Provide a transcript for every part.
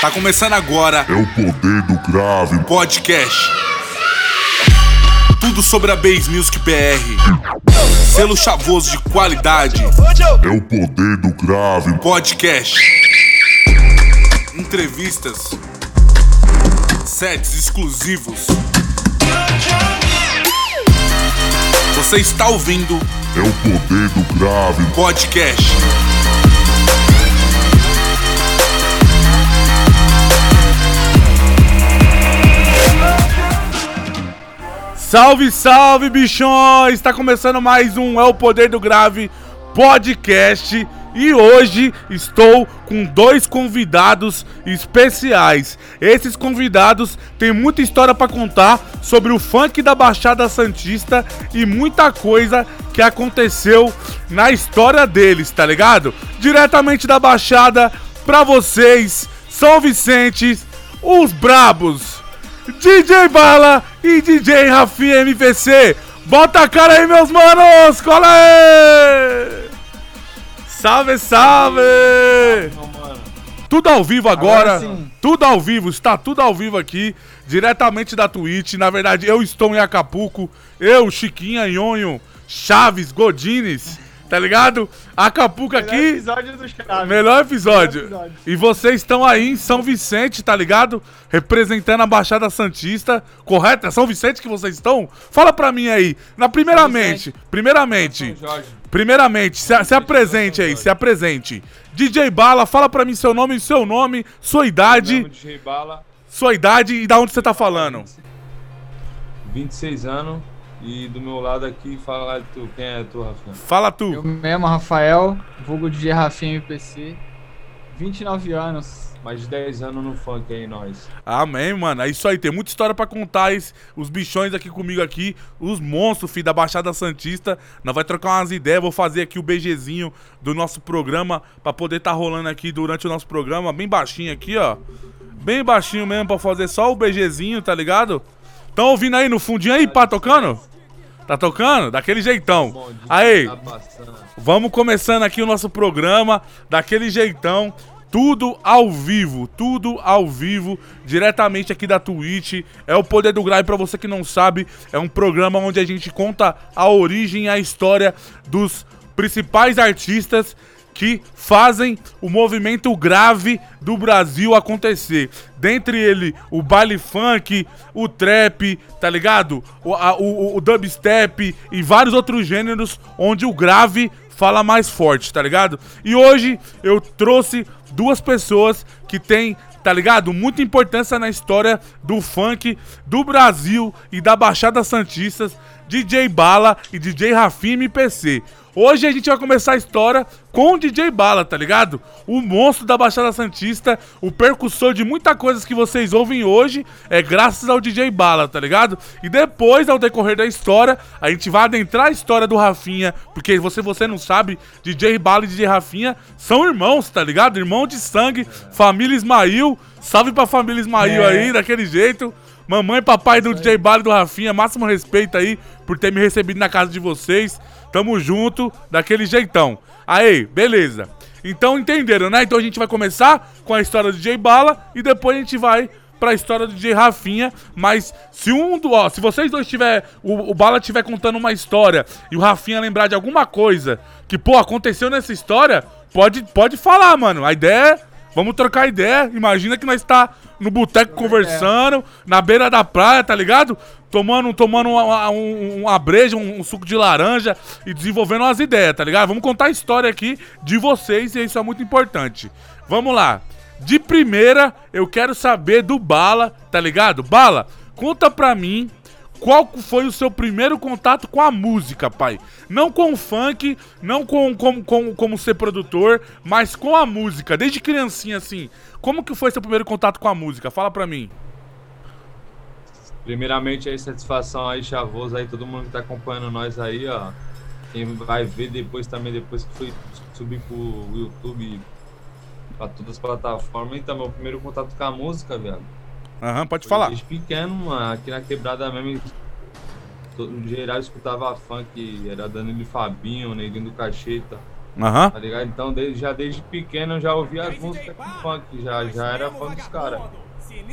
Tá começando agora. É o poder do grave. Podcast. Tudo sobre a Base Music BR. Selo chavoso de qualidade. É o poder do grave. Podcast. Entrevistas. Sets exclusivos. Você está ouvindo. É o poder do grave. Podcast. Salve, salve, bichões! Está começando mais um É o Poder do Grave podcast e hoje estou com dois convidados especiais. Esses convidados têm muita história para contar sobre o funk da Baixada Santista e muita coisa que aconteceu na história deles, tá ligado? Diretamente da Baixada para vocês, São Vicente, os brabos. DJ Bala e DJ Rafinha MPC. Bota a cara aí, meus manos! Cola aí! Salve, salve! Tudo ao vivo agora, Agora tudo ao vivo, está tudo ao vivo aqui, diretamente da Twitch. Na verdade, eu estou em Acapulco, eu, Chiquinha, Nhonho, Chaves, Godines, tá ligado? Acapulco aqui, episódio dos caras. Melhor episódio. Melhor episódio. E vocês estão aí em São Vicente, tá ligado? Representando a Baixada Santista, correto? É São Vicente que vocês estão? Fala pra mim aí. Na primeiramente, primeiramente, primeiramente, se, se apresente aí, se apresente. DJ Bala, fala pra mim seu nome, seu nome, sua idade, Nome DJ Bala, sua idade e da onde você tá falando. 26 anos. E do meu lado aqui, fala tu, quem é tu, Rafinha? Fala Eu tu. mesmo, Rafael, vulgo DJ Rafinha MPC, 29 anos. Mais de 10 anos no funk aí, nós. Amém, mano. É isso aí, tem muita história pra contar. esse- os bichões aqui comigo aqui, os monstros, filho da Baixada Santista. Nós vai trocar umas ideias, vou fazer aqui o BGzinho do nosso programa pra poder tá rolando aqui durante o nosso programa, bem baixinho aqui, ó. Bem baixinho mesmo pra fazer só o BGzinho, tá ligado? Tão ouvindo aí no fundinho aí, pá, tocando? Tá tocando? Daquele jeitão. Bom, Aí, Tá. Vamos começando aqui o nosso programa daquele jeitão, tudo ao vivo, tudo ao vivo, diretamente aqui da Twitch. É o Poder do Grave, pra você que não sabe, é um programa onde a gente conta a origem e a história dos principais artistas que fazem o movimento grave do Brasil acontecer. Dentre ele, o baile funk, o trap, tá ligado? O, a- o, o dubstep e vários outros gêneros onde o grave fala mais forte, tá ligado? E hoje eu trouxe duas pessoas que têm, tá ligado? Muita importância na história do funk do Brasil e da Baixada Santistas, DJ Bala e DJ Rafinha MPC. Hoje a gente vai começar a história com o DJ Bala, tá ligado? O monstro da Baixada Santista, o percussor de muita coisas que vocês ouvem hoje é graças ao DJ Bala, tá ligado? E depois, ao decorrer da história, a gente vai adentrar a história do Rafinha, porque você você não sabe, DJ Bala e DJ Rafinha são irmãos, tá ligado? Irmão de sangue, família Ismail. Salve pra família Ismail É. aí, daquele jeito. Mamãe e papai do DJ Bala e do Rafinha, máximo respeito aí por ter me recebido na casa de vocês. Tamo junto, daquele jeitão. Aí, beleza. Então entenderam, né? Então a gente vai começar com a história do DJ Bala e depois a gente vai pra história do DJ Rafinha. Mas se um do, ó, se vocês dois tiver, o, o Bala tiver contando uma história e o Rafinha lembrar de alguma coisa que, pô, aconteceu nessa história, pode, pode falar, mano. A ideia é Vamos trocar ideia. Imagina que nós tá no boteco conversando, na beira da praia, tá ligado? Tomando, tomando uma, um, uma breja, um, um suco de laranja e desenvolvendo umas ideias, tá ligado? Vamos contar a história aqui de vocês e isso é muito importante. Vamos lá. De primeira, eu quero saber do Bala, tá ligado? Bala, conta pra mim qual foi o seu primeiro contato com a música, pai? Não com o funk, não com, com, com como ser produtor, mas com a música. Desde criancinha, assim. Como que foi seu primeiro contato com a música? Fala pra mim. Primeiramente aí, satisfação aí, chavoso aí, todo mundo que tá acompanhando nós aí, ó. Quem vai ver depois também, depois que foi subir pro YouTube, pra todas as plataformas. Então, meu primeiro contato com a música, velho. Aham, pode Foi falar. Desde pequeno, mano, aqui na quebrada mesmo. todo- No geral escutava funk, era Danilo e Fabinho, Neguinho do Cacheta. Aham. tá ligado? Então desde, já desde pequeno eu já ouvia as músicas com funk, já, já era fã dos caras.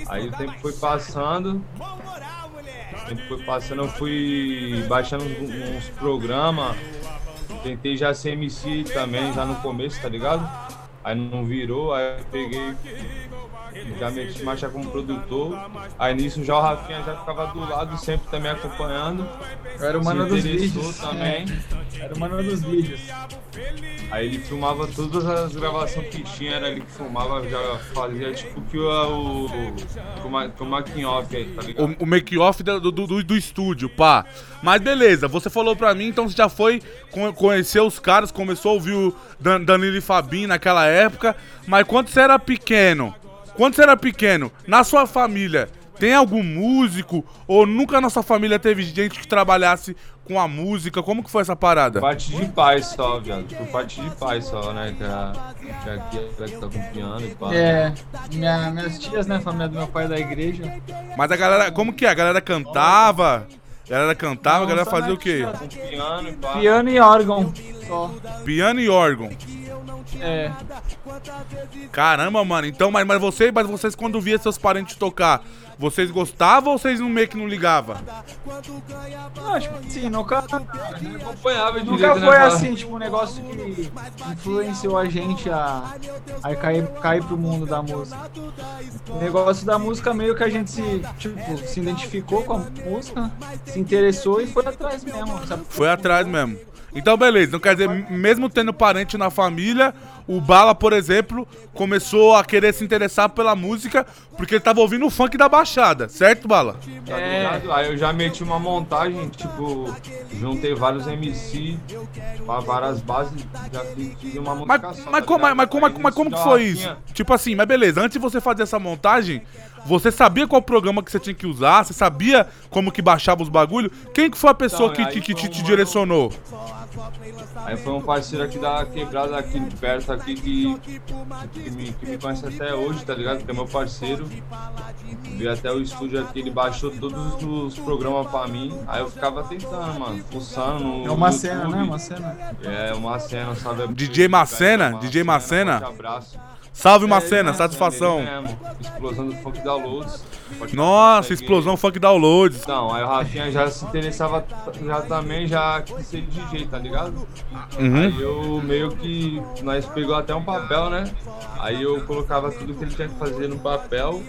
Aí o tempo foi passando, o tempo foi passando, eu fui baixando uns, uns programas, tentei já ser MC também, já no começo, tá ligado? Aí não virou, aí eu peguei, já meti marcha como produtor, aí nisso já o Rafinha já ficava do lado, sempre também acompanhando. Eu era o mano dos vídeos. também. É, era o mano dos vídeos. Aí ele filmava todas as gravações que tinha, era ele que filmava, já fazia tipo que o, o, o, making off aí, tá ligado? O, o make-off do, do, do, do estúdio, pá. Mas beleza, você falou pra mim, então você já foi con- conhecer os caras, começou a ouvir o Dan- Danilo e Fabinho naquela época. Mas quando você era pequeno, quando você era pequeno, na sua família, tem algum músico? Ou nunca na sua família teve gente que trabalhasse com a música? Como que foi essa parada? Parte de pai só, viado. Por parte de pai só, né? Que a, que tá com piano e pá. É, minha, minhas tias, né, família do meu pai é da igreja. Mas a galera, como que é? A galera cantava? A galera cantava, a Não, galera só fazia o quê? Piano e. Piano e órgão, só. Piano e órgão. É, Caramba, mano. Então, mas, mas, você, mas vocês quando via seus parentes tocar, vocês gostavam ou vocês não meio que não ligavam? não, tipo assim, nunca, Acompanhava direito, nunca foi assim, tipo, um negócio que influenciou a gente a, a cair, cair pro mundo da música. O negócio da música meio que a gente se, tipo, se identificou com a música, se interessou e foi atrás mesmo, sabe? Foi atrás mesmo. Então, beleza. Então, quer dizer, mesmo tendo parente na família, o Bala, por exemplo, começou a querer se interessar pela música porque ele tava ouvindo o funk da Baixada, certo, Bala? É. Aí eu já meti uma montagem, tipo, juntei vários MC, pra várias bases, já fiz uma Mas, música só, mas, tá como, ligado? mas, como, mas como nisso que já foi Rafinha- isso? Tipo assim, mas beleza, antes de você fazer essa montagem, você sabia qual programa que você tinha que usar? Você sabia como que baixava os bagulho? Quem que foi a pessoa Então, que, que, que foi te, te direcionou? Aí foi um parceiro aqui da quebrada aqui perto aqui que, que, me, que me conhece até hoje, tá ligado? Que é meu parceiro. Veio até o estúdio aqui, ele baixou todos os programas pra mim. Aí eu ficava tentando, mano, fuçando no É uma YouTube. cena, né? Uma cena. É, uma cena, sabe? DJ Macena? DJ Macena? forte abraço. Salve, É, Macena, ele satisfação. ele mesmo. Explosão do funk downloads. Nossa, explosão funk downloads. Então, aí o Rafinha já se interessava já também, já quis ser DJ, tá ligado? Uhum. Aí eu meio que. Nós pegou até um papel, né? Aí eu colocava tudo que ele tinha que fazer no papel.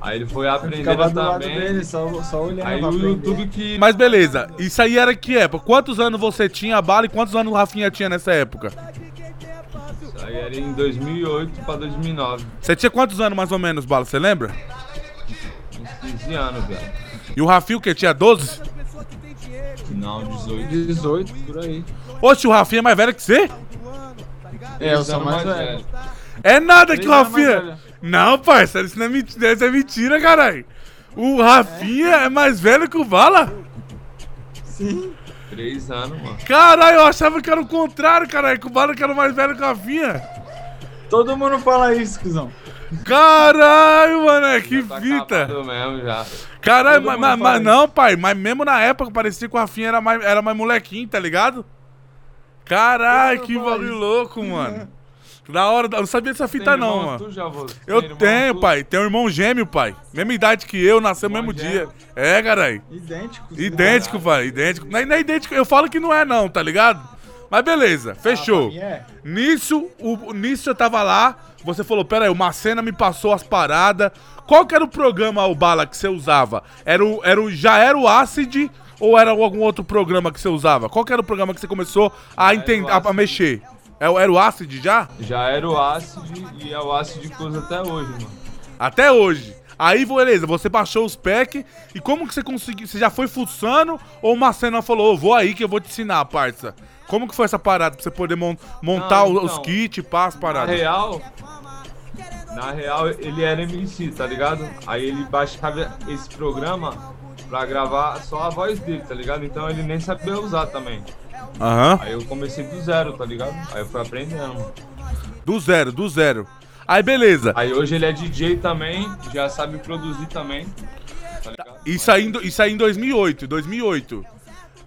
Aí ele foi aprendendo também. dele, só, só olhando Aí o. YouTube que. Mas beleza, isso aí era que época? Quantos anos você tinha, Bala, e quantos anos o Rafinha tinha nessa época? Aí era em 2008 pra 2009. Você tinha quantos anos mais ou menos, Bala, você lembra? Uns 15 anos, velho. E o Rafinha o quê? Tinha 12? Não, 18. 18, por aí. Oxe, o Rafinha é mais velho que você? É, eu sou anos mais velho. É nada que o mais Rafinha. velho. Não, parceiro, isso não é mentira, isso é mentira, caralho. O Rafinha é mais velho que o Bala? Sim. 3 anos, mano. Caralho, eu achava que era o contrário, caralho, que o Bala que era mais velho que o Rafinha. Todo mundo fala isso, cuzão. Caralho, mano, que Tá fita. mesmo já. Caralho, Todo mas, mas- não, pai, mas mesmo na época parecia que o Rafinha era mais, era mais molequinho, tá ligado? Caralho, que bagulho louco, mano. Da hora, eu não sabia dessa fita Tem não, irmão, mano. tu já, vô? Eu irmão, tenho, tu? pai. Tenho um irmão gêmeo, pai. Mesma idade que eu, nasceu no Irmão mesmo gêmeo? dia. É, caralho. Idêntico. Idêntico, pai. Idêntico. Não é, não é idêntico. Eu falo que não é, não, tá ligado? Mas beleza, fechou. É. Nisso, o, nisso eu tava lá. Você falou, pera aí, o Macena me passou as paradas. Qual que era o programa, o Bala, que você usava? Era o, era o, já era o Acid ou era algum outro programa que você usava? Qual que era o programa que você começou a, entender, a, a mexer? Era, o- era o Acid já? Já era o Acid e é o Acid que usa até hoje, mano. Até hoje. Aí, beleza, você baixou os packs e como que você conseguiu? Você já foi fuçando ou o Macena falou, ô, vou aí que eu vou te ensinar, parça? Como que foi essa parada pra você poder mon- montar Não, os então, kits, pá, as Na paradas? real, na real, ele era MC, tá ligado? Aí ele baixava esse programa pra gravar só a voz dele, tá ligado? Então ele nem sabia usar também. Aham. Aí eu comecei do zero, tá ligado? Aí eu fui aprendendo. Do zero, do zero. Aí, beleza. Aí hoje ele é DJ também, já sabe produzir também. Tá ligado? Isso aí, em isso aí em 2008, 2008.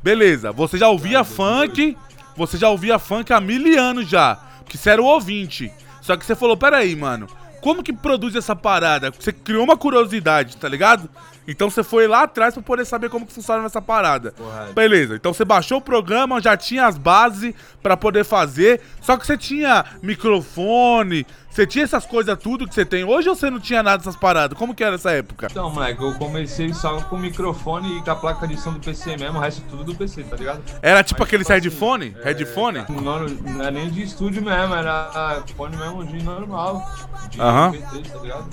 Beleza, você já ouvia funk, você já ouvia funk há mil anos já. Porque você era o ouvinte. Só que você falou, peraí, mano, como que produz essa parada? Você criou uma curiosidade, tá ligado? Então você foi lá atrás pra poder saber como que funciona essa parada. Correto. Beleza, então você baixou o programa, já tinha as bases pra poder fazer, só que você tinha microfone, você tinha essas coisas tudo que você tem. Hoje ou você não tinha nada dessas paradas? Como que era essa época? Então, moleque, eu comecei só com o microfone e com a placa de som do PC mesmo, o resto tudo do PC, tá ligado? Era tipo Mas, aqueles tipo assim, headphone? é, Headphone? Não, não é nem de estúdio mesmo, era fone mesmo de normal. De Aham. MP3, tá ligado?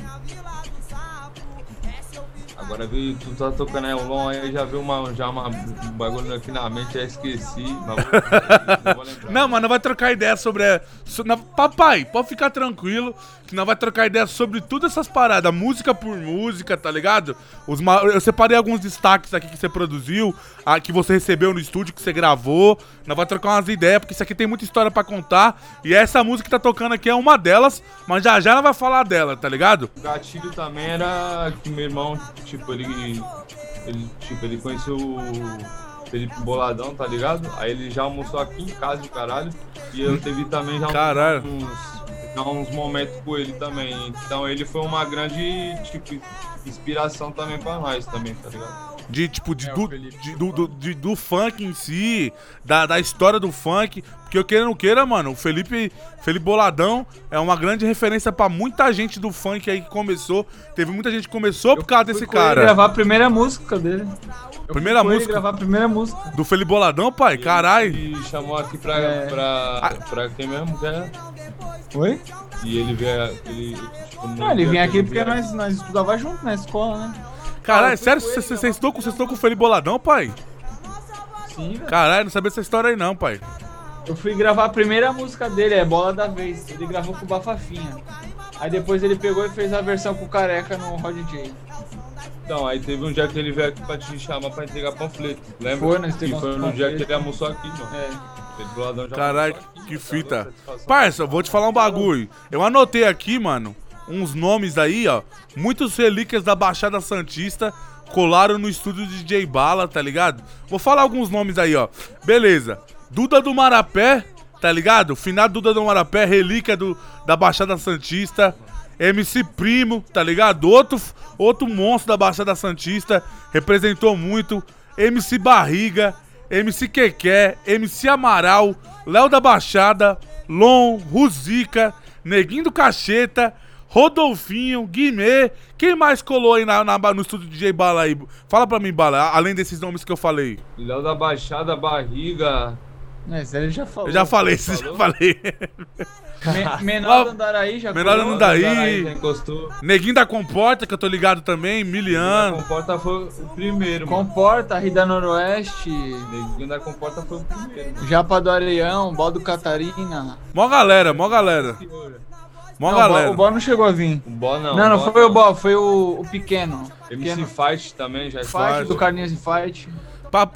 Agora veio, tu tá tocando aí long aí, já viu uma, já uma, um bagulho aqui na mente, já esqueci. Vou, não vou lembrar. Não, mas não vai trocar ideia sobre. a- so- na- papai, pode ficar tranquilo que nós vai trocar ideia sobre tudo essas paradas, música por música, tá ligado? Os eu separei alguns destaques aqui que você produziu, a, que você recebeu no estúdio, que você gravou. Nós vai trocar umas ideias, porque isso aqui tem muita história pra contar. E essa música que tá tocando aqui é uma delas, mas já já nós vai falar dela, tá ligado? O gatilho também era que meu irmão, tipo, ele. ele tipo, ele conheceu o Felipe Boladão, tá ligado? Aí ele já almoçou aqui em casa de caralho. E eu teve também já uns- Caralho. uns, momentos com ele também. Então ele foi uma grande, tipo, inspiração também pra nós também, tá ligado? De tipo, de, É, do, Felipe de- do, do, de- do funk em si, da, da história do funk. Porque eu queira ou não queira, mano, o Felipe, Felipe Boladão é uma grande referência pra muita gente do funk aí que começou. Teve muita gente que começou por causa desse com ele cara. gravar a primeira música dele. Eu Primeira ele música? gravar a primeira música. Do Felipe Boladão, pai? Carai. E chamou aqui pra, É. pra, pra quem mesmo que. Oi? E ele veio. Ele, tipo, Não, ele dia vinha aqui ele porque nós, nós estudava junto na escola, né? Caralho, fui sério, com você ele você- gravar. você estudou com- com o Felipe Boladão, pai? Sim, velho. Caralho, não sabia essa história aí não, pai. Eu fui gravar a primeira música dele, é Bola da Vez. Ele gravou com o Bafafinha. Aí depois ele pegou e fez a versão com o Careca no Rod J. Então, aí teve um dia que ele veio aqui pra te chamar pra entregar panfleto, lembra? Foi, nós E entregamos foi no dia que ele almoçou aqui, mano. É. Ele do ladão já Caralho, que tá fita. Parça, vou te falar um bagulho. Eu anotei aqui, mano, uns nomes aí, ó. Muitos relíquias da Baixada Santista colaram no estúdio de DJ Bala, tá ligado? Vou falar alguns nomes aí, ó. Beleza. Duda do Marapé, tá ligado? Finado Duda do Marapé, relíquia do, da Baixada Santista. MC Primo, tá ligado? Outro, outro monstro da Baixada Santista, representou muito. MC Barriga, MC Keké, MC Amaral, Léo da Baixada, Lon, Ruzica, Neguinho do Cacheta, Rodolfinho, Guimê. Quem mais colou aí na, na- no estúdio DJ Bala aí? Fala pra mim, Bala, além desses nomes que eu falei. Léo da Baixada, Barriga. Isso ele já falou. Eu já falei, isso já falei. Me- Menor do Andaraí já Menor do. Andaraí. Andaraí já encostou. Neguinho da Comporta, que eu tô ligado também, Miliano. Comporta foi o primeiro, mano. Comporta, Rida Noroeste, Neguinho da Comporta foi o primeiro, mano. Japa do Areião, Baldo Catarina. Mó galera, mó galera. Mó Não, galera. O Bó não chegou a vir. O Bó não. Não, não, Bó foi o Bó, foi o, o pequeno. MC Pequeno Fight também já Fight do Carlinhos de Fight.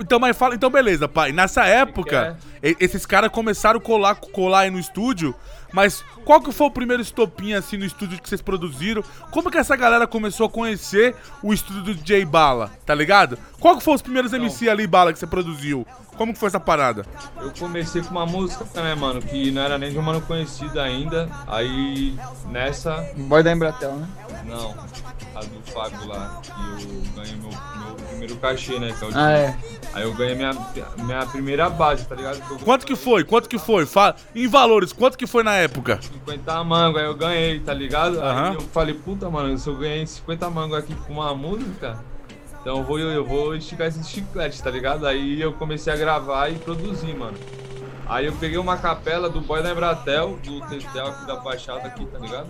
Então, mas fala, então beleza, pai. Nessa época, esses caras começaram a colar, colar aí no estúdio, mas qual que foi o primeiro estopinho assim no estúdio que vocês produziram? Como que essa galera começou a conhecer o estúdio do DJ Bala, tá ligado? Qual que foram os primeiros MC ali, Bala, que você produziu? Como que foi essa parada? Eu comecei com uma música, né, mano, que não era nem de um mano conhecido ainda. Aí nessa, Boy da Embratel, né? não, a do Fábio lá, que eu ganhei meu, meu primeiro cachê, né, que é o Ah, é. Aí eu ganhei minha, minha primeira base, tá ligado? Quanto que foi? Quanto que foi? Fala, em valores, quanto que foi na época? 50 mango, aí eu ganhei, tá ligado? Aí eu falei, puta, mano, se eu ganhei 50 mango aqui com uma música, então eu vou, eu vou esticar esse chiclete, tá ligado? Aí eu comecei a gravar e produzir, mano. Aí eu peguei uma capela do Boy da Embratel, do Tetel aqui da Baixada aqui, tá ligado?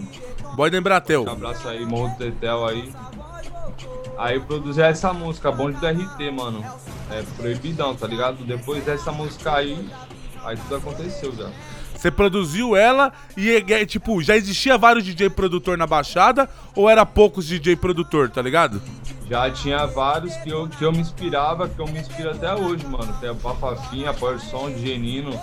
Boy da Embratel. Um abraço aí, Morro do Tetel aí. Aí eu produzi essa música, Bonde do RT, mano. É proibidão, tá ligado? Depois dessa música aí, aí tudo aconteceu já. Você produziu ela e, e, tipo, já existia vários DJ produtor na Baixada ou era poucos DJ produtor, tá ligado? Já tinha vários que eu, que eu me inspirava, que eu me inspiro até hoje, mano. Tem a Bafafinha, Power Som, DJ Nino,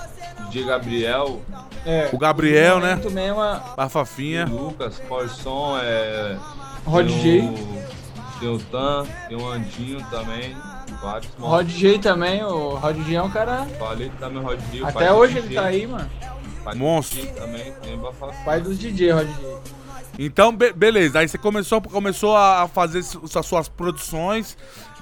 DJ Gabriel, É. O Gabriel, né? Mesmo, a A Fafinha. Lucas, Som, é. Rod tem J. o tem o Tan, tem o Andinho também. Vários O Rod J também, o Rod J é um cara. Falei também o Rod J. o Até hoje DJ, ele tá aí, mano. Pai Monstro. Também, bafafá. Pai dos DJ. Então, be- beleza. Aí você começou, começou a fazer as suas produções.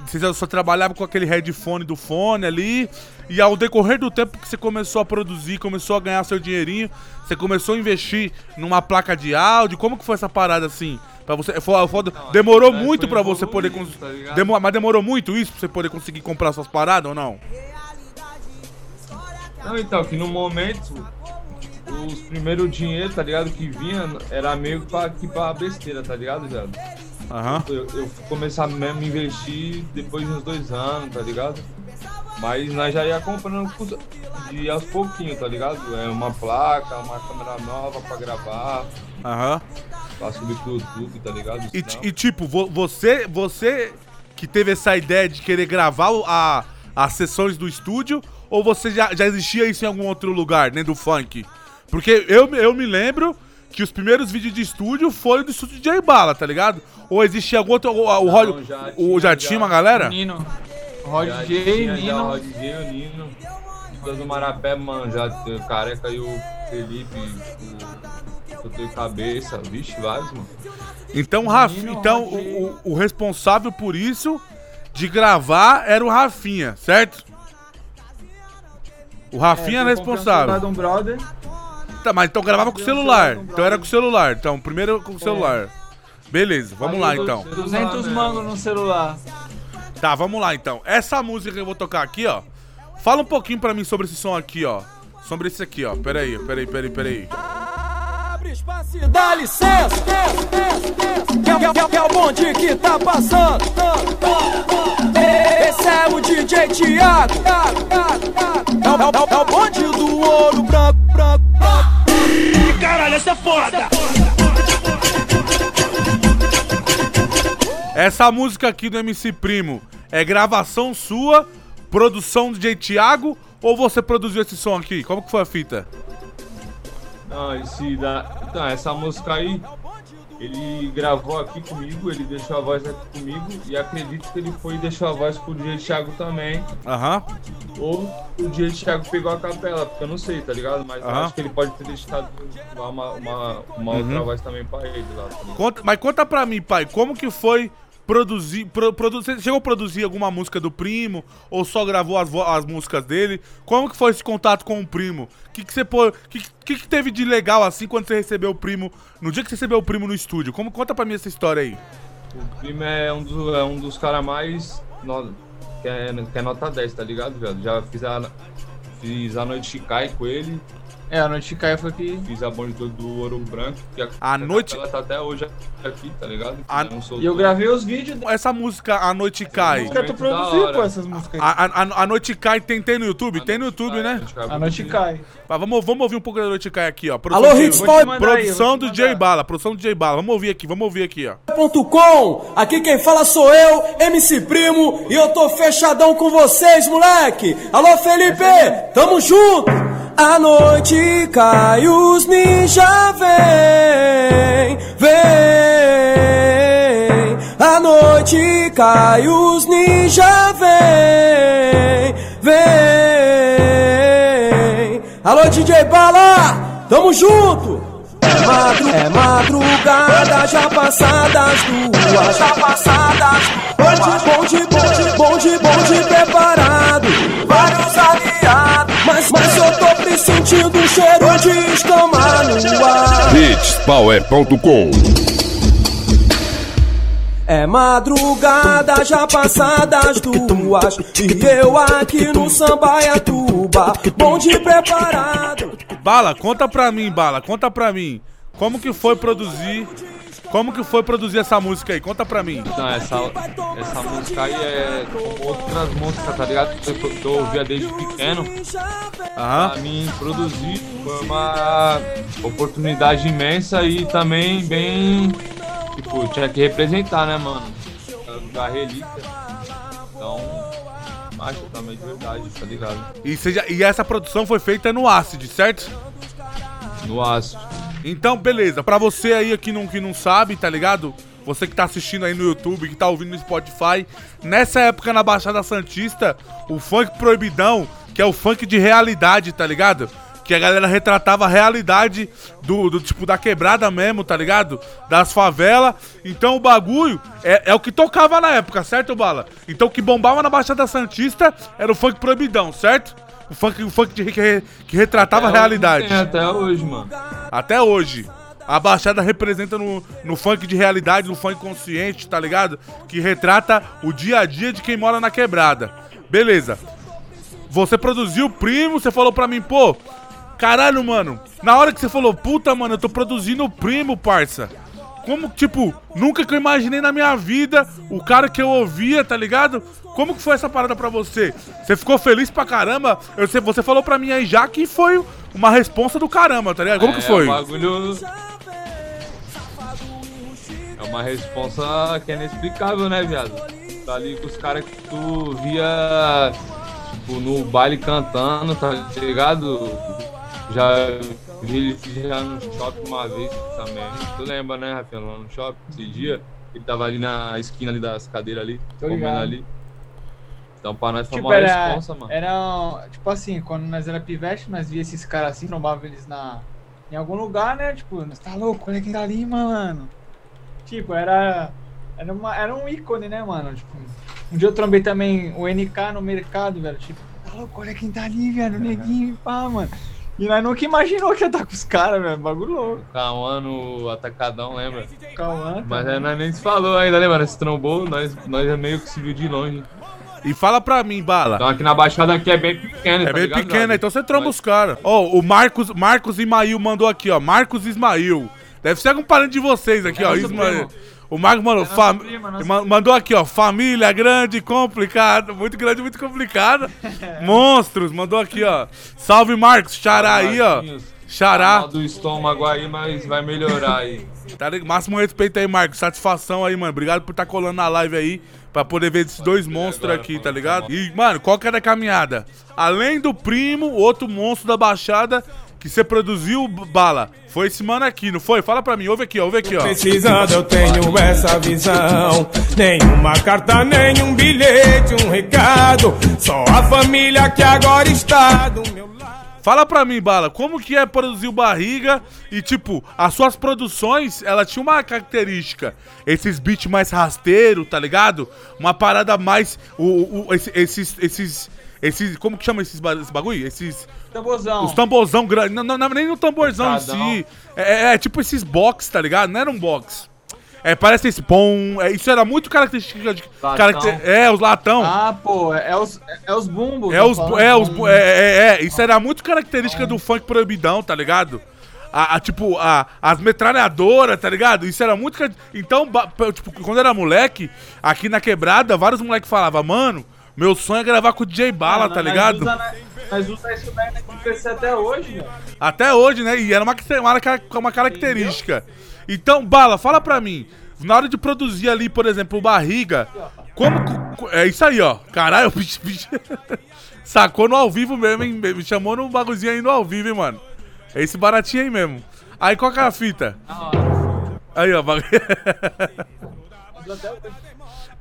Você já só trabalhava com aquele headphone do fone ali. E ao decorrer do tempo que você começou a produzir, começou a ganhar seu dinheirinho, você começou a investir numa placa de áudio. Como que foi essa parada assim? Pra você, foi, foi- Não, demorou muito foi pra você poder tá mas demorou muito isso pra você poder conseguir comprar suas paradas ou não? Não, então, que no momento, os primeiros dinheiro, tá ligado? Que vinha, era meio pra, que pra besteira, tá ligado, viado? Aham. Eu, eu fui começar mesmo a investir depois de uns dois anos, tá ligado? Mas nós já ia comprando de aos pouquinhos, tá ligado? É uma placa, uma câmera nova pra gravar, Aham. pra subir pro YouTube, tá ligado? E, ti- e, tipo, vo- você, você que teve essa ideia de querer gravar o- a, as sessões do estúdio, ou você já, já existia isso em algum outro lugar, dentro do funk? Porque eu, me- eu me lembro que os primeiros vídeos de estúdio foram do estúdio de Bala, tá ligado? Ou existia algum outro. O, o, Rod- já o, já tinha, uma galera? Nino. Rod J, o Nino. Rod J e o Nino. Do Marapé, mano, já o Careca e o Felipe, o, o Teu Cabeça, vixe, vários, mano. Então, Raf, então o, o- o responsável por isso, de gravar, era o Rafinha, certo? O Rafinha era É, eu um celular responsável. um brother. Tá, mas então gravava com o celular. Então era com o celular. Então, primeiro com o celular. Beleza, vamos Aí lá então. dou 200 mangos no celular. Tá, vamos lá então. Essa música que eu vou tocar aqui, ó. Fala um pouquinho pra mim sobre esse som aqui, ó. Sobre esse aqui, ó. Pera aí, pera aí, Abre espaço e dá licença. Que é, o- que é, que é o bonde que tá passando. Esse é o DJ Thiago. É o, é é o bonde do ouro branco, branco, branco. Caralho, essa é foda. Essa música aqui do MC Primo é gravação sua, produção do DJ Thiago, ou você produziu esse som aqui? Como que foi a fita? Não, esse da... Então, essa música aí, ele gravou aqui comigo, ele deixou a voz aqui comigo e acredito que ele foi e deixou a voz pro DJ Thiago também. Aham. Ou o DJ Thiago pegou a capela, porque eu não sei, tá ligado? Mas eu Aham. acho que ele pode ter deixado uma, uma, uma outra voz também pra ele lá. Tá? Conta- mas conta pra mim, pai, como que foi produzir. Pro, produ- você chegou a produzir alguma música do primo? Ou só gravou as, as músicas dele? Como que foi esse contato com o primo? O que, que você pô, que, que, que teve de legal assim quando você recebeu o primo? No dia que você recebeu o primo no estúdio? Como conta pra mim essa história aí? O Primo é um dos, é um dos caras mais. no- que, é, que é nota 10, tá ligado, velho? Já fiz a, fiz a noite Chicai com ele, É, a noite cai foi que. fiz a bonde do, do Ouro Branco. Que A noite- Ela tá até hoje aqui, tá ligado? A-. E eu gravei os vídeos. Essa música A Noite Cai. música tu produziu, pô, essas músicas aí. A, a, a Noite Cai tem, tem no YouTube? A Tem no YouTube, Cai, né? Noite Cai, A noite cai. Mas vamos, vamos ouvir um pouco da Noite Cai aqui, ó. Alô, de- Hits Produção do. J Bala, produção do J Bala. Vamos ouvir aqui, vamos ouvir aqui, ó. Com, aqui quem fala sou eu, MC Primo, e eu tô fechadão com vocês, moleque. Alô, Felipe, tamo junto. A noite cai, os ninja vem, vem. A noite cai, os ninja vem, vem. Alô, DJ Bala, tamo junto. É, madru é madrugada, já passadas duas, já passadas duas. Bonde, bonde, bonde, bonde preparado, vários. Mas, mas eu tô pressentindo um cheiro de escama no ar. Hitspower.com É madrugada, já passadas duas. E eu aqui no Sambaiatuba, bonde preparado. Bala, conta pra mim, Bala, conta pra mim. Como que foi produzir? Como que foi produzir essa música aí? Conta pra mim. Não, essa, essa música aí é como outras músicas, tá ligado? Que eu, que eu ouvia desde pequeno. Aham. Pra mim produzir foi uma oportunidade imensa e também bem. Tipo, tinha que representar, né, mano? Da relíquia. Então, macho também de verdade, tá ligado? E, seja, e essa produção foi feita no Acid, certo? No aço. Então, beleza. Pra você aí que não, que não sabe, tá ligado? você que tá assistindo aí no YouTube, que tá ouvindo no Spotify, nessa época na Baixada Santista, o funk proibidão, que é o funk de realidade, tá ligado? Que a galera retratava a realidade do, do tipo da quebrada mesmo, tá ligado? Das favelas. Então o bagulho é, é o que tocava na época, certo, Bala? Então o que bombava na Baixada Santista era o funk proibidão, certo? O funk, o funk de- que, que retratava a É, realidade. tem até hoje, mano. Até hoje. A Baixada representa no, no funk de realidade, no funk consciente, tá ligado? Que retrata o dia a dia de quem mora na quebrada. Beleza. Você produziu o primo, você falou pra mim, pô, caralho, mano. Na hora que você falou, puta, mano, eu tô produzindo o primo, parça. Como, tipo, nunca que eu imaginei na minha vida o cara que eu ouvia, tá ligado? Como que foi essa parada pra você? Você ficou feliz pra caramba? Eu sei, você falou pra mim aí já que foi uma responsa do caramba, tá ligado? Como que É, foi? O bagulho. É uma responsa que é inexplicável, né, viado? Tá ali com os caras que tu via tipo, no baile cantando, tá ligado? Já vi ele já no shopping uma vez também. Tu lembra, né, Rafael, lá no shopping esse dia? Ele tava ali na esquina ali das cadeiras ali, Tô comendo ligado. ali. Então pra nós foi Tipo, uma era, responsa, mano. era. Tipo assim, quando nós era pivete, nós via esses caras assim, trombava eles na, em algum lugar, né? Tipo, nós tá louco, olha quem tá ali, mano. Tipo, era. Era, uma, era um ícone, né, mano? Tipo, um dia eu trombei também o NK no mercado, velho. Tipo, tá louco, olha quem tá ali, velho, o neguinho, pá, mano. E nós nunca imaginou que ia estar com os caras, velho. Bagulho louco. Cauã no Atacadão, lembra? Cauã. Mas é, nós nem se falou ainda, lembra? Se trombou, nós, nós é meio que se viu de longe. E fala pra mim, Bala. Então aqui na Baixada aqui é bem pequeno, É tá bem ligado, pequena, Gabi? então você tromba Mas- os caras. Ó, o Marcos, Marcos Ismail mandou aqui, ó. Marcos Ismail. Deve ser algum parente de vocês aqui, É ó. Ismail. primo. O Marcos mandou. nosso fam- primo, nosso ma- primo. Mandou aqui, ó. Família grande, complicado. Muito grande, muito complicado. Monstros. Mandou aqui, ó. Salve, Marcos. Xará aí, ó. Xará. mal do estômago aí, mas vai melhorar aí. Tá ligado? Máximo respeito aí, Marcos. Satisfação aí, mano. Obrigado por estar colando na live aí. Pra poder ver esses dois monstros aqui, tá ligado? E, mano, qual que era a caminhada? Além do primo, outro monstro da Baixada que você produziu, Bala. Foi esse mano aqui, não foi? Fala pra mim, ouve aqui, ouve aqui, ó. Precisando, eu tenho essa visão. Nenhuma carta, nenhum bilhete, um recado. Só a família que agora está do meu. Fala pra mim, Bala, como que é produzir o Barriga e, tipo, as suas produções, ela tinha uma característica, esses beats mais rasteiro, tá ligado? Uma parada mais, o, o- esse- esses, esses, esses, como que chama esses esse bagulho? Esses, Tamborzão. os tamborzão grande, não, não, nem no tamborzão em Pancadão. si, é, é- é tipo esses box, tá ligado? Não era um box. É, parece esse pom, é, isso era muito característico de, Latão. caracter- é, os latão. Ah, pô, é, é os, é os bumbos. É os, é os, é, é, é, isso era muito característica do funk proibidão, tá ligado? A, a, tipo, a, as metralhadoras, tá ligado? Isso era muito. Então, tipo, quando eu era moleque, aqui na quebrada, vários moleques falavam, mano, meu sonho é gravar com o DJ Bala, Mano, tá ligado? usa, né, Nós usa isso daí na PC até hoje, velho. Até hoje, né? E era uma, uma, uma característica. Então, Bala, fala pra mim. Na hora de produzir ali, por exemplo, Barriga, como. co- É isso aí, ó. Caralho, bicho, bicho. Sacou no ao vivo mesmo, hein? Me chamou no bagulhozinho aí no ao vivo, hein, mano. É esse baratinho aí mesmo. Aí qual que é a fita? Aí, ó.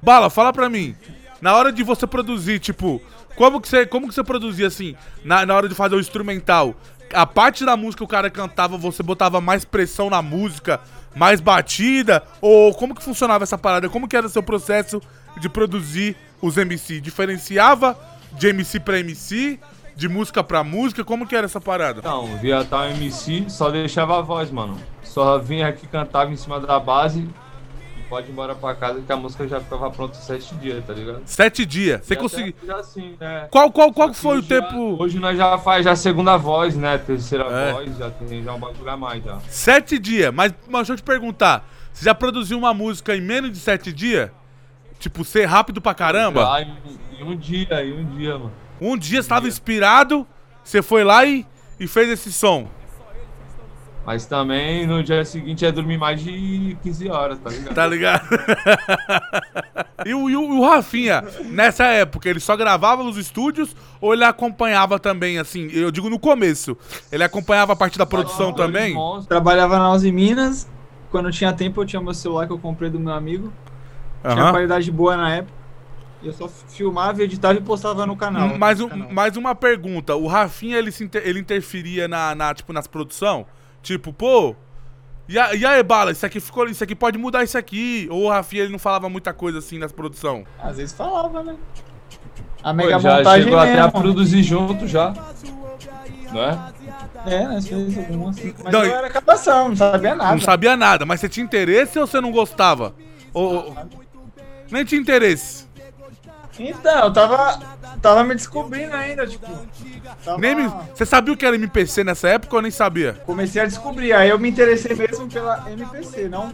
Bala, fala pra mim. Na hora de você produzir, tipo, como que você, como que você produzia assim, na, na hora de fazer o instrumental? A parte da música que o cara cantava, você botava mais pressão na música, mais batida? Ou como que funcionava essa parada? Como que era o seu processo de produzir os MC? Diferenciava de MC pra MC? De música pra música? Como que era essa parada? Então, via tal MC, só deixava a voz, mano. Só vinha aqui, cantava em cima da base pode ir embora pra casa que a música já ficava pronta sete dias, tá ligado? Sete dias. Você conseguiu. Assim, né? Qual, qual, qual foi o já- tempo? Hoje nós já faz já a segunda voz, né? Terceira É. voz, já tem já um bagulho a mais já. Sete dias, mas, mas deixa eu te perguntar. Você já produziu uma música em menos de sete dias? Tipo, ser rápido pra caramba? Já em, em um dia, em um dia, mano. Um dia você tava inspirado, você foi lá e, e fez esse som. Mas também no dia seguinte é dormir mais de 15 horas, tá ligado? Tá ligado? e, o, e o- e o Rafinha, nessa época, ele só gravava nos estúdios ou ele acompanhava também, assim, eu digo no começo, ele acompanhava a parte da produção também? Trabalhava na Uzi Minas quando tinha tempo, eu tinha meu celular que eu comprei do meu amigo. Tinha Aham. qualidade boa na época. E eu só filmava, editava e postava no canal. Mais, um, canal. mais uma pergunta. O Rafinha, ele, se inter- ele interferia na, na, tipo, nas produção? Tipo, pô... E, a- e aí, Bala, isso aqui, ficou, isso aqui pode mudar isso aqui. Ou o Rafinha, ele não falava muita coisa assim nas produção? Às vezes falava, né? A Pô, mega já montagem chegou até a mesmo. produzir junto já. Não é? É, fizemos algumas. Mas Não, eu era capação, não sabia nada. Não sabia nada, mas você tinha interesse ou você não gostava? Ou, ou- nem tinha interesse. Então, eu tava, tava me descobrindo ainda, tipo. Tava... Nem me- Você sabia o que era MPC nessa época ou nem sabia? Comecei a descobrir, aí eu me interessei mesmo pela MPC, não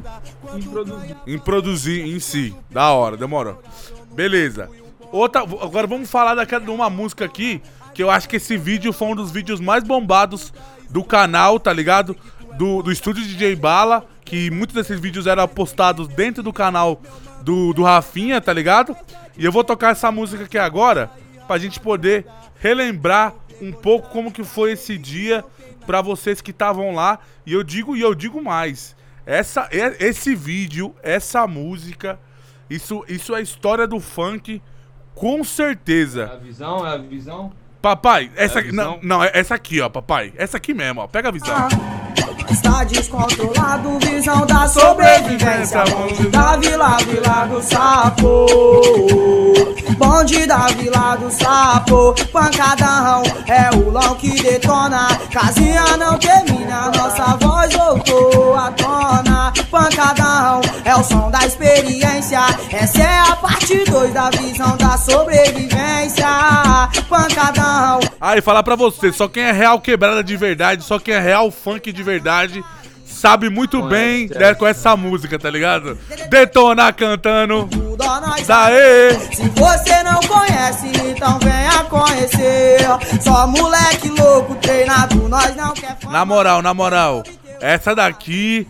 em produzir. Em produzir em si. Da hora, demorou. Beleza. Outra, agora vamos falar daquela, de uma música aqui, que eu acho que esse vídeo foi um dos vídeos mais bombados do canal, tá ligado? Do, do estúdio DJ Bala, que muitos desses vídeos eram postados dentro do canal do, do Rafinha, tá ligado? E eu vou tocar essa música aqui agora, pra gente poder relembrar um pouco como que foi esse dia pra vocês que estavam lá. E eu digo, e eu digo mais. Essa, esse vídeo, essa música, isso, isso é história do funk, com É certeza. a visão, é a visão. Papai, essa É a aqui. Não, visão? não, é essa aqui, ó, papai. Essa aqui mesmo, ó. Pega a visão. Está descontrolado, visão da sobrevivência. Bonde da vila, vila do sapo. Bonde da vila do sapo. Pancadão é o lão que detona. Casinha não termina, nossa voz voltou à tona. Pancadão é o som da experiência. Essa é a parte 2 da visão da sobrevivência. Pancadão. Aí, falar pra você, só quem é real quebrada de verdade, só quem é real funk de verdade, sabe muito bem né, com essa música, tá ligado? Detonar cantando. Tudo a nós Daê! Se você não conhece, então venha conhecer. Só moleque louco, treinado, nós não quer fama. Na moral, na moral, essa daqui,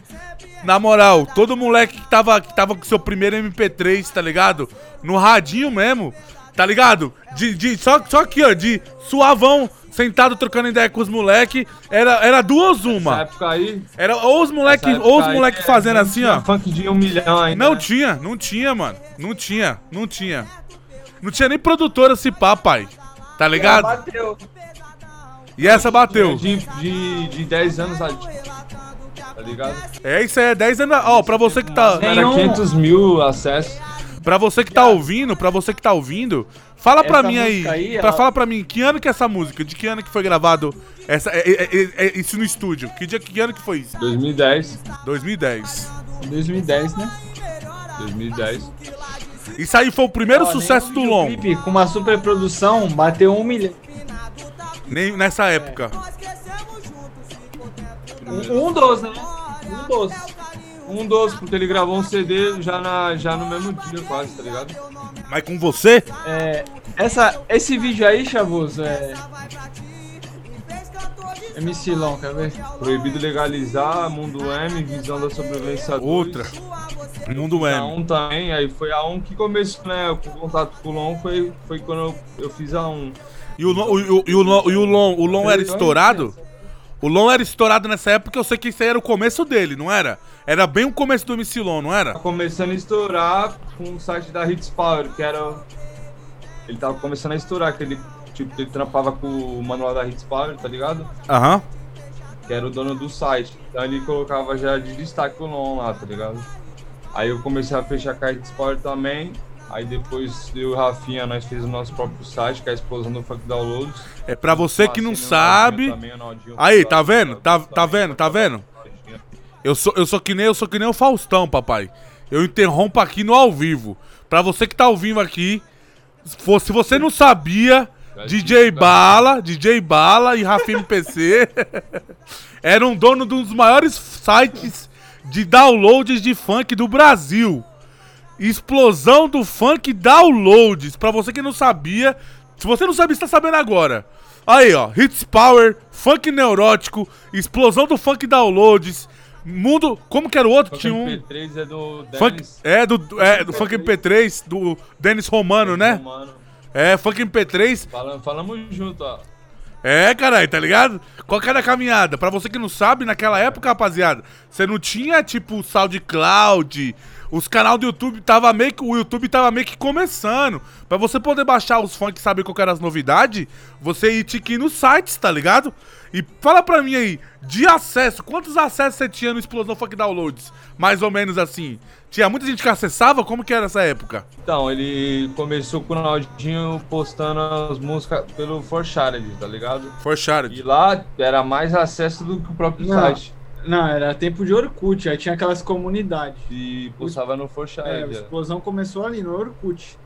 na moral, todo moleque que tava, que tava com seu primeiro MP3, tá ligado? No radinho mesmo, tá ligado? De, de, só, só aqui, ó, de suavão, sentado trocando ideia com os moleque, era, era duas Essa uma. época aí. Era ou os moleque, essa ou os época aí, moleque é, fazendo não assim, tinha ó. Funk de um milhão ainda. Não né? tinha, não tinha, mano. Não tinha, não tinha. Não tinha nem produtora se pá, pai. Tá ligado? Bateu. E essa bateu. De, de, de 10 anos, sabe? Tá ligado? É isso aí, é 10 anos. Ó, pra você que tá. Era Nenhum- 500 mil acessos. Pra você que tá ouvindo, pra você que tá ouvindo, fala pra Essa mim aí. aí, pra ela- fala pra mim, que ano que é essa música? De que ano que foi gravado essa, é, é, é, é, isso no estúdio? Que dia, que ano que foi isso? 2010. 2010. 2010, né? 2010. Isso aí foi o primeiro Ó, sucesso do Long, Com uma super produção, bateu um milhão. nem nessa época. Um, um dos, né? Um dos. Um dos, porque ele gravou um CD já, na, já no mesmo dia quase, tá ligado? Mas com você, É, essa, esse vídeo aí, Chavoso, é. MC Long, quer ver? Proibido legalizar, Mundo M, Visão da Sobrevivência 2. outra. Mundo A M. um também, aí foi a um que começou, né? O contato com o Lon foi, foi quando eu, eu fiz a um. E o, Lon- o, o, o, Lon- e o Lon, o Lon era estourado? O Lon era estourado nessa época, eu sei que isso aí era o começo dele, não era? Era bem o começo do MC Lon, não era? Começando a estourar com o site da Hits Power, que era. Ele tava começando a estourar, que ele, tipo, ele trampava com o manual da Hits Power, tá ligado? Aham. Que era o dono do site. Então ele colocava já de destaque o Lon lá, tá ligado? Aí eu comecei a fechar com a Hits Power também. Aí depois eu e o Rafinha, nós fizemos o nosso próprio site, que é a explosão do Funk Downloads. É pra você que não Assinei o sabe. Aí, foi tá lá, vendo? Tá, tá vendo? Tá vendo? Eu sou, eu sou que nem eu sou que nem o Faustão, papai. Eu interrompo aqui no ao vivo. Pra você que tá ouvindo aqui, se for- se você não sabia, DJ Bala, DJ Bala e Rafinha PC eram dono de um dos maiores sites de downloads de funk do Brasil. Explosão do funk downloads. Pra você que não sabia, se você não sabia, você tá sabendo agora. Aí, ó, Hits Power, Funk Neurótico, Explosão do Funk Downloads, Mundo. Como que era o outro? Funk Tinha um. MP3 é do Funk, Dennis. é, do, é, do Funk MP3, do Denis Romano, né? Mano, É, Funk MP3. fala- falamos junto, ó. É, caralho, tá ligado? Qual que era a caminhada? Pra você que não sabe, naquela época, rapaziada, você não tinha, tipo, SoundCloud, os canal do YouTube tava meio que. O YouTube tava meio que começando. Pra você poder baixar os funk e saber qual que era as novidades, você ia aqui nos sites, tá ligado? E fala pra mim aí, de acesso, quantos acessos você tinha no Explosão Funk Downloads? Mais ou menos assim. Tinha muita gente que acessava? Como que era essa época? Então, ele começou com o Ronaldinho postando as músicas pelo Forshared, tá ligado? Forshared. E lá era mais acesso do que o próprio Não. site. Não, era tempo de Orkut, aí tinha aquelas comunidades. E postava no É, a explosão começou ali no Orkut.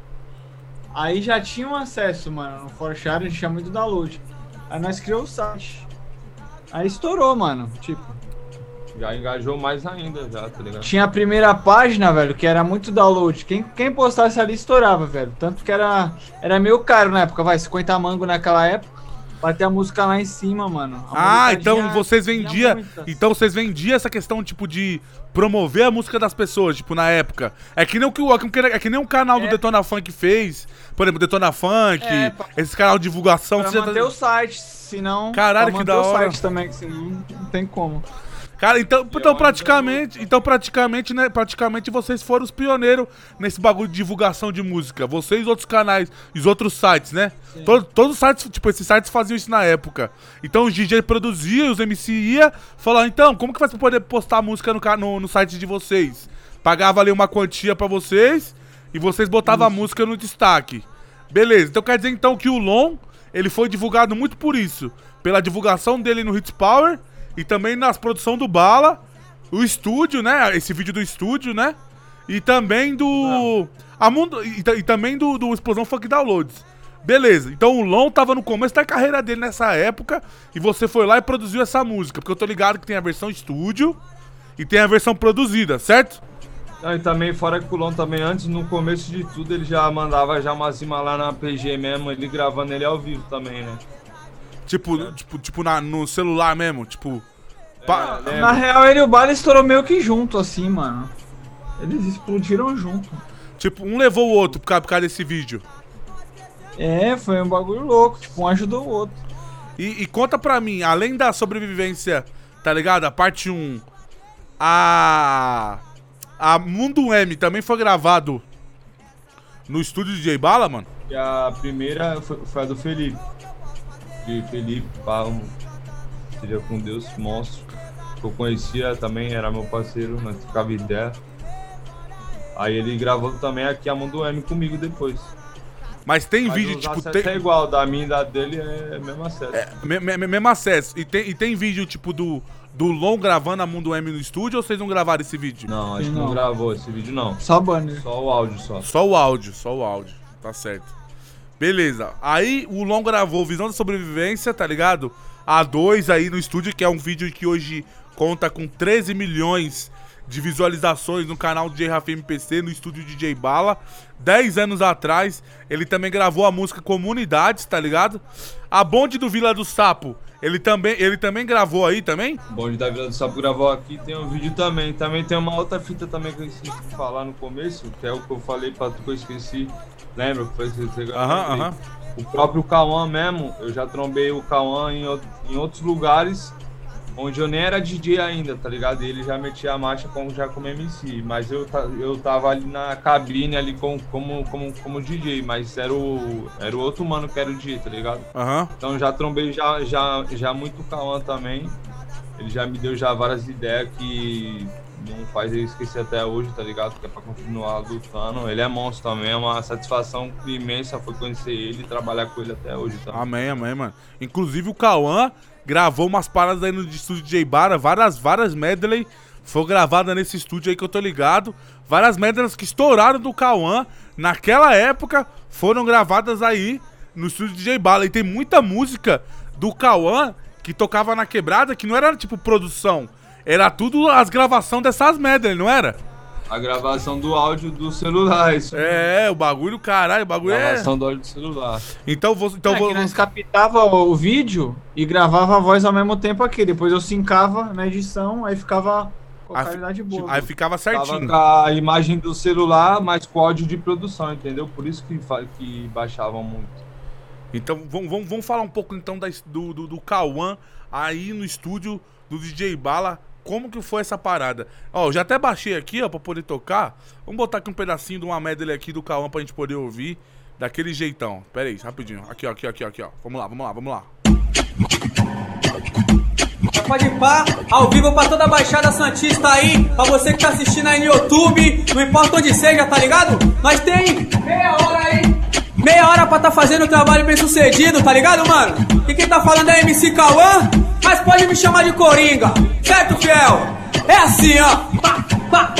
Aí já tinha um acesso, mano. No Forchar a gente tinha muito download. Aí nós criamos o site. Aí estourou, mano. Tipo, Já engajou mais ainda, já, tá ligado? tinha a primeira página, velho, que era muito download. Quem, quem postasse ali estourava, velho. Tanto que era, era meio caro na época, vai, 50 mango naquela época. Pra ter a música lá em cima, mano. A Ah, então tinha- vocês vendiam. Então vocês vendiam essa questão, tipo, de promover a música das pessoas, tipo, na época. É que nem o que, o- é que nem um canal do É. Detona Funk fez. Por exemplo, Detona Funk, É, pra- esse canal de divulgação. Pra tá- manter o site, senão. Caralho, pra que da o hora. site também, senão não tem como. Cara, então, então é praticamente, então praticamente, né, praticamente vocês foram os pioneiros nesse bagulho de divulgação de música. Vocês e outros canais, os outros sites, né? Todo- todos os sites, tipo, esses sites faziam isso na época. Então os DJ produziam, os MC ia, falavam, então, como que faz pra poder postar música no, no, no site de vocês? Pagava ali uma quantia pra vocês e vocês botavam a música no destaque. Beleza, então quer dizer então que o Lon, ele foi divulgado muito por isso. Pela divulgação dele no Hits Power e também nas produção do Bala, o estúdio, né? Esse vídeo do estúdio, né? E também do. A mundo, e, e também do, do Explosão Funk Downloads. Beleza, então o Lon tava no começo da carreira dele nessa época e você foi lá e produziu essa música. Porque eu tô ligado que tem a versão estúdio e tem a versão produzida, certo? Não, e também, fora que o Lon também, antes, no começo de tudo, ele já mandava já uma cima lá na PG mesmo, ele gravando ele ao vivo também, né? Tipo, tipo, tipo na, no celular mesmo, tipo. pa- É, Na real, ele e o Bala estourou meio que junto, assim, mano. Eles explodiram junto. tipo, um levou o outro por causa, por causa desse vídeo. É, foi um bagulho louco. Tipo, um ajudou o outro. E, e conta pra mim, além da sobrevivência, tá ligado? A parte 1, a. A Mundo M também foi gravado no estúdio de J Bala, mano? E a primeira foi, foi a do Felipe. E Felipe, um, seja com Deus, monstro. Que eu conhecia também, era meu parceiro, nós trocava ideia. Aí ele gravou também aqui a Mundo M comigo depois. Mas tem Mas vídeo, os tipo, tem. é igual, da minha e da dele é mesmo acesso. me- me- mesmo acesso. E tem, e tem vídeo, tipo, do, do Lon gravando a Mundo M no estúdio ou vocês não gravaram esse vídeo? Não, acho que Não. não gravou esse vídeo não. Só banner. Só o áudio só. Só o áudio, só o áudio. Tá certo. Beleza. Aí o Lon gravou Visão da Sobrevivência, tá ligado? A2 aí no estúdio, que é um vídeo que hoje conta com 13 milhões de visualizações no canal DJ Rafa MPC, no estúdio DJ Bala. 10 anos atrás, ele também gravou a música Comunidades, tá ligado? A Bonde do Vila do Sapo, ele também, ele também gravou aí também? Bonde da Vila do Sapo gravou aqui, tem um vídeo também. Também tem uma outra fita também que eu esqueci de falar no começo, que é o que eu falei pra tu que eu esqueci. Lembra? Que foi você Aham, aham. O próprio Cauã mesmo, eu já trombei o Cauã em, em outros lugares onde eu nem era DJ ainda, tá ligado? E ele já metia a marcha como, já como MC, mas eu, eu tava ali na cabine ali com, como, como, como DJ, mas era o, era o outro mano que era o DJ, tá ligado? Então já trombei já, já, já muito o Cauã também. Ele já me deu já várias ideias que não faz eu esquecer até hoje, tá ligado? Que é pra continuar lutando. Ele é monstro também, é uma satisfação imensa foi conhecer ele e trabalhar com ele até hoje, tá? Amém, amém, mano. Inclusive o Cauã gravou umas paradas aí no estúdio de Bara, várias, várias medley foi gravada nesse estúdio aí que eu tô ligado. Várias medleys que estouraram do Cauã naquela época foram gravadas aí no estúdio de J Bala. E tem muita música do Cauã que tocava na quebrada que não era tipo produção. Era tudo as gravações dessas medley, não era? A gravação do áudio do celular, isso. É, o bagulho, caralho, o bagulho é. gravação do áudio do celular. Então, vou, então é vou. que nós captava o vídeo e gravava a voz ao mesmo tempo aqui. Depois eu sincava na edição, aí ficava com a qualidade boa. Aí ficava Tava certinho. com a imagem do celular, mas com áudio de produção, entendeu? Por isso que, que baixavam muito. Então vamos, vamos, vamos falar um pouco então da, do, do, do Cauã aí no estúdio do DJ Bala. Como que foi essa parada? Ó, eu já até baixei aqui, ó, pra poder tocar. Vamos botar aqui um pedacinho de uma medley aqui do Cauã pra gente poder ouvir daquele jeitão. Pera aí, rapidinho. Aqui, ó, aqui, ó, aqui, ó, aqui, ó. Vamos lá, vamos lá, vamos lá. Pode pá, ao vivo pra toda a Baixada Santista aí, pra você que tá assistindo aí no YouTube, não importa onde seja, tá ligado? Nós tem meia hora aí, meia hora pra tá fazendo o trabalho bem sucedido, tá ligado, mano? E quem tá falando é MC Cauã, mas pode me chamar de Coringa, certo, fiel? É assim, ó, pá, pá.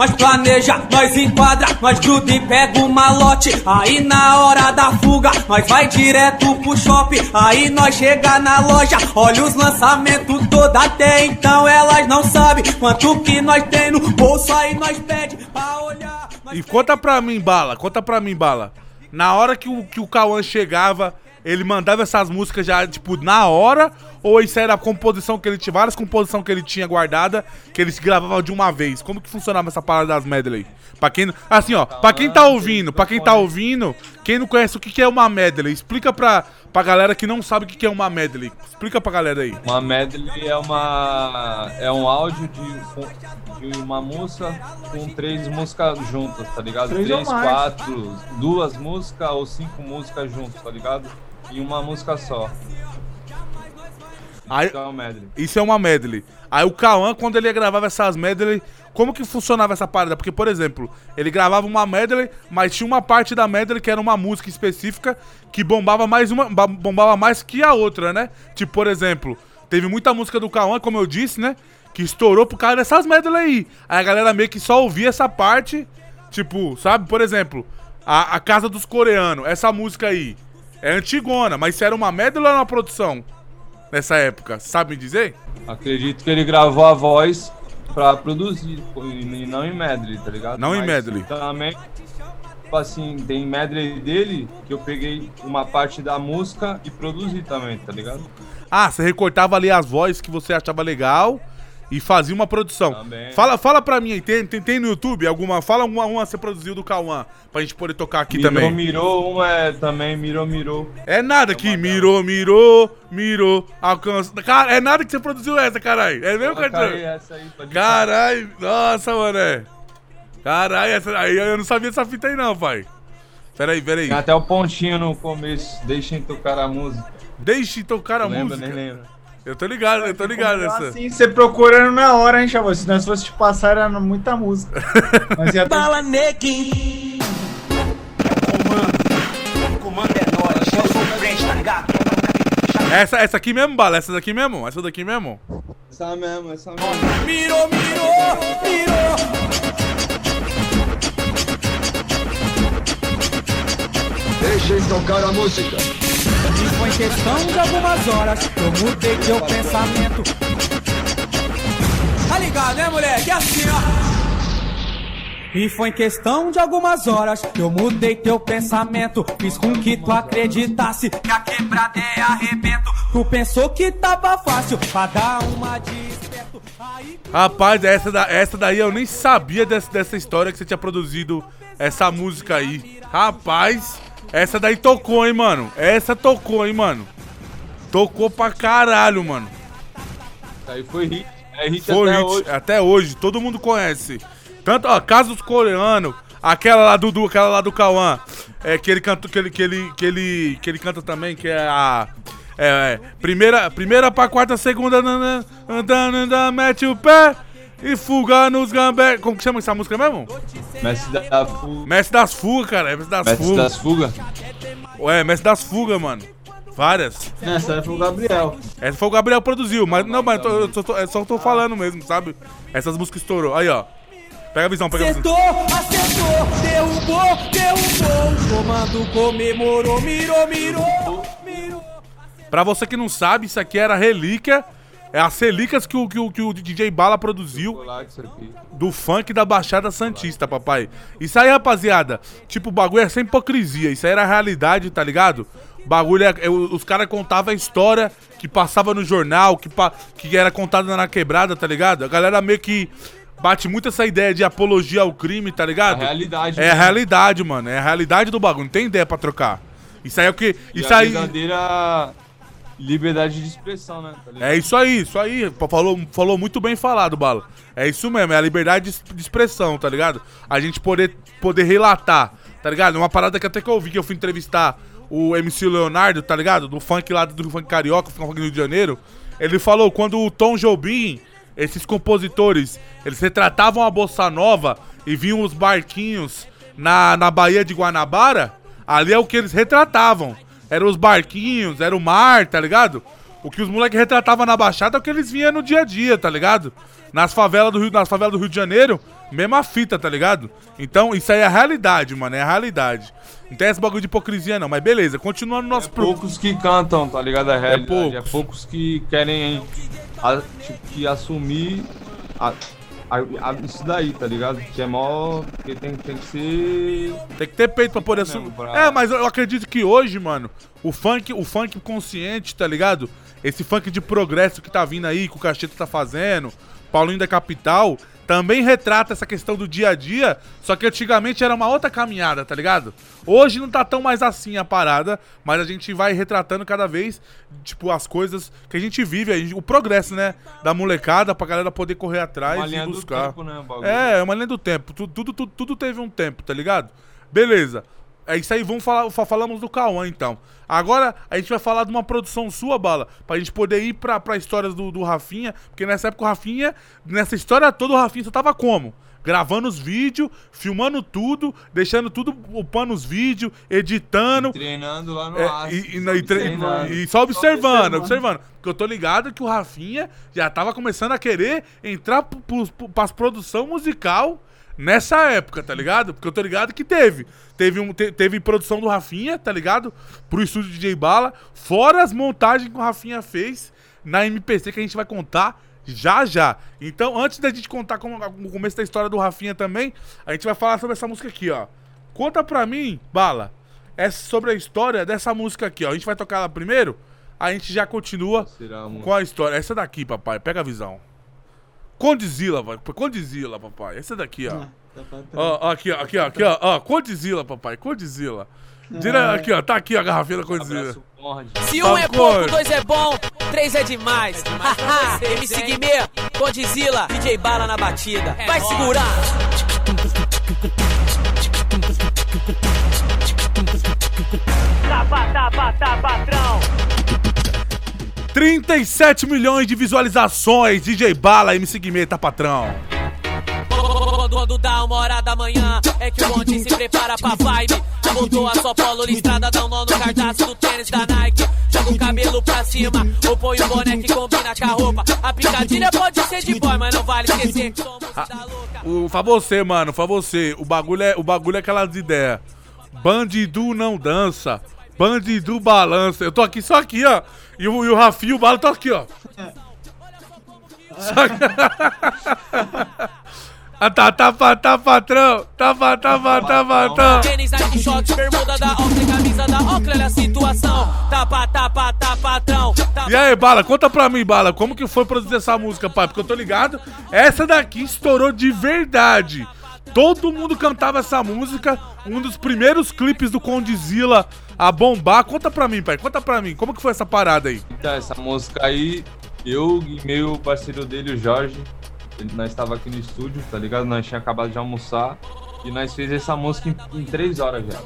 Nós planeja, nós enquadra, nós gruda e pega o malote. Aí na hora da fuga, nós vai direto pro shopping. Aí nós chega na loja, olha os lançamentos todos. Até então elas não sabem quanto que nós tem no bolso. Aí nós pede pra olhar. E conta pra mim, Bala, conta pra mim, Bala. Na hora que o, que o Cauã chegava, ele mandava essas músicas já, tipo, na hora? Ou isso era a composição que ele tinha, várias composições que ele tinha guardada, que ele gravava de uma vez? Como que funcionava essa parada das medley? Pra quem, não- assim, ó, pra quem tá ouvindo, pra quem tá ouvindo, quem não conhece o que é uma medley, explica pra, pra galera que não sabe o que é uma medley. Explica pra galera aí. Uma medley é uma é um áudio de, de uma música com três músicas juntas, tá ligado? Três Três, quatro, duas músicas ou cinco músicas juntas, tá ligado? E uma música só. Aí, Então é uma medley. Isso é uma medley. Aí o Cauã, quando ele gravava essas medley, como que funcionava essa parada? Porque, por exemplo, ele gravava uma medley, mas tinha uma parte da medley que era uma música específica que bombava mais uma, ba- bombava mais que a outra, né? Tipo, por exemplo, teve muita música do Cauã, como eu disse, né? Que estourou por causa dessas medley aí. Aí a galera meio que só ouvia essa parte, tipo, sabe? Por exemplo, a, a Casa dos Coreanos, essa música aí é antigona, mas isso era uma ou era uma produção? Nessa época, sabe me dizer? Acredito que ele gravou a voz pra produzir, e não em medley, tá ligado? Não em Mas medley. Também, tipo assim, tem medley dele que eu peguei uma parte da música e produzi também, tá ligado? Ah, você recortava ali as vozes que você achava legal e fazia uma produção. Também. Fala, fala pra mim aí, tem, tem, tem no YouTube alguma? Fala uma, uma você produziu do Cauã, pra gente poder tocar aqui mirou, também. Mirou, uma é também, mirou, mirou. É nada aqui, mirou, mirou, mirou, alcança. Cara, é nada que você produziu essa, caralho. É mesmo, pode Caralho, nossa, mané. Caralho, essa aí eu não sabia dessa fita aí não, pai. Peraí, peraí. Tem até o pontinho no começo, deixem tocar a música. Deixe tocar a lembra, música. nem lembra. Eu tô ligado, eu tô ligado nessa. Assim, você procurando na hora, hein, Chavo? Se nós fosse te passar, era muita música. Mas ia ter... Bala neguinho. Comando. Comando é nóis. Eu sou o frente, tá ligado? Essa, essa aqui mesmo, Bala? Essa daqui mesmo? Essa daqui mesmo? Essa mesmo, essa mesmo. Mirou, mirou, mirou. Deixem tocar a música. E foi questão de algumas horas eu mudei teu pensamento. Tá ligado, né, moleque? É assim, ó. E foi em questão de algumas horas que eu mudei teu pensamento. Fiz com que tu acreditasse que a quebrada é arrebento. Tu pensou que tava fácil pra dar uma de esperto. Aí Rapaz, essa, da, essa daí eu nem sabia dessa, dessa história que você tinha produzido essa música aí. Rapaz, essa daí tocou, hein, mano? Essa tocou, hein, mano? Tocou pra caralho, mano. Isso aí foi hit. É hit Foi até hit, hoje. até hoje, todo mundo conhece. Tanto, ó, Casa dos Coreanos, aquela lá do, do aquela lá do Cauã, é, que ele canta, que ele, que ele, que ele, que ele canta também, que é a é, é, primeira, primeira pra quarta, segunda, mete o pé e fuga nos gambé. Como que chama essa música mesmo? Mestre da fuga. Mestre das fugas, cara, é Mestre das Mestre fugas. das fugas. É, Mestre das fugas, mano. Várias. Essa foi o Gabriel. Essa foi o Gabriel produziu, mas não, mas eu, tô- eu só tô, é só tô falando mesmo, sabe? Essas músicas estourou. Aí, ó. Pega a visão, pega a visão. acertou, acertou, derrubou, derrubou. Comando comemorou, mirou, mirou, mirou. Pra você que não sabe, isso aqui era relíquia. É as relíquias que o, que o, que o DJ Bala produziu do funk da Baixada Santista, papai. Isso aí, rapaziada, tipo, o bagulho é sem hipocrisia. Isso aí era a realidade, tá ligado? O bagulho é, é- os caras contavam a história que passava no jornal, que, pa- que era contada na quebrada, tá ligado? A galera meio que bate muito essa ideia de apologia ao crime, tá A ligado? realidade. É a né? realidade, mano. É a realidade do bagulho. Não tem ideia pra trocar. Isso aí é o que. E Isso a aí. verdadeira liberdade de expressão, né? Tá? É isso aí, isso aí. Falou, falou muito bem falado, Bala. É isso mesmo, é a liberdade de, expressão, tá ligado? A gente poder, poder relatar, tá ligado? Uma parada que até que eu vi que eu fui entrevistar o MC Leonardo, tá ligado? Do funk lá do funk carioca, funk do Rio de Janeiro. Ele falou quando o Tom Jobim, esses compositores, eles retratavam a bossa nova e vinham os barquinhos na, na Baía de Guanabara, ali é o que eles retratavam. Eram os barquinhos, era o mar, tá ligado? O que os moleques retratavam na Baixada é o que eles vinham no dia a dia, tá ligado? Nas favelas do Rio, nas favelas do Rio de Janeiro, mesma fita, tá ligado? Então, isso aí é a realidade, mano, é a realidade. Não tem esse bagulho de hipocrisia, não, mas beleza, continuando o nosso É pro- poucos que cantam, tá ligado? A realidade. poucos. É poucos que querem a- tipo, que assumir a- a- a- isso daí, tá ligado? Que é mó. Que tem, tem que ser. Tem que ter peito pra poder assumir. pra- É, mas eu acredito que hoje, mano, o funk, o funk consciente, tá ligado? Esse funk de progresso que tá vindo aí, que o Cacheta tá fazendo, Paulinho da Capital, também retrata essa questão do dia a dia, só que antigamente era uma outra caminhada, tá ligado? Hoje não tá tão mais assim a parada, mas a gente vai retratando cada vez, tipo, as coisas que a gente vive, a gente- o progresso, né? Da molecada pra galera poder correr atrás Uma e linha do buscar. tempo, né? É, é uma linha do tempo. Tudo, tudo, tudo, tudo teve um tempo, tá ligado? Beleza. É isso aí, vamos falar, fa- falamos do Cauã então. Agora a gente vai falar de uma produção sua, Bala, pra gente poder ir pra, pra histórias do, do Rafinha, porque nessa época o Rafinha, nessa história toda o Rafinha só tava como? Gravando os vídeos, filmando tudo, deixando tudo upando os vídeos, editando. Treinando lá no É, aço. e, e, e, tre- e só observando, observando. observando. Porque eu tô ligado que o Rafinha já tava começando a querer entrar pro, pro, pro, pras produção musical nessa época, tá ligado? Porque eu tô ligado que teve. Teve, um, te- teve produção do Rafinha, tá ligado? Pro estúdio DJ Bala. Fora as montagens que o Rafinha fez na MPC que a gente vai contar já já. Então, antes da gente contar como, o começo da história do Rafinha também, a gente vai falar sobre essa música aqui, ó. Conta pra mim, Bala, é sobre a história dessa música aqui, ó. A gente vai tocar ela primeiro, a gente já continua Será, com a história. Essa daqui, papai, pega a visão. Condizila, vai. Condizila, papai. Essa daqui, ó. Tá pra trás. Ó, aqui, ó, aqui, ó, aqui, ó, ó. Condizila, papai, Condizila. Dire... Aqui, ó, tá aqui a garrafinha da Condizila. Se um é Papo. pouco, dois é bom, três é demais. Haha, MC Guimê, Condzilla, DJ Bala na batida. Vai segurar. Tapa, tapa, tapa, patrão. 37 milhões de visualizações, DJ Bala, MC Guimê, tá patrão. Quando dá uma hora da manhã, é que o bonde se prepara pra vibe. Voltou a sua polo listrada, dá um nó no cardápio do tênis da Nike. Joga o cabelo pra cima, ou põe o boné que combina com a roupa. A picadilha pode ser de boy, mas não vale esquecer que somos da louca. O, você, mano, fa você. O bagulho é, o bagulho é aquelas ideias. Bandido não dança. Bandido balança. Eu tô aqui só aqui, ó. E o, e o Rafinha e o Bala tô aqui, ó. Só que... Ah, tá, tá, tá, tá, patrão. Tá, tá, tá, tá, tá, patrão. Tênis, Nike, shorts, bermuda da Oakley, camisa da Oakley, olha a situação. Tapa, tapa, tapa, patrão. Tapa, E aí, Bala, conta pra mim, Bala, como que foi produzir essa música, pai? Porque eu tô ligado, essa daqui estourou de verdade. Todo mundo cantava essa música, um dos primeiros clipes do Condizila a bombar. Conta pra mim, pai, conta pra mim, como que foi essa parada aí? Então, essa música aí, eu e meu parceiro dele, o Jorge, ele- nós estava aqui no estúdio, tá ligado? Nós tinha acabado de almoçar e nós fez essa música em, em três horas já.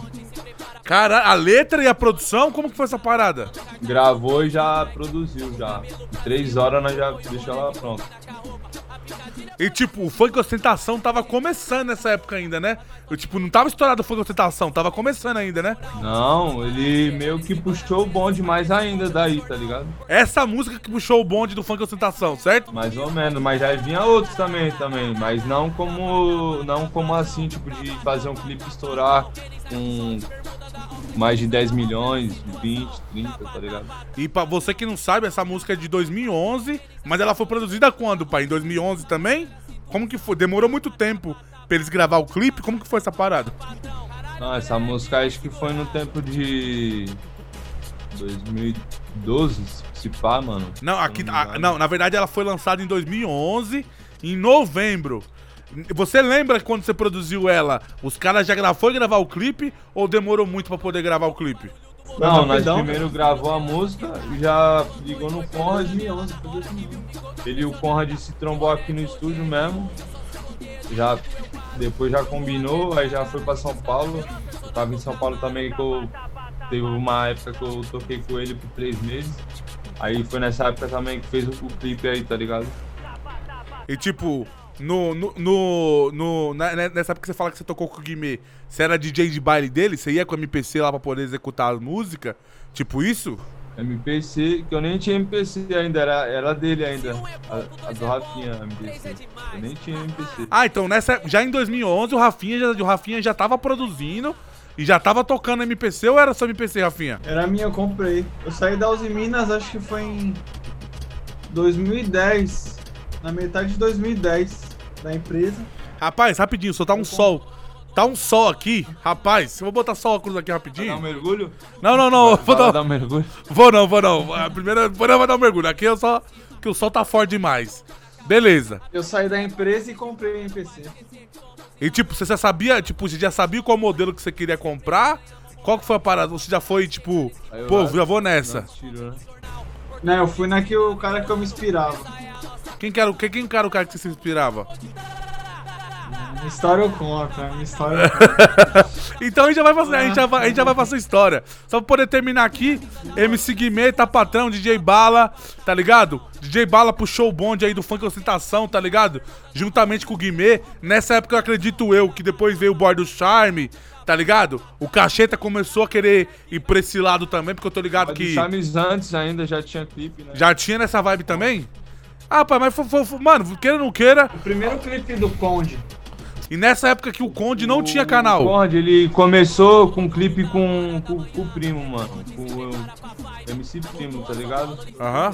Cara, a letra e a produção, como que foi essa parada? Gravou e já produziu já. Em três horas nós já deixou ela pronta. E tipo, o funk ostentação tava começando nessa época ainda, né? Eu, tipo, não tava estourado o funk ostentação, tava começando ainda, né? Não, ele meio que puxou o bonde mais ainda daí, tá ligado? Essa música que puxou o bonde do funk ostentação, certo? Mais ou menos, mas já vinha outros também, também. Mas não como. Não como assim, tipo, de fazer um clipe estourar com mais de 10 milhões, 20, 30, tá ligado? E pra você que não sabe, essa música é de 2011, mas ela foi produzida quando, pai? Em 2011 também? Como que foi? Demorou muito tempo pra eles gravar o clipe? Como que foi essa parada? Não, essa música acho que foi no tempo de 2012, se pá, mano. Não, aqui, ah, engano. não, na verdade ela foi lançada em 2011, em novembro. Você lembra quando você produziu ela? Os caras já foi gravar o clipe ou demorou muito pra poder gravar o clipe? Não, nós rapidão, primeiro gravou a música e já ligou no Conrad. 2011, foi 2011. Ele e o Conrad se trombou aqui no estúdio mesmo. Já, depois já combinou, aí já foi pra São Paulo. Eu tava em São Paulo também que eu teve uma época que eu toquei com ele por três meses. Aí foi nessa época também que fez o, o clipe aí, tá ligado? E tipo, no, no, no, no- na- né, nessa época que você fala que você tocou com o Guimê, você era DJ de baile dele? Você ia com o MPC lá pra poder executar a música? Tipo isso? MPC, que eu nem tinha MPC ainda, era, era dele ainda. A, a do Rafinha, MPC. Eu nem tinha MPC. Ah, então nessa, já em 2011 o Rafinha, já, o Rafinha já tava produzindo e já tava tocando MPC ou era só MPC, Rafinha? Era minha, eu comprei. Eu saí da Uzi Minas, acho que foi em 2010. Na metade de 2010 da empresa. Rapaz, rapidinho, só tá um sol. Tá um sol aqui, rapaz. Eu vou botar só o óculos aqui Vai dar rapidinho. um mergulho? Não, não, não. Vou, Vai lá dar, dar um mergulho? vou não, vou não. A primeira, depois eu vou dar um mergulho. Aqui eu só. Que o sol tá forte demais. Beleza. Eu saí da empresa e comprei o MPC. E tipo, você já sabia, tipo, você já sabia qual modelo que você queria comprar? Qual que foi a parada? Você já foi, tipo, pô, já vou nessa. Não, né? Não, eu fui naquele o cara que eu me inspirava. Quem que era, o- quem, quem que era o cara que você se inspirava? Minha história eu conto, minha história eu conto. Então a gente já vai fazer, a gente já vai, a gente já vai história. Só pra poder terminar aqui, MC Guimê, tá patrão, DJ Bala, tá ligado? DJ Bala puxou o bonde aí do funk ostentação, tá ligado? Juntamente com o Guimê. Nessa época eu acredito eu que depois veio o Boy do Charme, tá ligado? O Cacheta começou a querer ir pra esse lado também, porque eu tô ligado que do Chames antes ainda já tinha clipe, né? já tinha nessa vibe também. Ah, pai, mas foi, foi- foi- mano, queira ou não queira. O primeiro clipe do Conde. E nessa época que o Conde não tinha canal. O Conrad, ele começou com um clipe com, com, com o primo, mano. Com o MC Primo, tá ligado? Aham.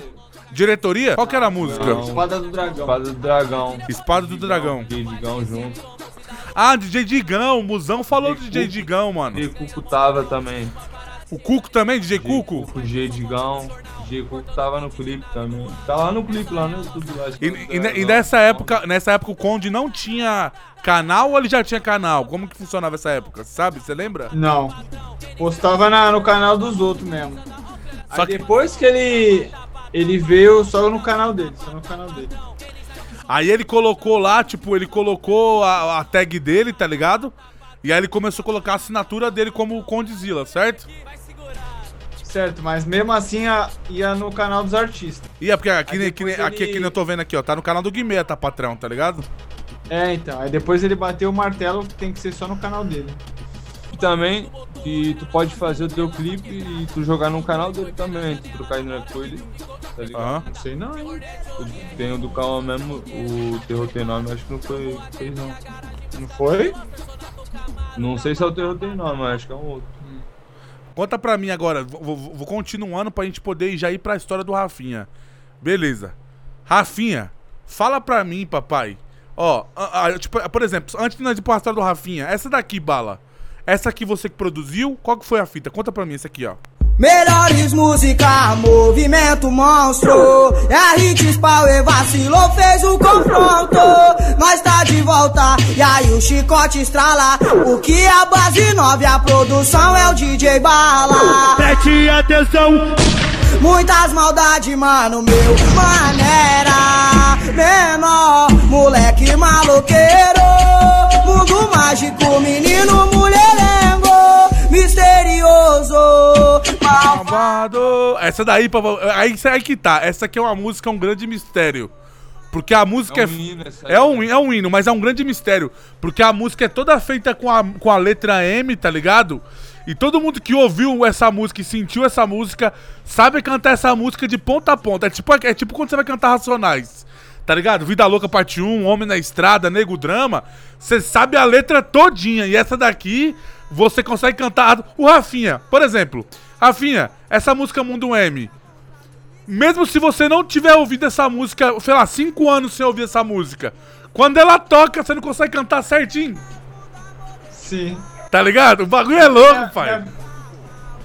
Diretoria? Qual que era a música? Não. Espada do Dragão. Espada do Dragão. Espada do Dragão. DJ Digão junto. Ah, DJ Digão, o Musão falou do DJ Cuco. Digão, mano. DJ Cuco tava também. O Cuco também, DJ Cuco? O DJ Digão. Cuco tava no clipe também. Tá lá no clipe, lá no YouTube. Lá, E, e e nessa época, nessa época o Conde não tinha canal ou ele já tinha canal? Como que funcionava essa época? Sabe? Você lembra? Não. Postava na- no canal dos outros mesmo. Só Aí que- depois que ele. Ele veio só no canal dele, só no canal dele. Aí ele colocou lá, tipo, ele colocou a, a tag dele, tá ligado? E aí ele começou a colocar a assinatura dele como o Condezilla, certo? Certo, mas mesmo assim a- ia no canal dos artistas. E é porque aqui, nem- que nem- aqui, ele- que nem eu tô vendo aqui, ó, tá no canal do Guimê, tá, patrão, tá ligado? É, então. Aí depois ele bateu o martelo que tem que ser só no canal dele. E também que tu pode fazer o teu clipe e tu jogar no canal dele também. Tu trocar ideia com ele. Tá ligado? Aham. Não sei não, hein? Tem o do Calma mesmo, o Terror Tem Nome, acho que não foi fez não. Não foi? Não sei se é o Terror Tem Nome, mas acho que é um outro. Conta pra mim agora, vou, vou- continuando pra gente poder já ir pra história do Rafinha. Beleza. Rafinha, fala pra mim, papai. Ó, a- a- tipo, por exemplo, antes de nós ir pra história do Rafinha, essa daqui, Bala. Essa aqui você que produziu, qual que foi a fita? Conta pra mim, essa aqui, ó. Melhores música, movimento monstro. É a Hits Power vacilou, fez o confronto. Nós tá de volta, e aí o chicote estrala. O que é a base 9, a produção é o DJ Bala. Preste atenção, Muitas maldades, mano, meu maneira menor, moleque maloqueiro, mundo mágico, menino mulherengo, Malvado. Essa daí, aí, aí que tá. Essa aqui é uma música, é um grande mistério. Porque a música é. É um hino essa aí, é, um, né? é um hino, mas é um grande mistério. Porque a música é toda feita com a, com a letra M, tá ligado? E todo mundo que ouviu essa música e sentiu essa música sabe cantar essa música de ponta a ponta. É tipo, é tipo quando você vai cantar Racionais. Tá ligado? Vida Louca Parte 1, Homem na Estrada, Nego Drama. Você sabe a letra todinha. E essa daqui, você consegue cantar. O Rafinha, por exemplo. Rafinha, essa música Mundo M. Mesmo se você não tiver ouvido essa música, sei lá, cinco anos sem ouvir essa música. Quando ela toca, você não consegue cantar certinho. Sim. Tá ligado? O bagulho é louco, É, pai. é.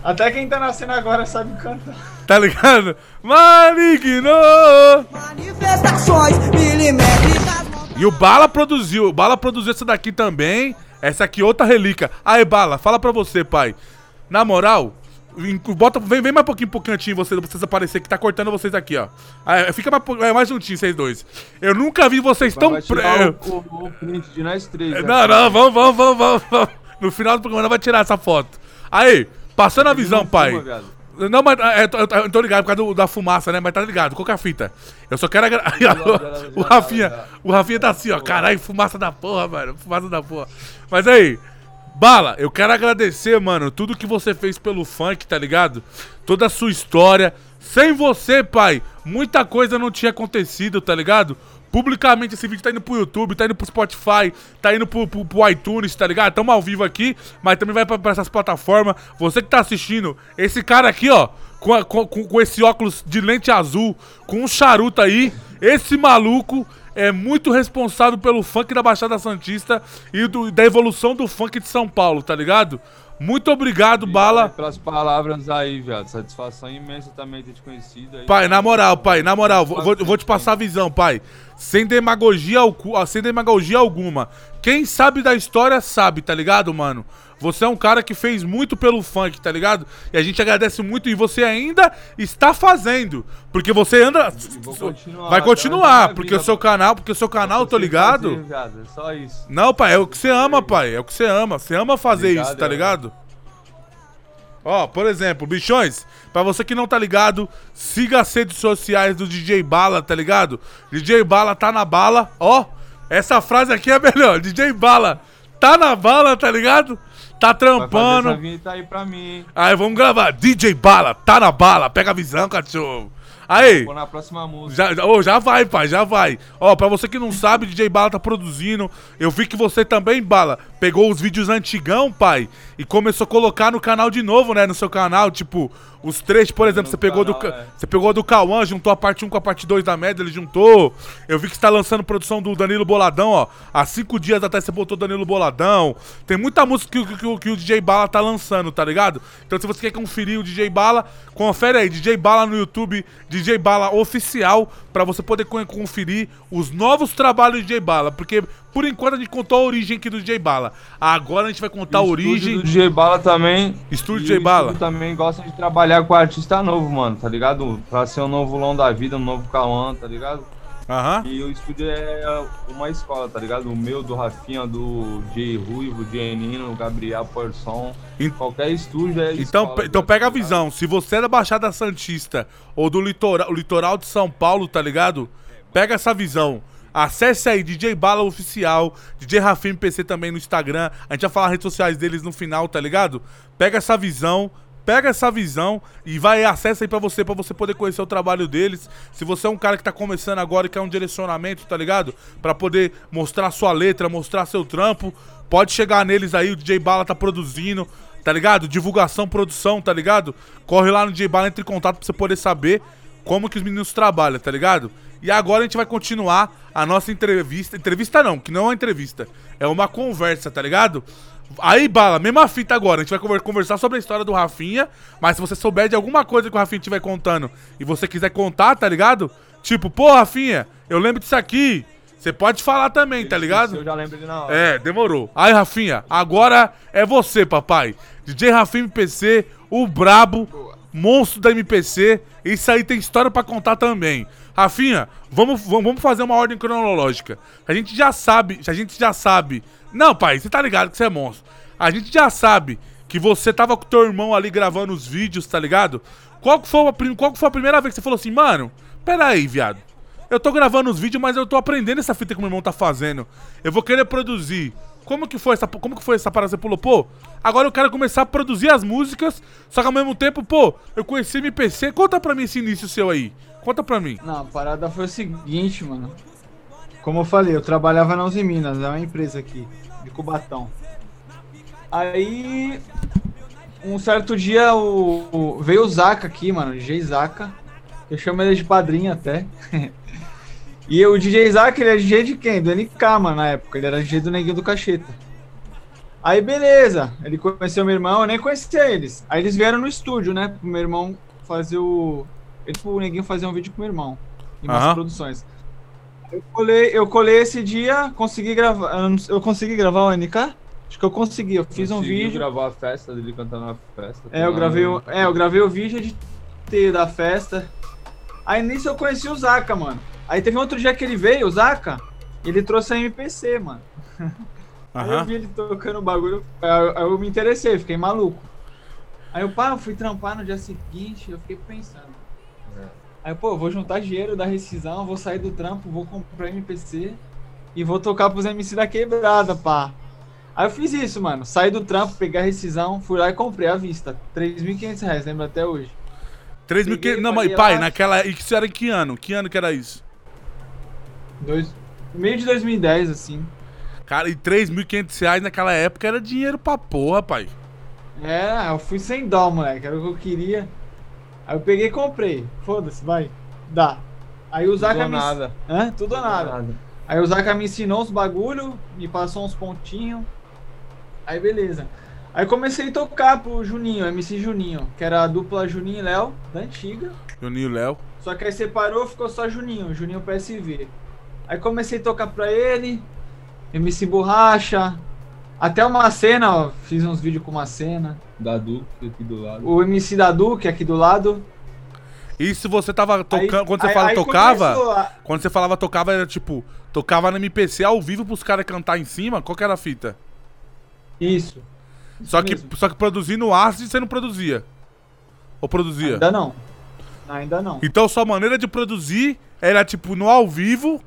Até quem tá nascendo agora sabe cantar. Tá ligado? Maligno! manifestações milimétricas. E o Bala produziu. O Bala produziu essa daqui também. Essa aqui, outra relíquia. Aí, Bala, fala pra você, pai. Na moral, Bota, vem, vem mais um pouquinho pro cantinho você, pra vocês aparecer que tá cortando vocês aqui, ó. Aí, fica mais, é, mais juntinho, vocês dois. Eu nunca vi vocês tão Vai pre... tirar o, o, o print de nós três. né? Não, não, vamos, vamos, vamos, vamos, vamos. No final do programa vai tirar essa foto. Aí, passando a visão, pai. fuma. Não, mas é, eu tô, eu eu tô ligado por causa do- da fumaça, né? Mas tá ligado, qual que é a fita? Eu só quero agra... o Rafinha, o Rafinha tá assim, ó. Caralho, fumaça da porra, mano. Fumaça da porra. Mas aí, Bala, eu quero agradecer, mano, tudo que você fez pelo funk, tá ligado? Toda a sua história. Sem você, pai, muita coisa não tinha acontecido, tá ligado? Publicamente esse vídeo tá indo pro YouTube, tá indo pro Spotify, tá indo pro, pro, pro iTunes, tá ligado? Tamo ao vivo aqui, mas também vai pra, pra essas plataformas. Você que tá assistindo, esse cara aqui, ó, com, a- com, com- esse óculos de lente azul, com um charuto aí, esse maluco é muito responsável pelo funk da Baixada Santista e do- da evolução do funk de São Paulo, tá ligado? Muito obrigado, Bala. Pelas palavras aí, viado. Satisfação imensa também ter te conhecido aí. Pai, na moral, pai, na moral, vou, vou- vou te passar a visão, pai. Sem demagogia, sem demagogia alguma. Quem sabe da história sabe, tá ligado, mano? Você é um cara que fez muito pelo funk, tá ligado? E a gente agradece muito e você ainda está fazendo. Porque você anda. continuar, vai resto continuar, porque vida, o seu canal, porque o seu canal, tô ligado. fazer, É só isso. Não, pai, é o que você ama, pai. É o que você ama. Você ama fazer Obrigado, isso, tá é. ligado? Ó, por exemplo, bichões, pra você que não tá ligado, siga as redes sociais do DJ Bala, tá ligado? DJ Bala tá na bala, ó. Essa frase aqui é melhor. DJ Bala tá na bala, tá ligado? Tá Vai fazer trampando. essa vinheta aí pra mim? Aí vamos gravar. DJ Bala, tá na bala. Pega a visão, cachorro. Aí. Vou na próxima música. Já, ô, já vai, pai, já vai. Ó, pra você que não sabe, DJ Bala tá produzindo. Eu vi que você também, Bala, pegou os vídeos antigão, pai, e começou a colocar no canal de novo, né? No seu canal, tipo, os três, por exemplo, você pegou do canal, Ca- é. você pegou do Cauã, juntou a parte 1 com a parte 2 da média, ele juntou. Eu vi que você tá lançando produção do Danilo Boladão, ó. Há cinco dias até você botou Danilo Boladão. Tem muita música que, que- que o- DJ Bala tá lançando, tá ligado? Então se você quer conferir o DJ Bala, confere aí, DJ Bala no YouTube, DJ Bala oficial, pra você poder co- conferir os novos trabalhos do DJ Bala. Porque por enquanto a gente contou a origem aqui do DJ Bala. Agora a gente vai contar a O origem. estúdio do DJ Bala também. Estúdio E DJ o Bala. estúdio também gosta de trabalhar com artista novo, mano, tá ligado? Pra ser um novo Long da Vida, um novo Cauã, tá ligado? Aham. E o estúdio é uma escola, tá ligado? O meu, do Rafinha, do J Ruivo, J Nino, Gabriel Porson. Ent- Qualquer estúdio é Então, escola, pe- então pega a tá visão. Se você é da Baixada Santista ou do litoral, litoral de São Paulo, tá ligado? Pega essa visão. Acesse aí DJ Bala Oficial, DJ Rafinha MPC também no Instagram. A gente vai falar as redes sociais deles no final, tá ligado? Pega essa visão. Pega essa visão e vai acessa aí pra você, pra você poder conhecer o trabalho deles. Se você é um cara que tá começando agora e quer um direcionamento, tá ligado? Pra poder mostrar sua letra, mostrar seu trampo, pode chegar neles aí, o DJ Bala tá produzindo, tá ligado? Divulgação, produção, tá ligado? Corre lá no DJ Bala, entre em contato pra você poder saber como que os meninos trabalham, tá ligado? E agora a gente vai continuar a nossa entrevista. Entrevista não, que não é uma entrevista. É uma conversa, tá ligado? Aí, Bala, mesma fita agora. A gente vai conver- conversar sobre a história do Rafinha. Mas se você souber de alguma coisa que o Rafinha estiver contando e você quiser contar, tá ligado? Tipo, pô, Rafinha, eu lembro disso aqui. Você pode falar também, tá ligado? Eu já lembro ele na hora. É, demorou. Aí, Rafinha, agora é você, papai. DJ Rafinha MPC, o brabo, monstro da MPC. Isso aí tem história pra contar também. Rafinha, vamos, vamos fazer uma ordem cronológica. A gente já sabe, a gente já sabe. Não, pai, você tá ligado que você é monstro. A gente já sabe que você tava com teu irmão ali gravando os vídeos, tá ligado? Qual que foi a, qual que foi a primeira vez que você falou assim, mano, pera aí, viado. Eu tô gravando os vídeos, mas eu tô aprendendo essa fita que meu irmão tá fazendo. Eu vou querer produzir. Como que foi essa, como que foi essa parada? Você pulou, pô, agora eu quero começar a produzir as músicas, só que ao mesmo tempo, pô, eu conheci MPC. Conta pra mim esse início seu aí. Conta pra mim. Não, a parada foi o seguinte, mano. Como eu falei, eu trabalhava na Uzi Minas, é uma empresa aqui, de Cubatão. Aí, um certo dia, o, o- veio o Zaca aqui, mano, DJ Zaca. Eu chamo ele de padrinho até. e o DJ Zaca, ele é DJ de quem? Do NK, mano, na época. Ele era DJ do Neguinho do Cacheta. Aí, beleza. Ele conheceu meu irmão, eu nem conhecia eles. Aí eles vieram no estúdio, né, pro meu irmão fazer o... Ele, pro Neguinho fazer um vídeo com o meu irmão. Em Aham. produções. Eu colei, eu colei esse dia, consegui gravar. Eu, consegui gravar o NK? Acho que eu consegui, eu fiz um Conseguiu vídeo. gravar a festa dele cantando na festa. É, eu gravei, o, é, eu gravei o vídeo de da festa. Aí nisso eu conheci o Zaka, mano. Aí teve um outro dia que ele veio, o Zaka, ele trouxe a MPC, mano. Aí eu vi ele tocando o bagulho, aí eu, me interessei, fiquei maluco. Aí eu, pá, eu fui trampar no dia seguinte, eu fiquei pensando. Aí, pô, eu vou juntar dinheiro da rescisão, vou sair do trampo, vou comprar MPC e vou tocar pros MC da quebrada, pá. Aí eu fiz isso, mano. Saí do trampo, peguei a rescisão, fui lá e comprei à vista. 3.500 reais, lembro até hoje. 3 mil Peguei, que... Não, mas pai, lá. naquela. Isso era em que ano? Que ano que era isso? Dois... Meio de 2010, assim. Cara, e 3.500 reais naquela época era dinheiro pra porra, pai. É, eu fui sem dó, moleque. Era o que eu queria. Aí eu peguei e comprei. Foda-se, vai. Dá. Aí o Zaka Tudo me... nada. Hã? Tudo ou nada. Aí o Zaka me ensinou os bagulho, me passou uns pontinhos. Aí beleza. Aí comecei a tocar pro Juninho, MC Juninho, que era a dupla Juninho e Léo, da antiga. Juninho e Léo. Só que aí separou, ficou só Juninho, Juninho PSV. Aí comecei a tocar pra ele, MC Borracha, até uma cena, ó, fiz uns vídeos com uma cena. Da Duque aqui do lado. O MC da Duque aqui do lado. E se você tava tocando. Aí- Quando você aí- fala aí tocava. a- Quando você falava tocava, era tipo. Tocava no MPC ao vivo pros caras cantar em cima? Qual que era a fita? Isso. Só que, só que produzir no Acid você não produzia. Ou produzia? Ainda não. Ainda não. Então sua maneira de produzir era tipo no ao vivo,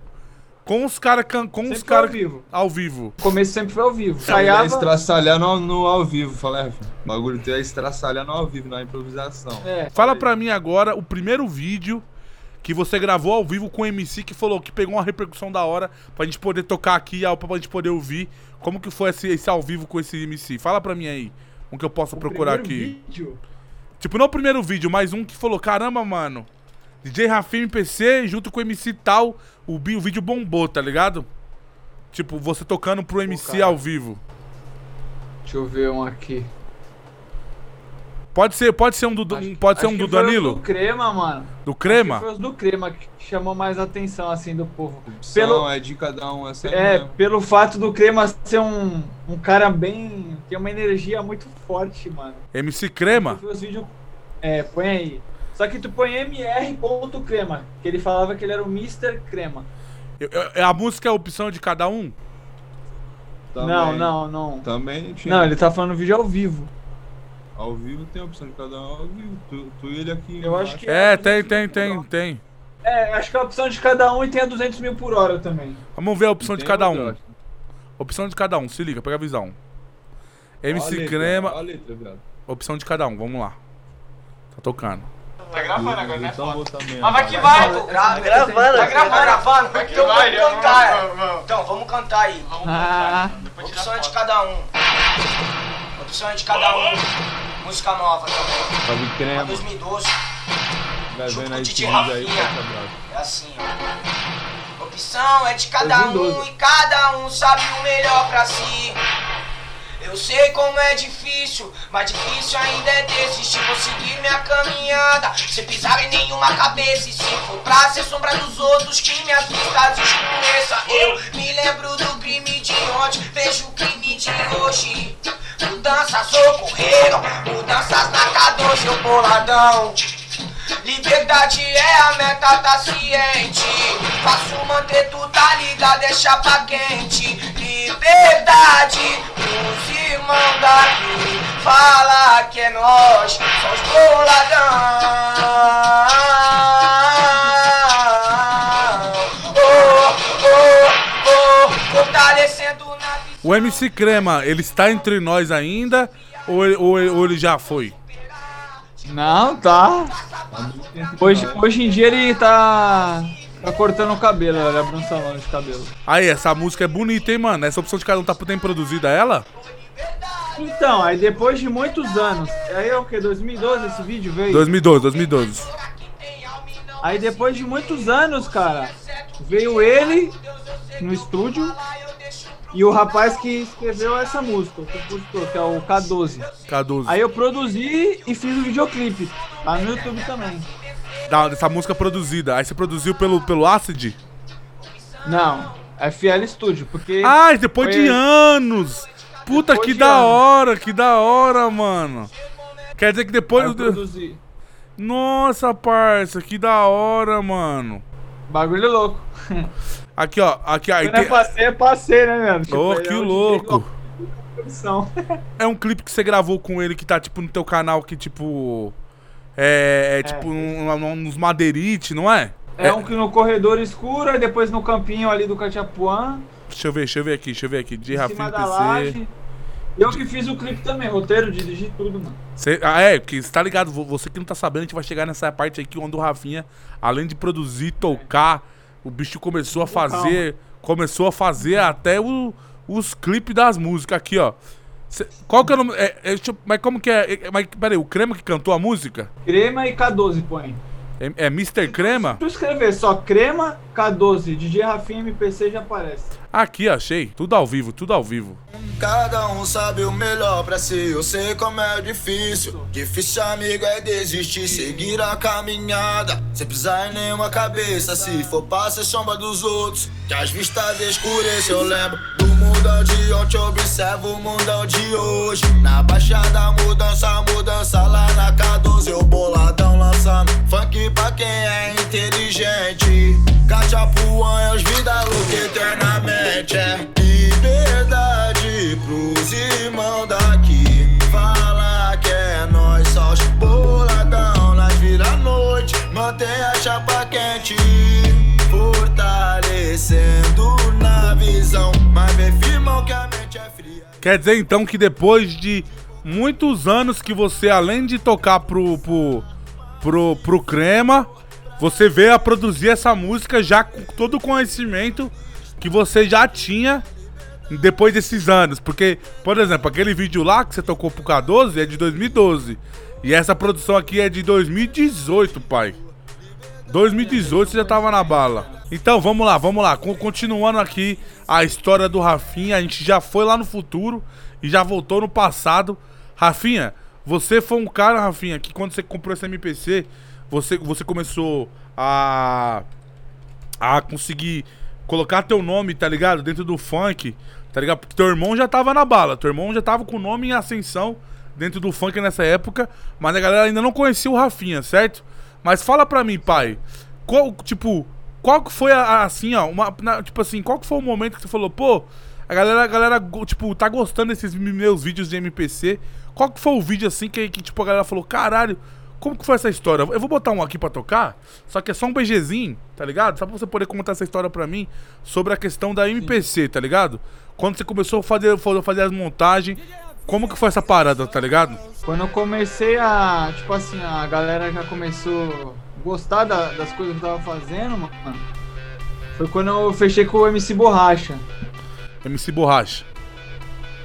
com os caras com os caras ao vivo. ao vivo. O começo sempre foi ao vivo. É Saiava. estraçalhar no, no ao vivo, falei, é, o bagulho teu é estraçalhar no ao vivo, na improvisação. É, Fala pra mim agora o primeiro vídeo que você gravou ao vivo com o MC que falou que pegou uma repercussão da hora pra gente poder tocar aqui, pra gente poder ouvir. Como que foi esse, esse ao vivo com esse MC? Fala pra mim aí, um que eu possa o procurar primeiro aqui. vídeo. Tipo, não o primeiro vídeo, mas um que falou, caramba, mano, DJ Rafinha MPC junto com o MC tal, o, o vídeo bombou, tá ligado? Tipo, você tocando pro MC ao vivo. Deixa eu ver um aqui. Pode ser, pode ser um do, Acho- pode ser um do Danilo? Do Crema, mano. Do Acho que Crema? Foi os do Crema que chamou mais atenção, assim, do povo. Opção Pelo, é de cada um, essa aí é, mesmo. pelo fato do Crema ser um, um cara bem. tem uma energia muito forte, mano. MC Crema? Os vídeos. É, põe aí. Só que tu põe mr.crema, que ele falava que ele era o Mr. Crema. Eu- eu- a música é a opção de cada um? Também- Não, não, não. Também tinha. Não, ele tá falando vídeo ao vivo. Ao vivo tem a opção de cada um ao vivo. Tu, tu e ele aqui. Eu acho que É, tem, tem, tem, tem. É, acho que é a opção de cada um e tem a 200 mil por hora também. Vamos ver a opção de cada um. Opção de cada um, se liga, pega a visão. Olha a MC letra, Crema, olha a letra, viado. opção de cada um, vamos lá. Tá tocando. Tá gravando agora, né? Então, Mas vai que vai, pô. Gra gravando, tá gravando, então vamos cantar. Então, vamos cantar aí. Ah, Opção é de cada um. Opção é de cada um. Música nova também. Pra crema. 2012. Vai Junto vendo com aí o aí, Rafinha. É assim, ó. Opção é de cada um 2012. e cada um sabe o melhor pra si. Eu sei como é difícil, mas difícil ainda é desistir. Vou seguir minha caminhada, sem pisar em nenhuma cabeça. E se for pra ser sombra dos outros, que minha vista escureça. Eu me lembro do crime de ontem, vejo o crime de hoje. Mudanças ocorreram, mudanças na K12, eu boladão. Liberdade é a meta, tá ciente. Faço manter tu tá ligado, é chapa quente. Liberdade, os irmãos daqui. Fala que é nós, só os boladão. Oh, oh, oh, fortalecendo na. O MC Crema, ele está entre nós ainda ou ou ou ele já foi? Não, tá. Hoje, hoje em dia ele tá. Tá cortando o cabelo, ele abriu um salão de cabelo. Aí, essa música é bonita, hein, mano? Essa opção de cada um tá tem produzida ela? Então, aí depois de muitos anos. Aí é o que? 2012 esse vídeo veio? 2012, 2012. Aí depois de muitos anos, cara, veio ele no estúdio e o rapaz que escreveu essa música, o compositor, que é o K12. K12. Aí eu produzi e fiz o videoclipe. Tá no YouTube também. Da, dessa música produzida. Aí você produziu pelo, pelo Acid? Não, é FL Studio, porque. Ah, depois de anos! Puta, Depois que da anos. hora, que da hora, mano. Quer dizer que depois. Aí eu produzi. Nossa, parça, que da hora, mano. Bagulho louco. Aqui, ó. Aqui, aí Quando é passei, é passei, né, mano? Ô, ele que é louco. É um clipe que você gravou com ele que tá, tipo, no teu canal que, tipo. É, é tipo, um, um, nos madeirite, não é? É um que no corredor escuro, e depois no campinho ali do Cachapuã, Deixa eu ver, deixa eu ver aqui, deixa eu ver aqui. De Rafinha PC. laje. Eu que fiz o clipe também, roteiro, dirigi tudo, mano. Cê- ah, é, porque você tá ligado, vo- você que não tá sabendo, a gente vai chegar nessa parte aí que onde o Rafinha, além de produzir, tocar, o bicho começou a fazer. Começou a fazer até o- os clipes das músicas aqui, ó. Cê- qual que é o nome? É, é, mas como que é? é? Mas peraí, o Crema que cantou a música? Crema e K12 põe. É, é Mr. Crema? Se tu escrever só Crema, K12, DJ Rafinha MPC já aparece. Aqui, achei. Tudo ao vivo, tudo ao vivo. Cada um sabe o melhor pra si, eu sei como é difícil. Difícil, amigo, é desistir, seguir a caminhada. Sem pisar em nenhuma cabeça, se for pra ser sombra dos outros. Que as vistas escurecem, eu lembro do mundão de ontem, observo o mundão de hoje. Na baixada, mudança, mudança lá na K12, eu boladão lançando funk pra quem é inteligente. Cachapuã é os vida louca eternamente, é liberdade pros irmãos daqui. Fala que é nós só os boladão nas vira-noite. Mantém a chapa quente, fortalecendo na visão. Mas bem firmão que a mente é fria. Quer dizer então que depois de muitos anos que você, além de tocar pro, pro, pro, pro Crema, você veio a produzir essa música já com todo o conhecimento que você já tinha depois desses anos. Porque, por exemplo, aquele vídeo lá que você tocou pro K12 é de 2012. E essa produção aqui é de 2018, pai. 2018 você já tava na bala. Então vamos lá, vamos lá. Con- Continuando aqui a história do Rafinha. A gente já foi lá no futuro e já voltou no passado. Rafinha, você foi um cara, Rafinha, que quando você comprou esse MPC, você, você começou a. a conseguir colocar teu nome, tá ligado? Dentro do funk, tá ligado? Porque teu irmão já tava na bala. Teu irmão já tava com o nome em ascensão dentro do funk nessa época, mas a galera ainda não conhecia o Rafinha, certo? Mas fala pra mim, pai, qual, tipo, qual que foi a, assim, ó, uma, na- tipo assim, qual que foi o momento que você falou, pô, a galera, a galera, tipo, tá gostando desses me- meus vídeos de MPC, qual que foi o vídeo, assim, que, que, tipo, a galera falou, caralho, como que foi essa história? Eu vou botar um aqui pra tocar, só que é só um BGzinho, tá ligado? Só pra você poder contar essa história pra mim sobre a questão da MPC, tá ligado? Quando você começou a fazer, fazer as montagens, como que foi essa parada, tá ligado? Quando eu comecei a. Tipo assim, a galera já começou a gostar da- das coisas que eu tava fazendo, mano. Foi quando eu fechei com o MC Borracha. MC Borracha.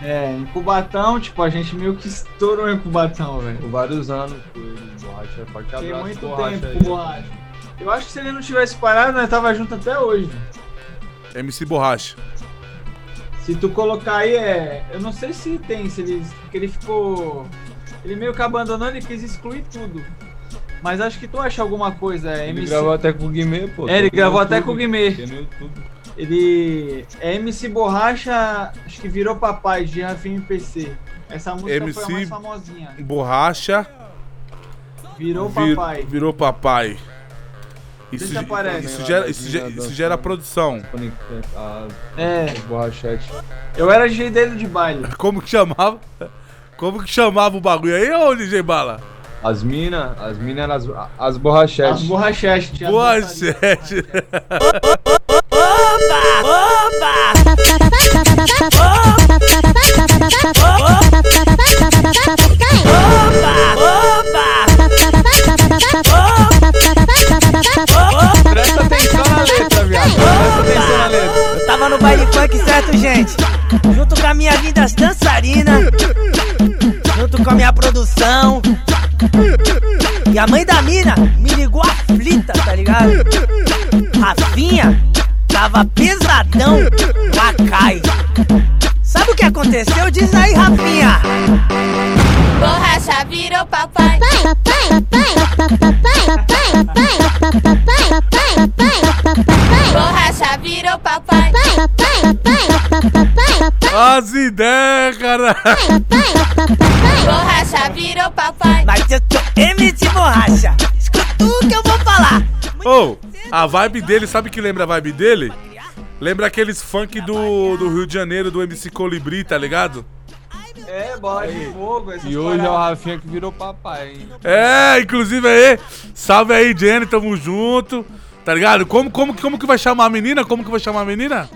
É, em Cubatão, tipo, a gente meio que estourou em Cubatão, velho. Por vários anos com ele, borracha. Forte abraço, muito borracha tempo aí. Borracha. Eu acho que se ele não tivesse parado, nós tava junto até hoje. velho. MC Borracha. Se tu colocar aí, é. Eu não sei se tem, se ele. Porque ele ficou. Ele meio que abandonou, ele quis excluir tudo. Mas acho que tu acha alguma coisa, é Ele MC. gravou até com o Guimê, pô. É, ele Tem gravou até com o Guimê. Ele. É MC Borracha, acho que virou papai de Rafinha MPC. Essa música foi a MC mais famosinha. Borracha. Virou vi- papai. Virou papai. Isso, se aparece. isso, gera, isso, gera, isso gera produção. As, É. as borrachetes. Eu era DJ dele de baile. Como que chamava? Como que chamava o bagulho aí, ô DJ Bala? As minas, as minas eram as, as borrachetes. As borrachetes. tinha Boa, tava no baile funk, certo, gente? Junto com a minha vida dançarina. Junto com a minha produção. E a mãe da mina me ligou aflita, tá ligado? Rafinha tava pesadão no Acai. Sabe o que aconteceu? Diz aí, Rafinha. Borracha virou papai. Borracha virou papai. As ideias, Caralho. Borracha virou papai. Mas eu tô MC Borracha. Escuta o que eu vou falar. Ô, a vibe dele, sabe que lembra a vibe dele? Lembra aqueles funk do, do Rio de Janeiro, do MC Colibri, tá ligado? É, bola de fogo, E hoje é o. Rafinha que virou papai, hein? É, inclusive aí, salve aí, Jenny, tamo junto. Tá ligado? Como, como, como que vai chamar a menina? Como que vai chamar a menina?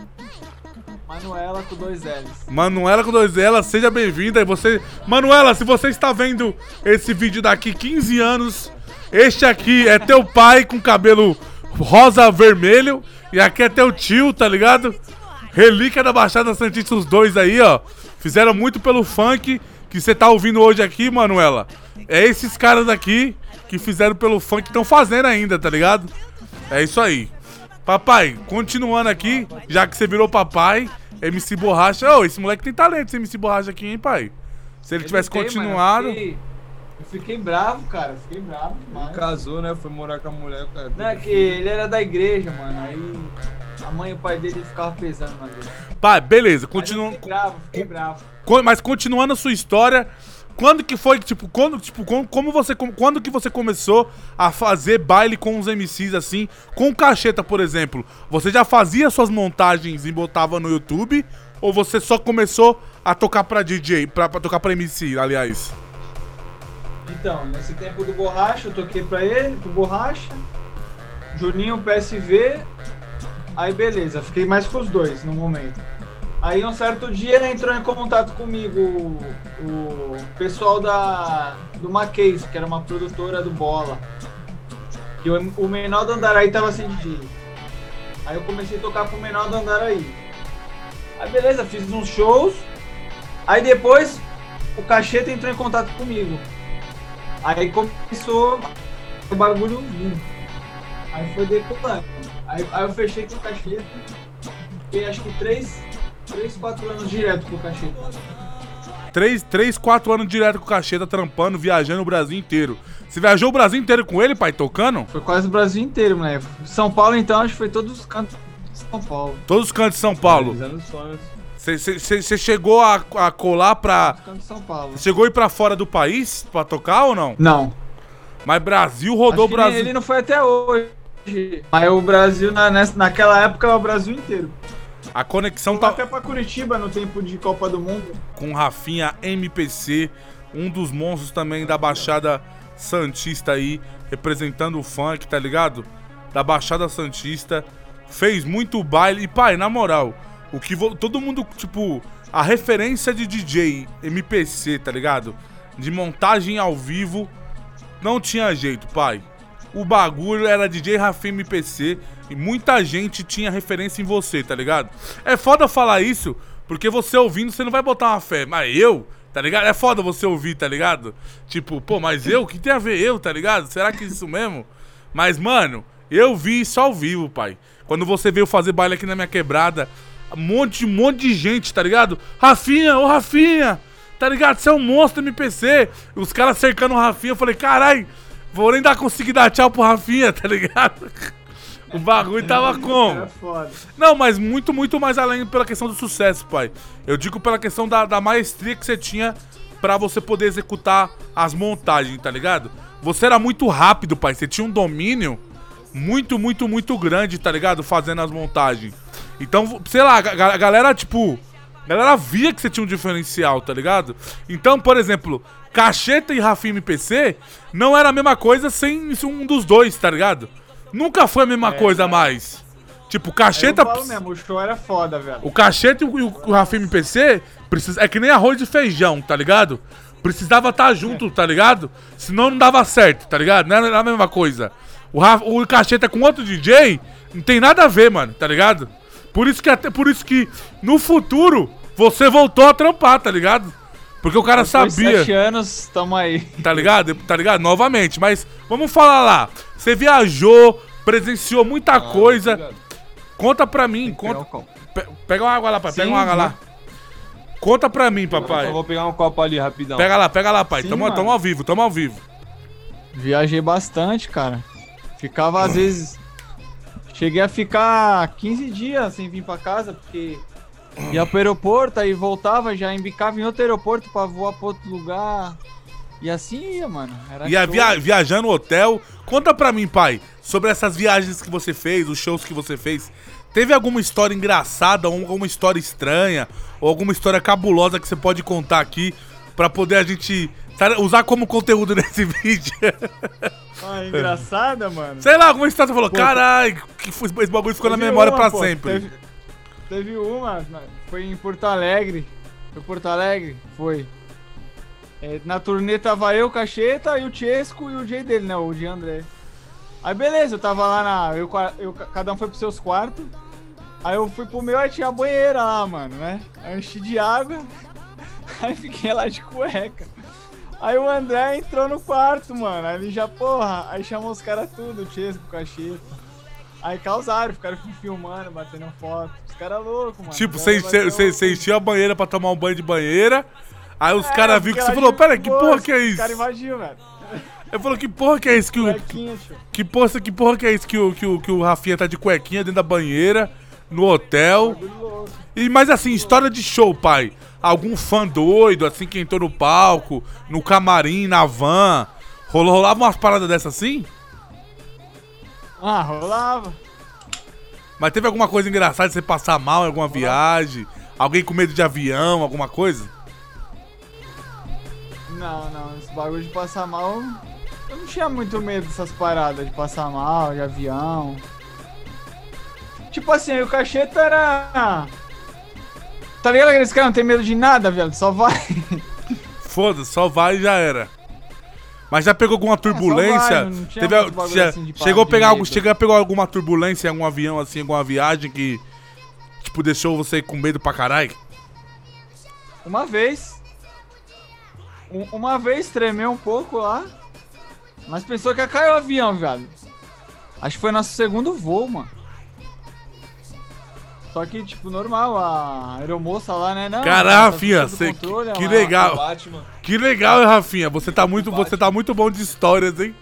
Manuela com dois L's. Manuela com dois L, seja bem-vinda. E você, Manuela, se você está vendo esse vídeo daqui 15 anos, este aqui é teu pai com cabelo rosa vermelho e aqui é teu tio, tá ligado? Relíquia da Baixada Santista, os dois aí, ó. Fizeram muito pelo funk que você tá ouvindo hoje aqui, Manuela. É esses caras aqui que fizeram pelo funk que estão fazendo ainda, tá ligado? É isso aí. Papai, continuando aqui, já que você virou papai, MC Borracha. Ô, esse moleque tem talento, esse MC Borracha aqui, hein, pai? Se ele tivesse Tem, continuado. Fiquei, bravo, cara. Fiquei bravo demais. Casou, né? Foi morar com a mulher, cara. Não, é que ele era da igreja, mano. Aí a mãe e o pai dele ficavam pesando na dele. Pai, beleza, continua. Fiquei bravo, fiquei bravo. Mas continuando a sua história, quando que foi, tipo, quando, tipo, como, como você, quando que você começou a fazer baile com os MCs assim, com cacheta, por exemplo? Você já fazia suas montagens e botava no YouTube? Ou você só começou a tocar pra DJ, pra, pra tocar pra MC, aliás? Então, nesse tempo do Borracha, eu toquei pra ele, pro Borracha, Juninho, PSV, aí beleza, fiquei mais com os dois no momento. Aí um certo dia entrou em contato comigo o, pessoal da do Mackenzie, que era uma produtora do Bola. Que o, o Menor do Andaraí tava sem DJ. Aí eu comecei a tocar pro Menor do Andaraí. Aí beleza, fiz uns shows. Aí depois o Cacheta entrou em contato comigo. Aí começou o bagulho vindo. Aí foi decolando. Aí, aí eu fechei com o Cacheta. Fiquei acho que 3, 3 4 anos direto com o Cacheta. Três, três, quatro anos direto com o cacheta, trampando, viajando o Brasil inteiro. Você viajou o Brasil inteiro com ele, pai, tocando? Foi quase o Brasil inteiro, né? São Paulo então, acho que foi todos os cantos de São Paulo. Todos os cantos de São Paulo. Realizando sonhos. Você chegou a, a colar pra. Cantos de São Paulo. Você chegou a ir pra fora do país pra tocar ou não? Não. Mas Brasil rodou o Acho que Brasil. Ele não foi até hoje. Mas o Brasil, na, nessa- naquela época, é o Brasil inteiro. A conexão tá até pra Curitiba no tempo de Copa do Mundo. com Rafinha MPC, um dos monstros também da Baixada Santista aí, representando o funk, tá ligado? Da Baixada Santista. Fez muito baile. E, pai, na moral, o que todo mundo, tipo, a referência de DJ MPC, tá ligado? De montagem ao vivo, não tinha jeito, pai. O bagulho era DJ Rafinha MPC e muita gente tinha referência em você, tá ligado? É foda falar isso, porque você ouvindo, você não vai botar uma fé. Mas eu, tá ligado? É foda você ouvir, tá ligado? Tipo, pô, mas eu? O que tem a ver eu, tá ligado? Será que é isso mesmo? Mas, mano, eu vi isso ao vivo, pai. Quando você veio fazer baile aqui na minha quebrada, um monte, um monte de gente, tá ligado? Rafinha, ô Rafinha! Tá ligado? Você é um monstro MPC. Os caras cercando o Rafinha, eu falei, carai, vou nem dar conseguir dar tchau pro Rafinha, tá ligado? O bagulho tava como? Foda. Não, mas muito, muito mais além pela questão do sucesso, pai. Eu digo pela questão da, da maestria que você tinha pra você poder executar as montagens, tá ligado? Você era muito rápido, pai. Você tinha um domínio muito, muito, muito grande, tá ligado? Fazendo as montagens. Então, sei lá, a ga- a galera, tipo. A galera via que você tinha um diferencial, tá ligado? Então, por exemplo, Cacheta e Rafinha MPC não era a mesma coisa sem um dos dois, tá ligado? Nunca foi a mesma coisa mais. Tipo, Cacheta. Eu falo mesmo, o show era foda, velho. O Cacheta e o, e o Rafinha MPC precisa, é que nem arroz de feijão, tá ligado? Precisava estar junto, tá ligado? Senão não dava certo, tá ligado? Não era a mesma coisa. O, Ra- o Cacheta com outro DJ não tem nada a ver, mano, tá ligado? Por isso que até por isso que no futuro você voltou a trampar, tá ligado? Porque o cara Depois de sabia. sete anos, tamo aí. Tá ligado? Tá ligado? Novamente. Mas vamos falar lá. Você viajou, presenciou muita Ah, coisa. Conta pra mim. Conta... Pe- Pega uma água lá, pai. Pega Sim, uma água lá. Conta pra mim, Eu papai. vou pegar um copo ali rapidão. Pega lá, pega lá, pai. Sim, Tamo, tamo ao vivo, tamo ao vivo. Viajei bastante, cara. Ficava às vezes. Cheguei a ficar 15 dias sem vir pra casa, porque Ia pro aeroporto, aí voltava, já embicava em outro aeroporto pra voar pra outro lugar. E assim ia, mano. Era Ia via, viajar no hotel. Conta pra mim, pai, sobre essas viagens que você fez, os shows que você fez. Teve alguma história engraçada, ou alguma história estranha, ou alguma história cabulosa que você pode contar aqui pra poder a gente usar como conteúdo nesse vídeo? Ah, engraçada, mano. Sei lá, alguma história você falou, caralho, que foi- esse bagulho ficou na memória uma, pra pô, sempre. Teve, teve uma, foi em Porto Alegre. Foi Porto Alegre? Foi. É, na turnê tava eu, Cacheta, e o Chesco e o Jay dele, né? O de André. Aí beleza, eu tava lá na. Eu, eu- cada um foi pros seus quartos. Aí eu fui pro meu, aí tinha a banheira lá, mano, né? Aí eu enchi de água. Aí fiquei lá de cueca. Aí o André entrou no quarto, mano. Aí ele já, porra, aí chamou os caras tudo, o Chesco, o Cacheta. Aí causaram, ficaram filmando, batendo foto. Os caras loucos, mano. Tipo, Os você bateu- encheu a banheira pra tomar um banho de banheira. Aí os É, caras viram que você falou, pera, que porra que é Os isso? caras invadiram, velho. Eu falou, que porra que é isso que o. Tio. Que porra, que porra que é isso que o, que, o, que o Rafinha tá de cuequinha dentro da banheira, no hotel. E, mas assim, história de show, pai. Algum fã doido, assim, que entrou no palco, no camarim, na van. Rolou, rolava umas paradas dessas assim? Ah, rolava. Mas teve alguma coisa engraçada de você passar mal em alguma viagem? Alguém com medo de avião, alguma coisa? Não, não, esse bagulho de passar mal. Eu não tinha muito medo dessas paradas de passar mal, de avião. Tipo assim, o cacheta era. Tá ligado aqueles caras não tem medo de nada, velho? Só vai. Foda-se, só vai e já era. Mas já pegou alguma turbulência? vai, Teve, bagulho já- assim chegou a pegar algo, chegou a pegar alguma turbulência em algum avião assim, alguma viagem que tipo deixou você com medo pra caralho? Uma vez. Um- uma vez tremeu um pouco lá. Mas pensou que ia cair o avião, velho. Acho que foi nosso segundo voo, mano. Só que, tipo, normal, a aeromoça lá, né? Não, Cara, tá Rafinha, você- controle, que ela- legal. Que legal, Rafinha? Você tá muito, você tá muito bom de histórias, hein?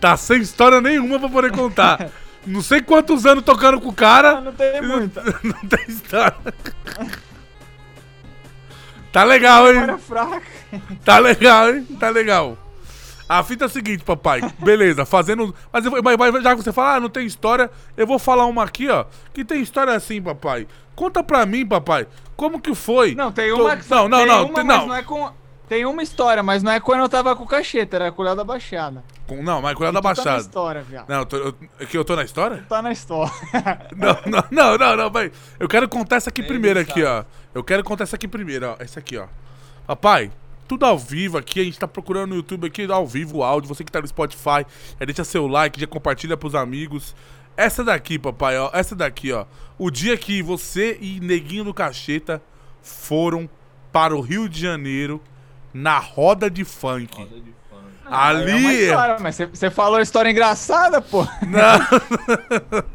Tá sem história nenhuma pra poder contar. Não sei quantos anos tocando com o cara. Não tem muita. Não tem história. Tá legal, hein? Fraca. Tá legal, hein? Tá legal. A fita é a seguinte, papai. Beleza, fazendo. Mas, eu mas- mas já que você fala, ah, não tem história, eu vou falar uma aqui, ó. Que tem história assim, papai. Conta pra mim, papai. Como que foi? Não, tem uma que Não, não, tem não. uma, tem- mas não. não é com. Tem uma história, mas não é quando eu tava com o cacheta, era com o da Baixada. Com- Não, mas cuidado da Tu tá na baixada. história, viado. Não, eu tô- eu- que eu tô na história? Tá na história. Não, não, não, não, não, vai. Eu quero contar essa aqui primeiro aqui, ó. Eu quero contar essa aqui primeiro, ó. Essa aqui, ó. Papai, tudo ao vivo aqui, a gente tá procurando no YouTube aqui ao vivo o áudio. Você que tá no Spotify, já deixa seu like, já compartilha pros amigos. Essa daqui, papai, ó. Essa daqui, ó. O dia que você e Neguinho do Cacheta foram para o Rio de Janeiro na roda de funk. É uma Ali. história, mas você- falou história engraçada, pô.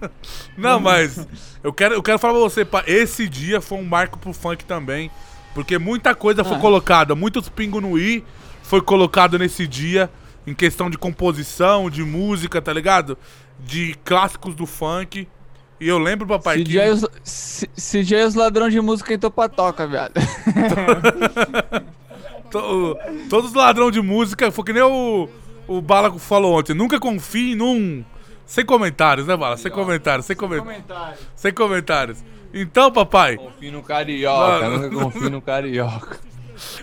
Não, mas eu quero, eu quero falar pra você, pá, esse dia foi um marco pro funk também. Porque muita coisa foi Ah. colocada, muitos pingos no i foi colocado nesse dia, em questão de composição, de música, tá ligado? De clássicos do funk. E eu lembro, papai, que. CJ, os, C- CJ os ladrão de música entrou pra toca, viado. to- todos os ladrão de música, foi que nem o, o Bala falou ontem. Nunca confie num. Sem comentários, né, Bala? Sem comentários, sem comentários. Comentário. Sem comentários. Então, papai. Confio no carioca, Mano. nunca confio no carioca.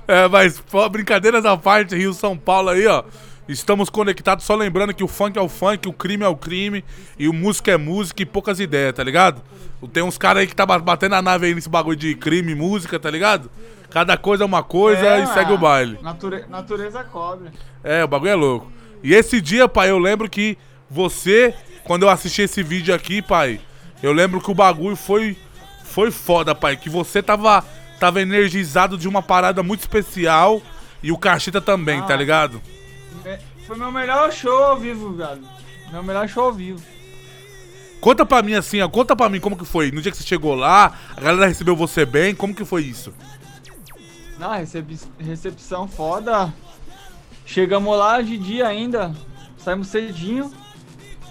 É, mas pô, brincadeiras à parte, Rio São Paulo aí, ó. Estamos conectados, só lembrando que o funk é o funk, o crime é o crime, e o música é música e poucas ideias, tá ligado? Tem uns caras aí que tá ba- batendo a nave aí nesse bagulho de crime, música, tá ligado? Cada coisa é uma coisa e segue o baile. Nature- natureza cobre. É, o bagulho é louco. E esse dia, pai, eu lembro que você, quando eu assisti esse vídeo aqui, pai, eu lembro que o bagulho foi foi foda, pai, que você tava tava energizado de uma parada muito especial e o Cacheta também, Ah. tá ligado? É, Foi meu melhor show ao vivo, viado. Meu melhor show ao vivo. Conta pra mim assim, ó, conta pra mim como que foi. No dia que você chegou lá, a galera recebeu você bem, como que foi isso? Não, recebi, recepção foda. Chegamos lá de dia ainda. Saímos cedinho.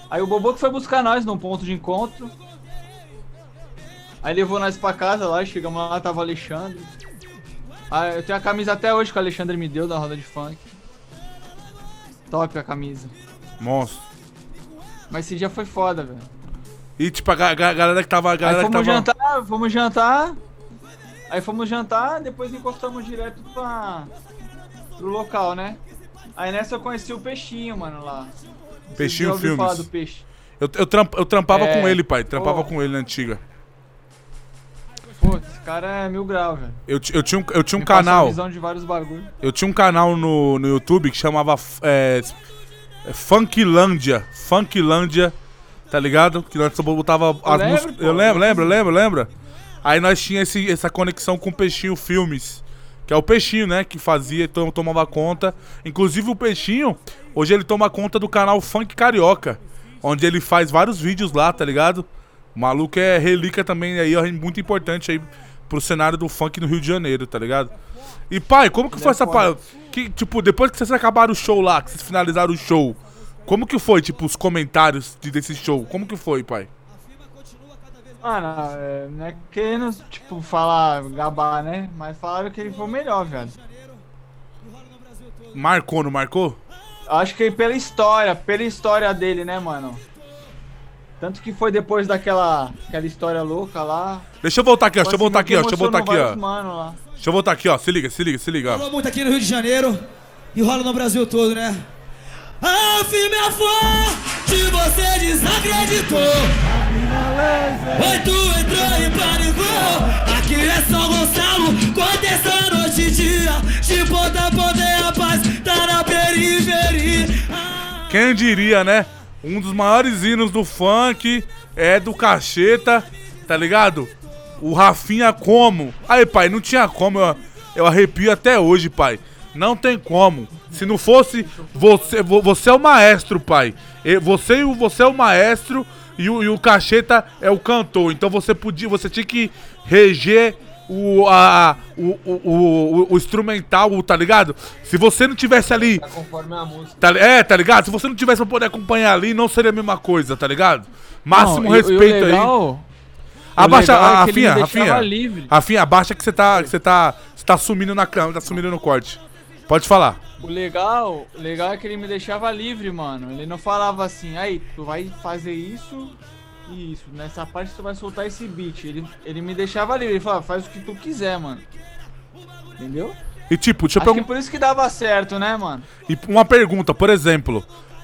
Aí o Bobo que foi buscar nós num ponto de encontro. Aí levou nós pra casa lá, chegamos lá, tava o Alexandre. Ah, eu tenho a camisa até hoje que o Alexandre me deu da roda de funk. Top a camisa. Monstro. Mas esse dia foi foda, velho. E tipo, a ga- ga- galera que tava. A Aí galera que fomos tava. jantar, fomos jantar. Aí fomos jantar, depois encostamos direto pra. pro local, né? Aí nessa eu conheci o Peixinho, mano, lá. Peixinho Filmes. falar do peixe? Eu, eu, tramp- eu trampava É. com ele, pai. Trampava Ô. com ele na antiga. Pô, esse cara é mil grau, velho. Eu, eu tinha um, eu tinha um Me canal. visão de vários bagulho. Eu tinha um canal no, no YouTube que chamava é, Funklândia. Funklândia, tá ligado? Que nós só botava as lembro, músicas. Eu lembro, lembro, lembro, lembra? Aí nós tinha esse, essa conexão com o Peixinho Filmes. Que é o Peixinho, né? Que fazia, então tomava conta. Inclusive o Peixinho, hoje ele toma conta do canal Funk Carioca. Onde ele faz vários vídeos lá, tá ligado? O maluco é relíquia também aí, ó, muito importante aí pro cenário do funk no Rio de Janeiro, tá ligado? E pai, como que foi é essa parada? Que, tipo, depois que vocês acabaram o show lá, que vocês finalizaram o show, como que foi, tipo, os comentários de- desse show? Como que foi, pai? Mano, é, não é querendo, tipo, falar, gabar, né? Mas falaram que ele foi o melhor, velho. Marcou, não marcou? Acho que pela história, pela história dele, né, mano? Tanto que foi depois daquela aquela história louca lá. Deixa eu voltar aqui, ó. Tipo Deixa eu assim, voltar aqui, ó. Deixa eu voltar aqui, ó. Deixa eu voltar aqui, ó. Se liga, se liga, se liga. Rolou muito aqui no Rio de Janeiro e rola no Brasil todo, né? A firme é forte, você desacreditou. Oi, tu entrou e panicou. Aqui é São Gonçalo, acontecendo noite e dia. De ponta a ponta é a paz, tá na periferia. Quem diria, né? Um dos maiores hinos do funk é do Cacheta, tá ligado? O Rafinha como? Aí, pai, não tinha como, eu, eu arrepio até hoje, pai. Não tem como. Se não fosse você, vo- você é o maestro, pai. Você, você é o maestro e o, e o Cacheta é o cantor. Então você podia, você tinha que reger o, a, o, o, o, o instrumental, tá ligado? Se você não tivesse ali Tá conforme a música. Tá, é, tá ligado? Se você não tivesse pra poder acompanhar ali, não seria a mesma coisa, tá ligado? Máximo Não, e- e o respeito aí. Abaixa, o legal é a me Rafinha, Rafinha. livre. Rafinha, abaixa que você tá, que você tá, você tá sumindo na câmera, tá sumindo no corte. Pode falar. O legal, legal é que ele me deixava livre, mano. Ele não falava assim, aí, tu vai fazer isso isso. Nessa parte tu vai soltar esse beat. Ele, ele me deixava livre. Ele falava, faz o que tu quiser, mano. Entendeu? E tipo, deixa eu Acho perguntar. por isso que dava certo, né, mano? E uma pergunta, por exemplo,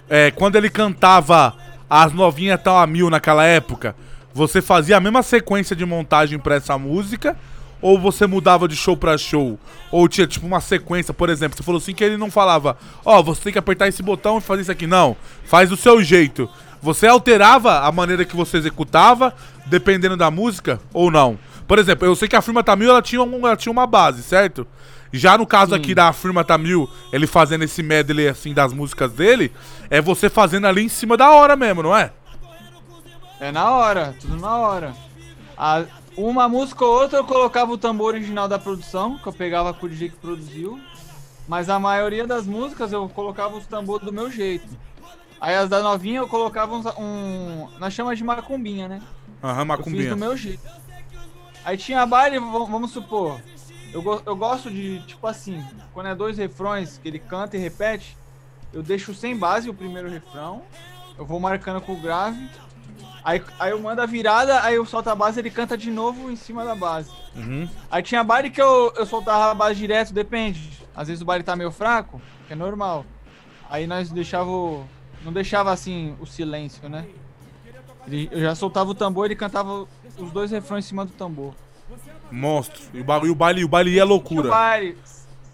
é, quando ele cantava As Novinhas Tão a Mil naquela época, você fazia a mesma sequência de montagem pra essa música? Ou você mudava de show pra show? Ou tinha tipo uma sequência, por exemplo, você falou assim que ele não falava, ó, você tem que apertar esse botão e fazer isso aqui. Não, faz do seu jeito. Você alterava a maneira que você executava, dependendo da música, ou não? Por exemplo, eu sei que a firma Tamil ela tinha, um, ela tinha uma base, certo? Já no caso aqui da firma Tamil, ele fazendo esse medley assim das músicas dele, é você fazendo ali em cima da hora mesmo, não é? É na hora, tudo na hora. A- uma música ou outra eu colocava o tambor original da produção, que eu pegava com o DJ que produziu. Mas a maioria das músicas eu colocava os tambores do meu jeito. Aí as da novinha eu colocava uns, um. Nós chamamos de macumbinha, né? Aham, Eu fiz macumbinha. do meu jeito. Aí tinha baile, vamos supor. Eu, eu gosto de, tipo assim, quando é dois refrões que ele canta e repete, eu deixo sem base o primeiro refrão, eu vou marcando com o grave, aí, aí eu mando a virada, aí eu solto a base ele canta de novo em cima da base. Uhum. Aí tinha baile que eu, eu soltava a base direto, depende. Às vezes o baile tá meio fraco, que é normal. Aí nós deixava o, Não deixava assim o silêncio, né? Ele, eu já soltava o tambor e ele cantava os dois refrões em cima do tambor. Monstro. E o bagulho, o baile, o baile ia loucura. Sentiu o baile.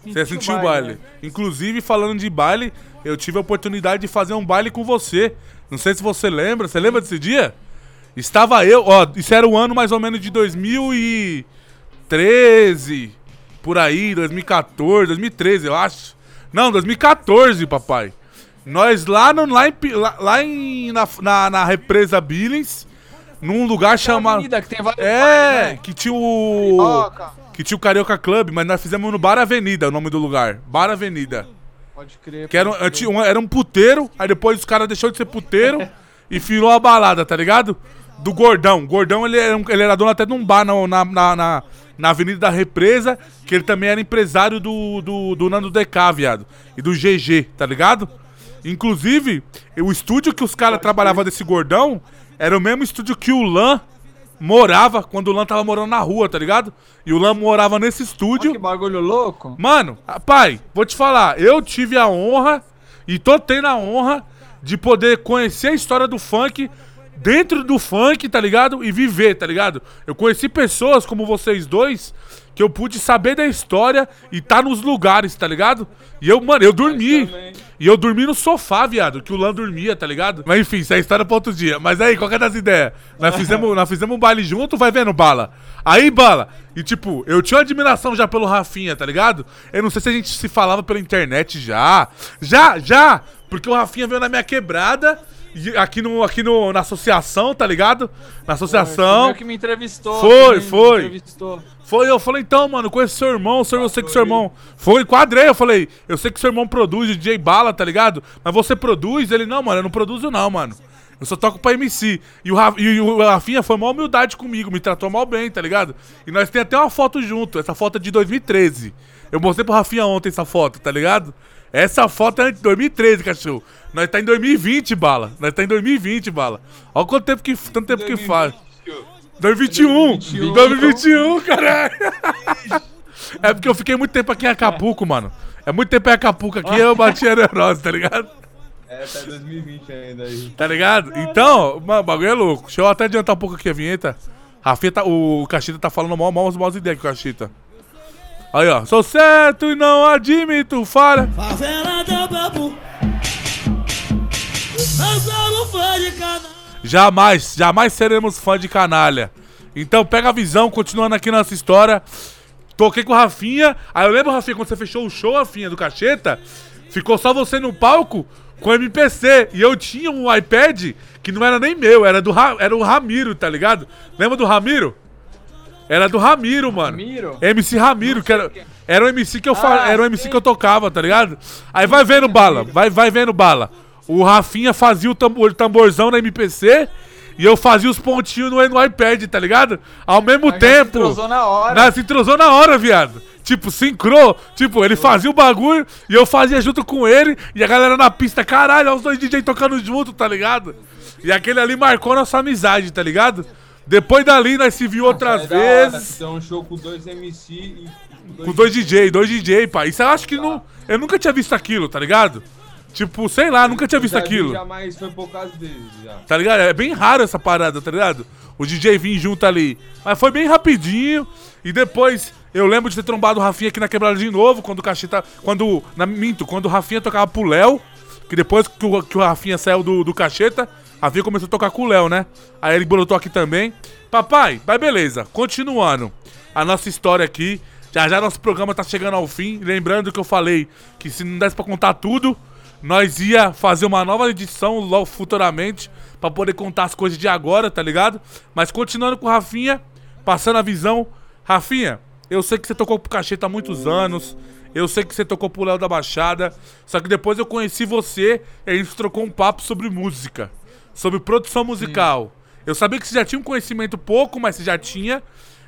Você sentiu o baile. né? Inclusive, falando de baile, eu tive a oportunidade de fazer um baile com você. Não sei se você lembra. Você lembra desse dia? Estava eu, ó, isso era o ano mais ou menos de 2013, por aí, 2014, 2013, eu acho. Não, 2014, papai. Nós lá, no, lá, em, lá, lá em, na, na, na represa Billings, num lugar chamado. avenida que tem vários É, bares, né? que tinha o. Carioca. Que tinha o Carioca Club, mas nós fizemos no Bar Avenida, o nome do lugar. Bar Avenida. Pode crer. Que era um, pode crer. um- era um puteiro, aí depois os caras deixou de ser puteiro e virou a balada, tá ligado? do Gordão. Gordão, ele era, ele era dono até de um bar na, na, na, na- na Avenida da Represa, que ele também era empresário do, do, do Nando DK, viado. E do GG, tá ligado? Inclusive, o estúdio que os caras trabalhavam desse Gordão era o mesmo estúdio que o Lan morava quando o Lan tava morando na rua, tá ligado? E o Lan morava nesse estúdio. Que bagulho louco. Mano, pai, vou te falar, eu tive a honra e tô tendo a honra de poder conhecer a história do funk dentro do funk, tá ligado? E viver, tá ligado? Eu conheci pessoas como vocês dois que eu pude saber da história e tá nos lugares, tá ligado? E eu, mano, eu dormi. E eu dormi no sofá, viado, que o Lan dormia, tá ligado? Mas enfim, isso é história pra outro dia. Mas aí, qual que é das ideias? Nós fizemos, nós fizemos um baile junto, vai vendo, Bala. Aí, Bala, e tipo, eu tinha admiração já pelo Rafinha, tá ligado? Eu não sei se a gente se falava pela internet já. Já, já! Porque o Rafinha veio na minha quebrada, aqui, no, aqui no, na associação, tá ligado? Na associação. Foi que me entrevistou. Foi, foi. entrevistou. Foi, eu falei, então, mano, conheço seu irmão, seu, eu sei que seu irmão. Foi, quadrei, eu falei, eu sei que seu irmão produz DJ Bala, tá ligado? Mas você produz? Ele, não, mano, eu não produzo, não, mano. Eu só toco pra MC. E o, e o Rafinha foi uma humildade comigo, me tratou mal bem, tá ligado? E nós tem até uma foto junto, essa foto é de 2013. Eu mostrei pro Rafinha ontem essa foto, tá ligado? Essa foto é de 2013, cachorro. Nós tá em 2020, bala. Nós tá em 2020, bala. Olha quanto tempo que, tanto tempo que faz. 2021! 2021, caralho! É porque eu fiquei muito tempo aqui em Acapulco, mano. É muito tempo em Acapulco aqui, eu bati a neurose, tá ligado? É, tá em 2020 ainda aí. Tá ligado? Então, mano, o bagulho é louco. Deixa eu até adiantar um pouco aqui a vinheta. Rafinha tá, o Cachita tá falando mal, mal, mal ideias com o Cachita. Aí, ó. Sou certo e não admito falha. Favela do fã de. Jamais, jamais seremos fã de canalha. Então pega a visão, continuando aqui nossa história. Toquei com o Rafinha. Aí eu lembro, Rafinha, quando você fechou o show, Rafinha, do Cacheta, ficou só você no palco com o MPC. E eu tinha um iPad que não era nem meu, era do Ra- era o Ramiro, tá ligado? Lembra do Ramiro? Era do Ramiro, mano. Ramiro? MC Ramiro, que era, era o MC que eu fa- Ah, era o MC que eu tocava, tá ligado? Aí vai vendo bala, vai, vai vendo bala. O Rafinha fazia o tambor, tamborzão na MPC e eu fazia os pontinhos no, no iPad, tá ligado? Ao mesmo Mas já se tempo. entrosou na hora. Nós se entrosou na hora, viado. Tipo, sincrou. Tipo, ele fazia o bagulho e eu fazia junto com ele. E a galera na pista, caralho, olha os dois DJ tocando junto, tá ligado? E aquele ali marcou nossa amizade, tá ligado? Depois dali nós se viu outras É vezes. Tem um show com dois MC e Com dois DJ, dois DJ, pai. Isso eu acho que não. Eu nunca tinha visto aquilo, tá ligado? Tipo, sei lá, nunca tinha visto Já vi, aquilo. Jamais foi por causa deles, já. Tá ligado? É bem raro essa parada, tá ligado? O DJ vir junto ali. Mas foi bem rapidinho. E depois eu lembro de ter trombado o Rafinha aqui na quebrada de novo, quando o Cacheta. Quando. Na, minto, quando o Rafinha tocava pro Léo. Que depois que o, que o Rafinha saiu do, do Cacheta, a Rafinha começou a tocar com o Léo, né? Aí ele brotou aqui também. Papai, mas beleza. Continuando a nossa história aqui. Já já nosso programa tá chegando ao fim. Lembrando que eu falei que se não desse pra contar tudo, nós ia fazer uma nova edição logo futuramente pra poder contar as coisas de agora, tá ligado? Mas continuando com o Rafinha, passando a visão. Rafinha, eu sei que você tocou pro Cacheta há muitos anos. Eu sei que você tocou pro Léo da Baixada. Só que depois eu conheci você e a gente trocou um papo sobre música. Sobre produção musical. Eu sabia que você já tinha um conhecimento pouco, mas você já tinha.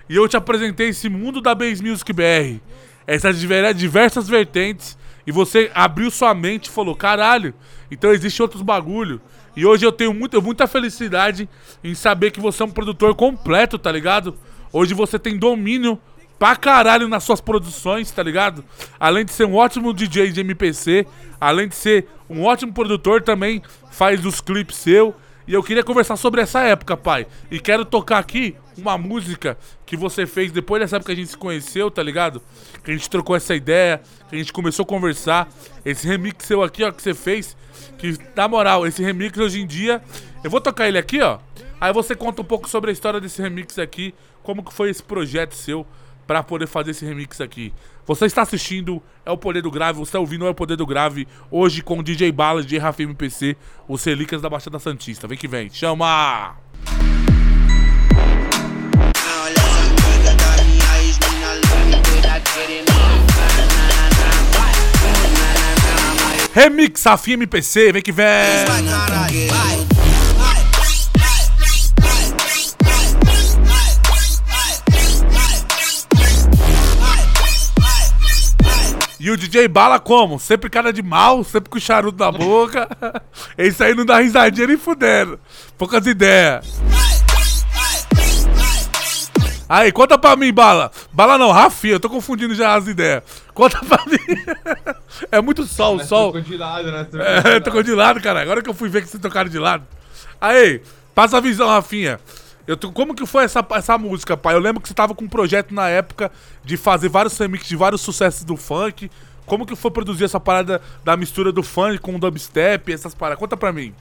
E eu te apresentei esse mundo da Base Music BR. Essas diver- diversas vertentes. E você abriu sua mente e falou: caralho, então existe outros bagulho. E hoje eu tenho muita, muita felicidade em saber que você é um produtor completo, tá ligado? Hoje você tem domínio pra caralho nas suas produções, tá ligado? Além de ser um ótimo DJ de MPC, além de ser um ótimo produtor, também faz os clipes seu. E eu queria conversar sobre essa época, pai. E quero tocar aqui uma música que você fez depois dessa época que a gente se conheceu, tá ligado? Que a gente trocou essa ideia, que a gente começou a conversar. Esse remix seu aqui, ó, que você fez. Que, na moral, esse remix hoje em dia. Eu vou tocar ele aqui, ó. Aí você conta um pouco sobre a história desse remix aqui. Como que foi esse projeto seu pra poder fazer esse remix aqui. Você está assistindo É o Poder do Grave, você está ouvindo É o Poder do Grave, hoje com DJ Bala, DJ Rafa MPC, os Relíquias da Baixada Santista. Vem que vem, chama! Remix Rafinha MPC, vem que vem! E o DJ Bala como? Sempre cara de mal, sempre com charuto na boca. Esse aí não dá risadinha nem fudendo. Poucas ideias. Aí, conta pra mim, Bala. Bala não, Rafinha, eu tô confundindo já as ideias. Conta pra mim. é muito sol, Mas sol. tocou de lado, né? Tocou de É, lado. tocou de lado, cara. Agora que eu fui ver que vocês tocaram de lado. Aí, passa a visão, Rafinha. Eu como que foi essa, essa música, pai? Eu lembro que você tava com um projeto na época de fazer vários remixes de vários sucessos do funk. Como que foi produzir essa parada da mistura do funk com o dubstep, essas paradas? Conta pra mim.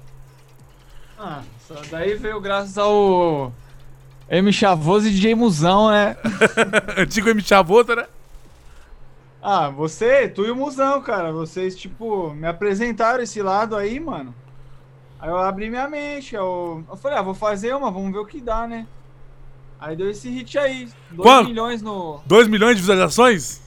Ah, daí veio graças ao M Chavoso e DJ Musão, né? Antigo M Chavoso, né? Ah, você, tu e o Musão, cara. Vocês, tipo, me apresentaram esse lado aí, mano. Aí eu abri minha mente. Eu, eu falei, ah, vou fazer uma, vamos ver o que dá, né? Aí deu esse hit aí. 2 Quanto? milhões no. 2 milhões de visualizações?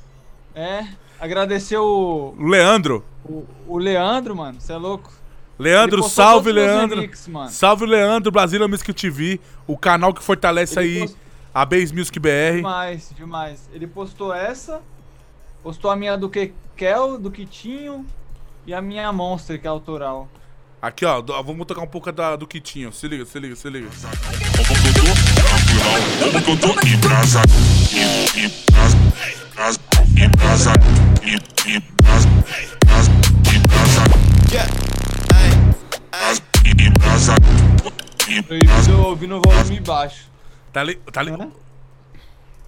É. Agradecer o, O Leandro. o, o Leandro, mano. Você é louco? Leandro, salve, Leandro. mano. Salve, Leandro, Brasília Music TV, o canal que fortalece Ele aí post- a Base Music BR. Demais, demais. Ele postou essa, postou a minha do Kekel, do Kitinho e a minha Monster, que é autoral. Aqui, ó, do- vamos tocar um pouco da, do Kitinho. Se liga, se liga, se liga. Eu Proibido ouvir no volume baixo. Tá ali, tá ali.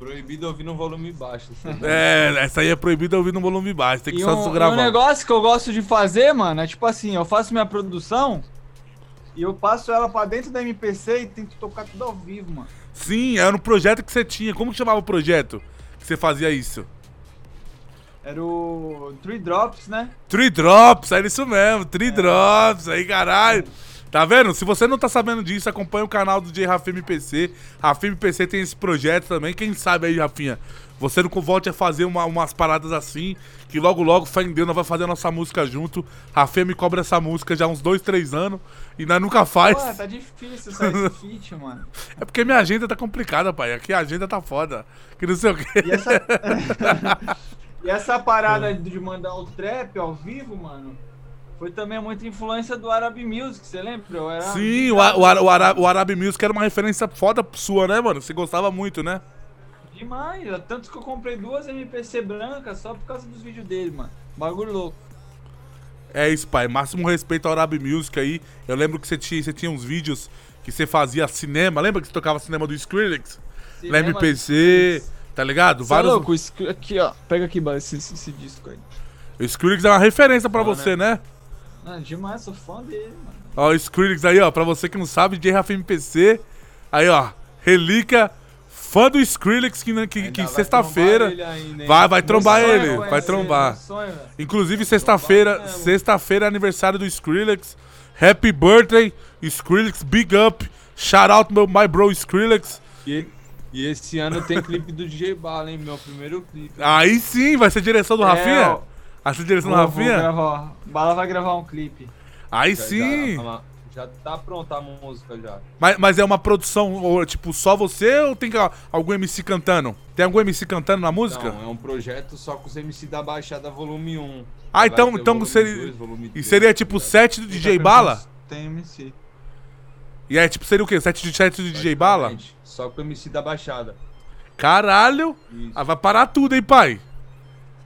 Proibido ouvir no volume baixo. É, essa aí é proibida ouvir no volume baixo, tem que E só um, e gravar. um negócio que eu gosto de fazer, mano, é tipo assim, eu faço minha produção e eu passo ela pra dentro da MPC e tento tocar tudo ao vivo, mano. Sim, era um projeto que você tinha. Como que chamava o projeto que você fazia isso? Era o Three Drops, né? Three Drops, é isso mesmo, Three Drops, aí caralho. Tá vendo? Se você não tá sabendo disso, acompanha o canal do J Rafa MPC. Rafa MPC tem esse projeto também. Quem sabe aí, Rafinha, você não volte a fazer uma- umas paradas assim, que logo logo fé em Deus nós vai fazer a nossa música junto. Rafinha me cobra essa música já há uns dois, três anos e nós nunca faz. Pô, tá difícil sair esse feat, mano. É porque minha agenda tá complicada, pai. Aqui a agenda tá foda. Que não sei o quê. E essa, e essa parada de mandar o trap ao vivo, mano, foi também muita influência do Arab Music, você lembra? Era Sim, o, o, o, Ara- o Arab Music era uma referência foda sua, né, mano? Você gostava muito, né? demais. Tanto que eu comprei duas MPC brancas só por causa dos vídeos dele, mano. Bagulho louco. É isso, pai. Máximo respeito ao Arab Music aí. Eu lembro que você tinha, você tinha uns vídeos que você fazia cinema. Lembra que você tocava cinema do Skrillex? Cinema do MPC, tá ligado? Cê é louco, isso aqui, ó. Pega aqui, esse, esse, esse disco aí. O Skrillex é uma referência pra Bom, você, né? Não, demais, sou fã dele, mano. Ó, o Skrillex aí, ó. Pra você que não sabe, J Rafa MPC. Aí, ó. Relíquia. Fã do Skrillex que, que, que sexta-feira. Vai, vai trombar sonho ele. conhecer, Vai trombar. sonho. Inclusive, sexta-feira. Sexta-feira é aniversário do Skrillex. Happy birthday, Skrillex. Big up. Shout out, meu, my bro Skrillex. E, e esse ano tem clipe do DJ Bala, hein? Meu primeiro clipe. Aí sim, vai ser direção do É, Rafinha? ó. Ser direção do Rafinha? gravar, Bala vai gravar um clipe. Aí Já- sim. Já, já tá pronta a música já. Mas, mas é uma produção, ou, tipo, só você ou tem algum MC cantando? Tem algum MC cantando na música? Não, é um projeto só com os MC da Baixada Volume 1. Ah, Vai então, então volume seria. 2, volume E 3, seria tipo o set do DJ Bala? Tem MC. E é tipo, seria o quê? Set de set do DJ Bala? Só com o MC da Baixada. Caralho! Ah, vai parar tudo, hein, pai?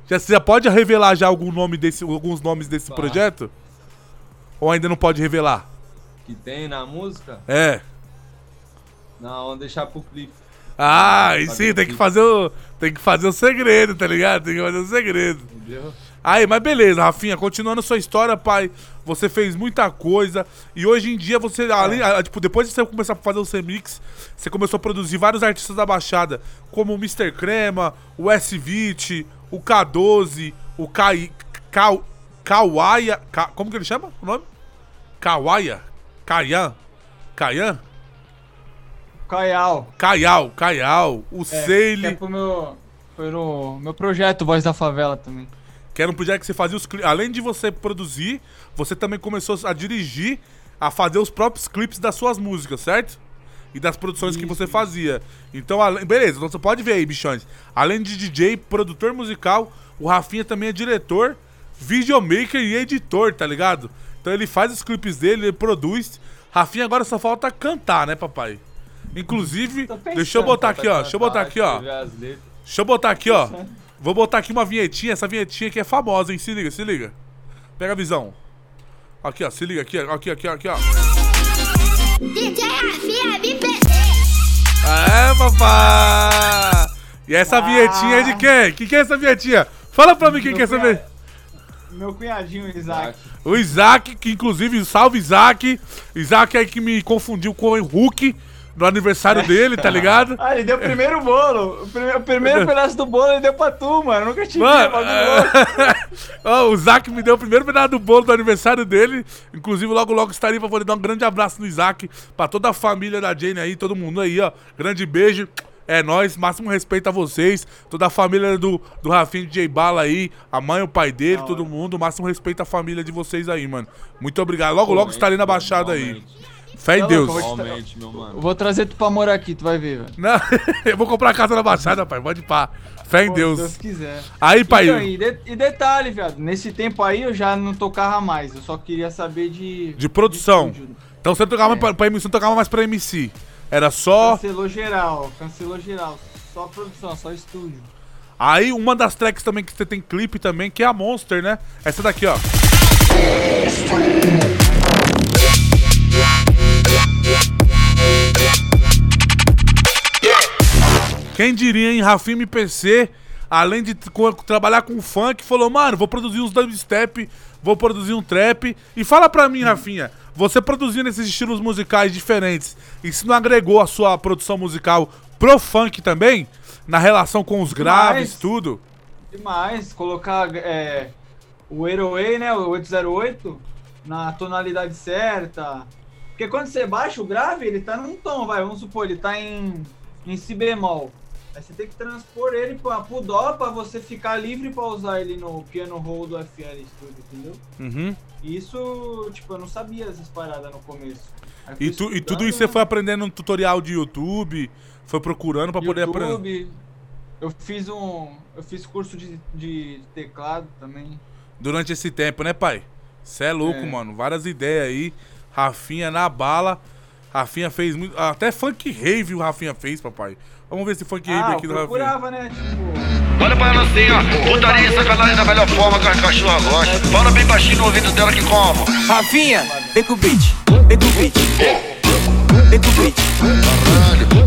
Já, você já pode revelar já algum nome desse, alguns nomes desse Vai. projeto? Ou ainda não pode revelar? Que tem na música? É. Não, vamos deixar pro clipe. Ah, e Fazer sim, tem que fazer o. Tem que fazer o segredo, tá ligado? Tem que fazer o segredo. Entendeu? Aí, mas beleza, Rafinha, continuando sua história, pai. Você fez muita coisa. E hoje em dia você. Ali, ah, tipo, depois de você começar a fazer o remix, você começou a produzir vários artistas da Baixada, como o Mr. Crema, o S20, o K12, o Kai. Ka, Kawaia. Ka, como que ele chama o nome? Kawaia? Kayan? Kayan? Caial. Kayal, Kayal, o É, Seile. é pro meu, foi no meu projeto Voz da Favela também. Que era um projeto que você fazia os clipes. Além de você produzir, você também começou a dirigir, a fazer os próprios clipes das suas músicas, certo? E das produções que você fazia. Então, beleza, então você pode ver aí, bichões. Além de DJ, produtor musical, o Rafinha também é diretor, videomaker e editor, tá ligado? Então ele faz os clipes dele, ele produz. Rafinha agora só falta cantar, né, papai? Inclusive, deixa eu botar aqui, ó. Deixa eu botar aqui, ó. Deixa eu botar aqui, ó. Vou botar aqui uma vinhetinha. Essa vinhetinha aqui é famosa, hein? Se liga, se liga. Pega a visão. Aqui, ó. Se liga aqui, ó. Aqui, aqui, aqui, ó. DJ. É, papai! E essa vinhetinha é de quem? Quem que é essa vinhetinha? Fala pra mim quem que é essa vinhetinha. Meu cunhadinho, Isaac. O Isaac, que inclusive, salve Isaac. Isaac aí que me confundiu com o Hulk no aniversário dele, tá ligado? Ah, ele deu o primeiro bolo. O primeiro, o primeiro pedaço do bolo ele deu pra tu, mano. Nunca tive Mano. Ó, o Isaac me deu o primeiro pedaço do bolo do aniversário dele. Inclusive, logo, logo estaria pra poder dar um grande abraço no Isaac, pra toda a família da Jane aí, todo mundo aí, ó. Grande beijo. É nóis, máximo respeito a vocês, toda a família do, do Rafinha DJ Bala aí, a mãe, o pai dele, todo mundo, máximo respeito à família de vocês aí, mano. Muito obrigado. Logo, logo estarei na Baixada aí. Fé em Deus. louco, eu vou te- Realmente, meu mano. Eu vou trazer tu pra morar aqui, tu vai ver, velho. Não, eu vou comprar a casa na Baixada, pai. Pode pá. Fé em Pô, Deus. Se Deus quiser. Aí, pai. Então, e, de- e detalhe, viado, nesse tempo aí eu já não tocava mais, eu só queria saber de. De produção. Então você tocava mais pra, pra MC, não tocava mais pra MC. Era só. Cancelou geral, cancelou geral. Só produção, só estúdio. Aí uma das tracks também que você tem clipe também, que é a Monster, né? Essa daqui, ó. Quem diria, hein? Rafinha MPC, além de trabalhar com funk, falou, mano, vou produzir uns dubstep, vou produzir um trap. E fala pra mim, Rafinha, você produzindo esses estilos musicais diferentes, isso não agregou a sua produção musical pro funk também? Na relação com os graves, Demais. tudo? Demais, colocar é, o 808, né, o 808, na tonalidade certa. Porque quando você baixa o grave, ele tá num tom, vai, vamos supor, ele tá em, em si bemol. Aí você tem que transpor ele pra, pro dó pra você ficar livre pra usar ele no piano roll do FL Studio, entendeu? Uhum. E isso, tipo, eu não sabia essas paradas no começo. E, tu, e tudo isso você foi aprendendo no tutorial de YouTube, foi procurando pra poder aprender. YouTube, eu fiz um. Eu fiz curso de, de teclado também. Durante esse tempo, né, pai? Cê é louco, É. mano. Várias ideias aí. Rafinha na bala. Rafinha fez muito. Até funk rave o Rafinha fez, papai. Vamos ver se funk rave Ah, eu aqui do Rafinha. procurava, né? Tipo. Olha pra ela assim, ó. Putaria e sacanagem da melhor forma que a cachorra gosta. Fala bem baixinho no ouvido dela que como. Rafinha, vem com o beat, vem com o beat. Vem com o beat.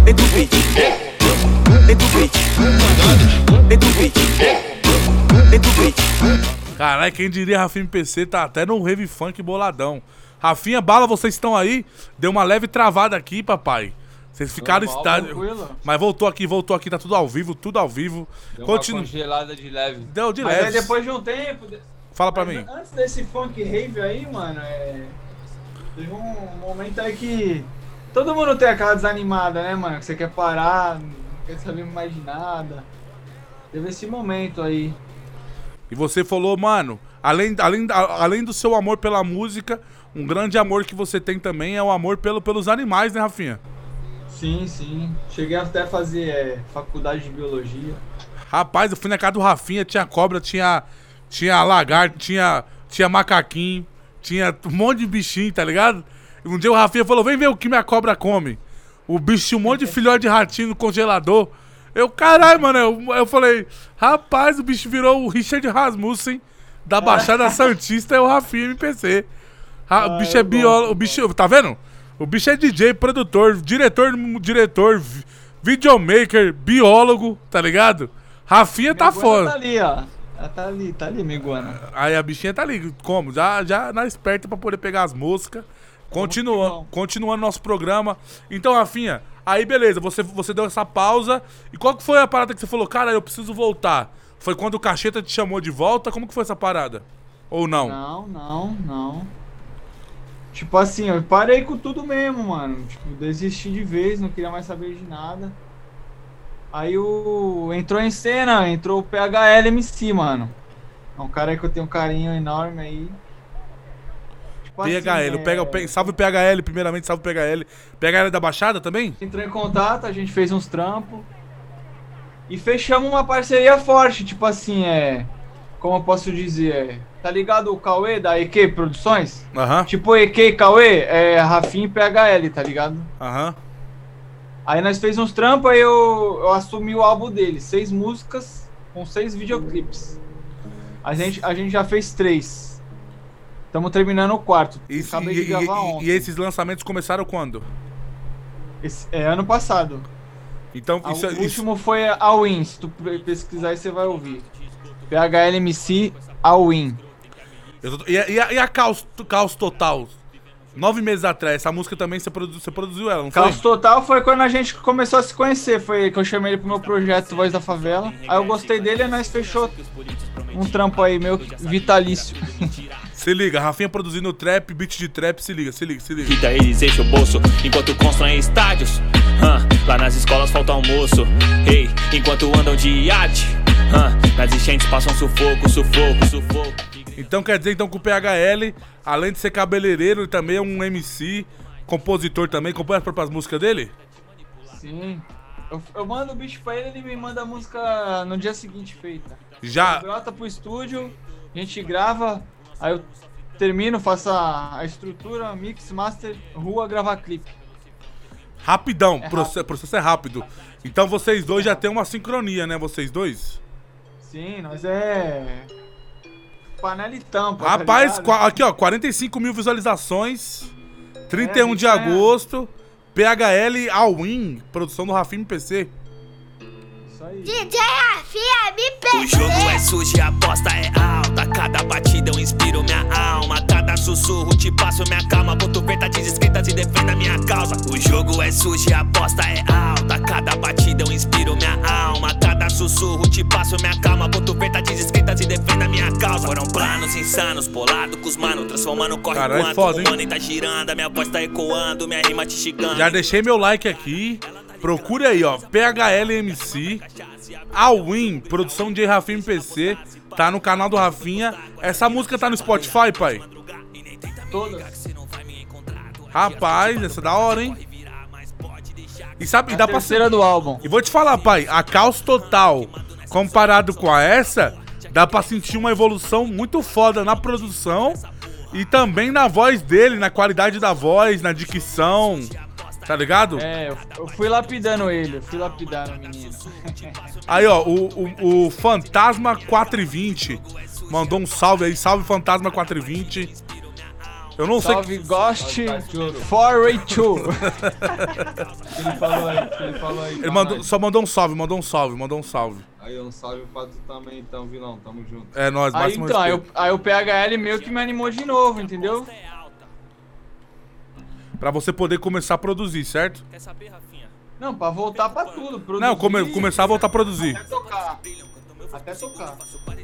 Vem com o beat. Vem com o beat. Vem com o beat. Vem com o beat. Caralho, quem diria Rafinha PC tá até no rave funk boladão. Rafinha, bala, vocês estão aí? Deu uma leve travada aqui, papai. Vocês ficaram estádio. Mas voltou aqui, voltou aqui, tá tudo ao vivo, tudo ao vivo. Deu uma Continua. congelada de leve. Deu de Mas aí leve. depois de um tempo. Fala pra Mas mim. Antes desse funk rave aí, mano, é. Teve um momento aí que. Todo mundo tem aquela desanimada, né, mano? Que você quer parar, não quer saber mais de nada. Teve esse momento aí. E você falou, mano, além, além, além do seu amor pela música, um grande amor que você tem também é o amor pelo, pelos animais, né, Rafinha? Sim, sim. Cheguei até a fazer é, faculdade de biologia. Rapaz, eu fui na casa do Rafinha, tinha cobra, tinha, tinha lagarto, tinha, tinha macaquinho, tinha um monte de bichinho, tá ligado? E um dia o Rafinha falou, vem ver o que minha cobra come. O bicho tinha um monte de filhote de ratinho no congelador. Eu, caralho, mano, eu, eu falei, rapaz, o bicho virou o Richard Rasmussen da Baixada Santista é o Rafinha MPC. Ra- o bicho é biólogo, o bicho, tá vendo? O bicho é DJ, produtor, diretor, diretor, vi- videomaker, biólogo, tá ligado? Rafinha tá foda. Tá ali, ó. Ela tá ali, tá ali, Miguana. Aí a bichinha tá ali, como? Já, já na esperta pra poder pegar as moscas. Continuando, continuando nosso programa. Então, Rafinha, aí beleza, você, você deu essa pausa. E qual que foi a parada que você falou, cara, eu preciso voltar? Foi quando o Cacheta te chamou de volta? Como que foi essa parada? Ou não? Não, não, não. Tipo assim, eu parei com tudo mesmo, mano. Tipo, desisti de vez, não queria mais saber de nada. Aí o. Entrou em cena, entrou o PHL MC, mano. É um cara aí que eu tenho um carinho enorme aí. Tipo PHL, o é, pega, o P- salve o PHL, primeiramente, salve o PHL. PHL da Baixada também? Entrou em contato, a gente fez uns trampos. E fechamos uma parceria forte, tipo assim, é. Como eu posso dizer? Tá ligado o Cauê da EQ Produções? Aham. Tipo EQ e Cauê, é Rafinha e PHL, tá ligado? Aham. Aí nós fez uns trampos, aí eu, eu assumi o álbum dele. Seis músicas com seis videoclipes. A gente, a gente já fez três. Estamos terminando o quarto. Acabei e, de gravar e- ontem. e esses lançamentos começaram quando? Esse- é ano passado. Então, isso, o isso- último foi a Win. Se tu pe- pesquisar aí, você vai ouvir. PHLMC A Win. Eu tô- e, a- e a, e a Caos, Caos Total? Nove meses atrás, essa música também você, produ- você produziu ela, não foi? Caos Total foi quando a gente começou a se conhecer. Foi que eu chamei ele pro meu projeto Voz da Favela. Aí eu gostei dele e nós fechou um trampo aí, meu vitalício. Se liga, Rafinha produzindo trap, beat de trap, se liga, se liga, se liga. Vida eles enchem o bolso enquanto constroem estádios. Hã, lá nas escolas falta almoço. Ei, enquanto andam de iate. Hã, nas enchentes passam sufoco, sufoco, sufoco. Então quer dizer então que o PHL, além de ser cabeleireiro, ele também é um MC, compositor também, compõe as próprias músicas dele? Sim. Eu, eu mando o bicho pra ele, ele me manda a música no dia seguinte feita. Já- brota pro estúdio, a gente grava, aí eu termino, faço a, a estrutura, mix, master, rua, gravar clipe. Rapidão, É o processo, processo é rápido. Então vocês dois já tem uma sincronia, né? Vocês dois? Sim, nós é. Panela e tampa. tá Rapaz, ligado? qua- aqui ó, 45 mil visualizações, 31 de bicho, é. agosto, PHL All-In, produção do Rafinha PC. Isso aí. DJ Rafinha O jogo é sujo e a aposta é alta. Cada batida eu inspiro minha alma. Cada sussurro te passo minha calma. Boto verdades escritas e defenda minha causa. O jogo é sujo e a aposta é alta. Cada batida eu inspiro minha alma. Cada sussurro te passo minha calma. Boto verdades escritas e defenda minha causa. Foram planos insanos, polado com os mano. Transformando corre Caralho, quanto foda, o hein? tá girando. A minha voz tá ecoando, minha rima te chegando. Já deixei meu like aqui. Procure aí, ó. PHLMC. All-In, produção de Rafinha PC. Tá no canal do Rafinha. Essa música tá no Spotify, pai? Todas. Rapaz, essa é da hora, hein? E sabe, e A dá pra terceira do álbum. E vou te falar, pai, a Caos Total, comparado com a essa, dá pra sentir uma evolução muito foda na produção e também na voz dele, na qualidade da voz, na dicção. Tá ligado? É, eu, eu fui lapidando ele, eu fui lapidando o menino. Aí, ó, o, o, o Fantasma 420 mandou um salve aí, salve Fantasma 420. Eu não sei. Salve Ghost 482. Ele falou aí, ele falou aí. Ele mandou, nós. só mandou um salve, mandou um salve, mandou um salve. Aí, um salve pra tu também, então, vilão. Tamo junto. É nóis, Aí máximo então, aí, aí o PHL meio que me animou de novo, entendeu? Pra você poder começar a produzir, certo? Não, pra voltar pra tudo. Produzir, Não, come- começar a voltar a produzir. Até tocar. Até tocar.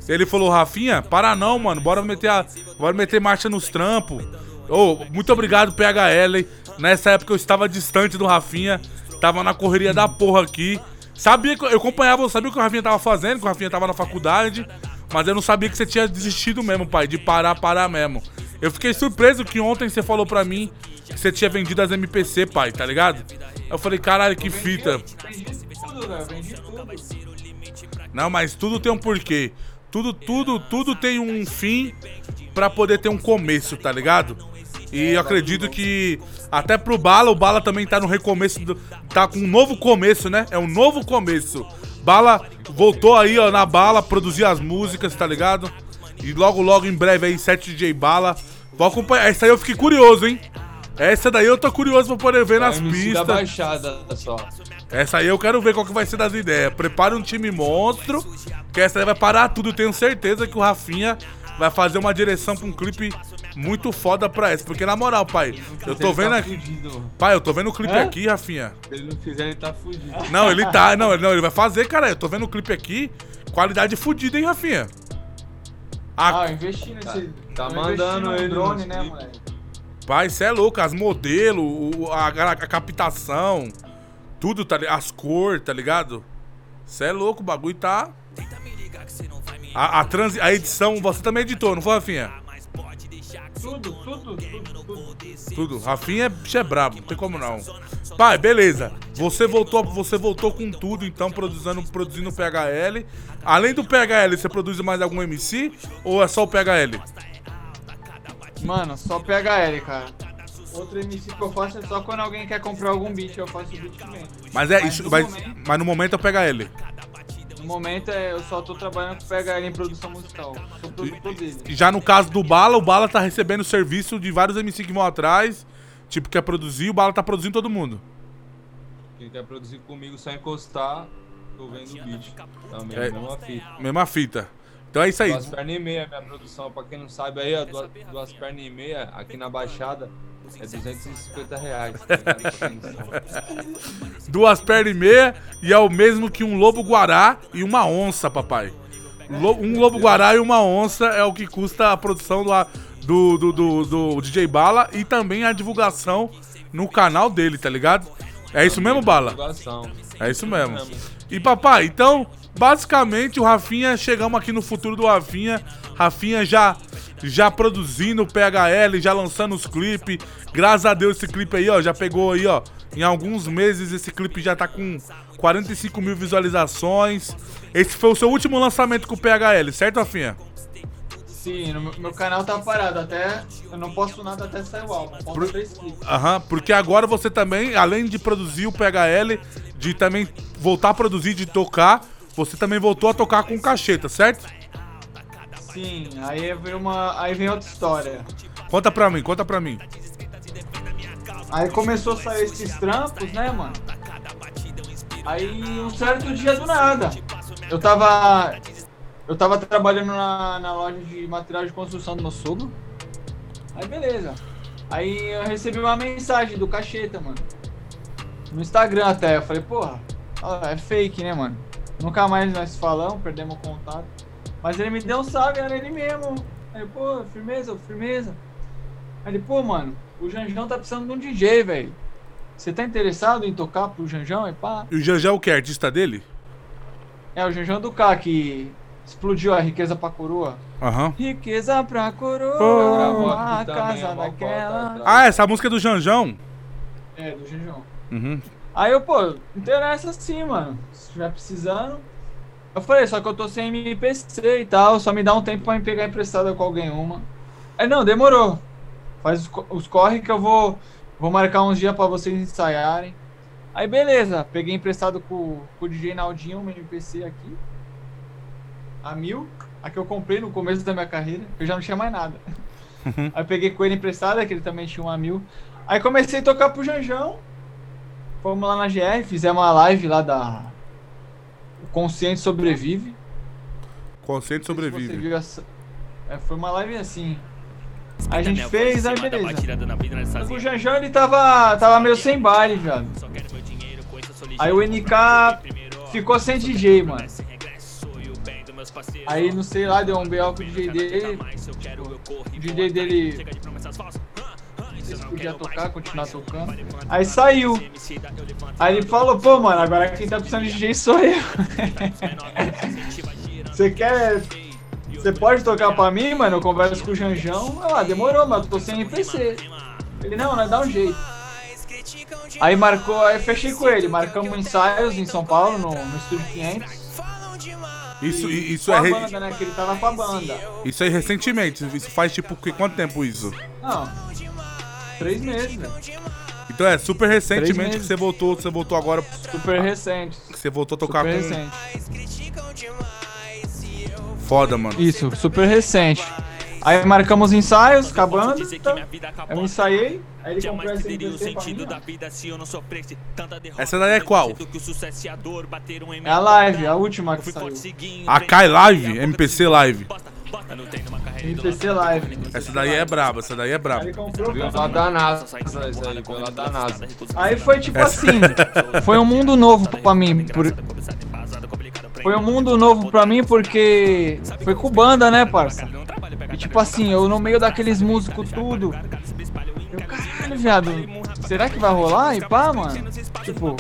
Ele falou, Rafinha, para não, mano. Bora meter, a, bora meter marcha nos trampos. Ô, muito obrigado, PHL. Nessa época eu estava distante do Rafinha. Tava na correria da porra aqui. Sabia que eu acompanhava, eu sabia o que o Rafinha tava fazendo, que o Rafinha tava na faculdade. Mas eu não sabia que você tinha desistido mesmo, pai. De parar, parar mesmo. Eu fiquei surpreso que ontem você falou pra mim que você tinha vendido as MPC, pai, tá ligado? Eu falei, caralho, que fita. Vendi tudo, velho. Vendi tudo. Não, mas tudo tem um porquê. Tudo, tudo, tudo tem um fim pra poder ter um começo, tá ligado? E eu acredito que até pro Bala, o Bala também tá no recomeço, do, tá com um novo começo, né? É um novo começo. Bala voltou aí, ó, na Bala, produzir as músicas, tá ligado? E logo, logo, em breve aí, 7 DJ Bala. Vou acompanhar. Essa aí eu fiquei curioso, hein? Essa daí eu tô curioso pra poder ver nas MC da pistas. Baixada só. Essa aí eu quero ver qual que vai ser das ideias. Prepare um time monstro, que essa aí vai parar tudo. Tenho certeza que o Rafinha vai fazer uma direção pra um clipe muito foda pra essa. Porque na moral, pai, eu tô Ele vendo tá aqui. Pai, eu tô vendo o clipe aqui, Rafinha. Se ele não fizer, ele tá fudido. Não, ele tá. Não, ele, não, ele vai fazer, cara. Eu tô vendo o clipe aqui. Qualidade fudida, hein, Rafinha? A- Ah, eu investi nesse. tá eu mandando ele drone, né, moleque? Pai, cê é louco, as modelos, a, a- a captação, tudo, tá ligado? As cores, tá ligado? Cê é louco, o bagulho tá. A, a, transi- a edição, você também editou, não foi, Rafinha? Tudo, tudo, tudo, tudo. Tudo. Rafinha é, bicho é brabo, não tem como não. Pai, beleza. Você voltou, você voltou com tudo, então, produzindo, produzindo PHL. Além do PHL, você produz mais algum MC? Ou é só o PHL? Mano, só PHL, cara. Outro MC que eu faço é só quando alguém quer comprar algum beat, eu faço o beat também. Mas é isso, no mas, momento- mas no momento é o PHL. No momento é, eu só tô trabalhando com PHL em produção musical. Sou produtor dele. Já no caso do Bala, o Bala tá recebendo serviço de vários MC que vão atrás. Tipo, quer produzir, o Bala tá produzindo todo mundo. Quem quer produzir comigo só encostar, tô vendo o beat. Também, É. mesma fita. Mesma fita. Então é isso aí. Duas pernas e meia, minha produção. Pra quem não sabe aí, ó, duas, duas pernas e meia aqui na Baixada é 250 reais. Duas pernas e meia e é o mesmo que um lobo guará e uma onça, papai. Um lobo guará e uma onça é o que custa a produção do, do, do, do- DJ Bala e também a divulgação no canal dele, tá ligado? É isso mesmo, Bala? É isso mesmo. E papai, então, basicamente o Rafinha, chegamos aqui no futuro do Rafinha. Rafinha já já produzindo o PHL, já lançando os clipes. Graças a Deus esse clipe aí, ó, já pegou aí, ó. Em alguns meses esse clipe já tá com 45 mil visualizações. Esse foi o seu último lançamento com o PHL, certo, Rafinha? Sim, meu, canal tá parado até. Eu não posto nada até sair o álbum. Clipes. Aham, porque agora você também, além de produzir o PHL, de também voltar a produzir, de tocar, você também voltou a tocar com cacheta, certo? Sim, aí vem uma. Aí vem outra história. Conta pra mim, conta pra mim. Aí começou a sair esses trampos, né, mano? Aí um certo dia do nada. Eu tava. Eu tava trabalhando na, na loja de material de construção do meu sogro. Aí beleza. Aí eu recebi uma mensagem do cacheta, mano. No Instagram até. Eu falei, porra, é fake, né, mano? Nunca mais nós falamos, perdemos o contato. Mas ele me deu um salve, era ele mesmo. Aí, pô, firmeza, firmeza. Aí ele, pô, mano, o Janjão tá precisando de um DJ, velho. Você tá interessado em tocar pro Janjão? E pá. E o Janjão é o que? Artista dele? É o Janjão do K que explodiu a riqueza pra coroa. Aham. Riqueza pra coroa, Oh. a casa a mó daquela. Ah, essa música é do Janjão? É, do Janjão. Uhum. Aí eu, pô, interessa sim, mano. Se estiver precisando. Eu falei, só que eu tô sem MPC e tal, só me dá um tempo pra me pegar emprestada com alguém uma. Aí não, demorou. Faz os, co- os corre que eu vou vou marcar uns dias pra vocês ensaiarem. Aí beleza, peguei emprestado com, com o DJ Naldinho uma MPC aqui. A mil. A que eu comprei no começo da minha carreira, que eu já não tinha mais nada. Aí eu peguei com ele emprestada, que ele também tinha uma mil. Aí comecei a tocar pro Janjão. Fomos lá na GR, fizemos uma live lá da. O Consciente Sobrevive. Consciente sobrevive. essa... é, foi uma live assim. Aí a gente fez, aí beleza. O Janjão ele tava, tava meio sem baile, viado. Aí o NK ficou sem DJ, mano. Aí não sei lá, deu um BO com o DJ dele. O DJ dele. Não sei se podia tocar, continuar tocando. Aí saiu. Aí ele falou, pô, mano, agora quem tá precisando de DJ sou eu. Você quer. Você pode tocar pra mim, mano? Eu converso com o Janjão. Ah, demorou, mas eu tô sem NPC. Ele, não, nós dá um jeito. Aí marcou, aí fechei com ele. Marcamos ensaios em São Paulo, no, no Estúdio 500. Isso, i- isso, com é a re- banda, né? Que ele tava com a banda. isso aí recentemente. Isso faz tipo que- quanto tempo isso? Não, três meses, velho. Então é super recentemente que você voltou, você voltou agora. Super recente. Que você voltou a tocar Super com. recente. Foda, mano. Isso, super recente. Aí marcamos ensaios com a banda. tá? Eu ensaiei. Aí ele comprou essa MPC. Essa daí é qual? É a live, a última que saiu. A Kai Live, MPC Live. MPC Live. Essa daí é braba, essa daí é braba. Aí comprou mim. da NASA. Isso aí. Aí foi tipo Essa- assim, foi um mundo novo pra mim. por- Foi um mundo novo pra mim porque foi com banda, né, parça? E tipo assim, eu no meio daqueles músicos tudo. Eu, caralho, viado, será que vai rolar? E pá, mano. Tipo,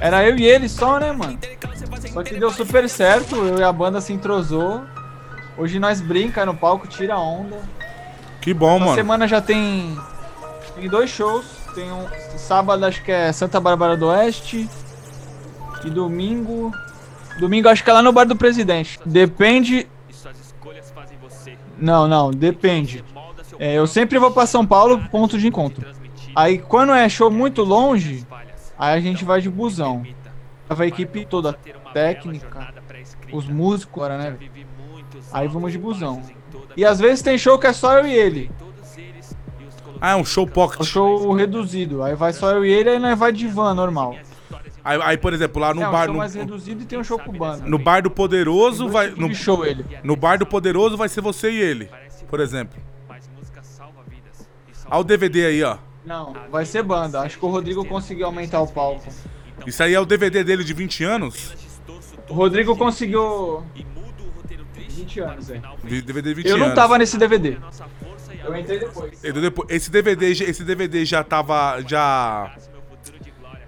era eu e ele só, né, mano? Só que deu super certo, eu e a banda se entrosou. Hoje nós brinca no palco, tira onda. Que bom, Essa mano. semana já tem, tem dois shows. Tem um sábado, acho que é Santa Bárbara do Oeste. E domingo. Domingo acho que é lá no Bar do Presidente. Depende. Não, não, depende. É, eu sempre vou pra São Paulo, ponto de encontro. Aí quando é show muito longe, aí a gente vai de busão. A equipe toda, técnica, os músicos, agora, né? Aí vamos de busão. E às vezes tem show que é só eu e ele. Ah, é um show pocket. É um show reduzido. Aí vai só eu e ele, aí nós vai de van normal. Aí, aí, por exemplo, lá no é um bar. show No, mais reduzido e tem um show com banda. no bar do Poderoso vai. No, show ele. no bar do Poderoso vai ser você e ele, por exemplo. Olha o DVD aí, ó. Não, vai ser banda. Acho que o Rodrigo conseguiu aumentar o palco. Isso aí é o DVD dele de 20 anos? O Rodrigo conseguiu 20 anos, velho. DVD 20 Eu anos. não tava nesse DVD. Eu entrei depois. Esse DVD, já- esse DVD já tava. Já.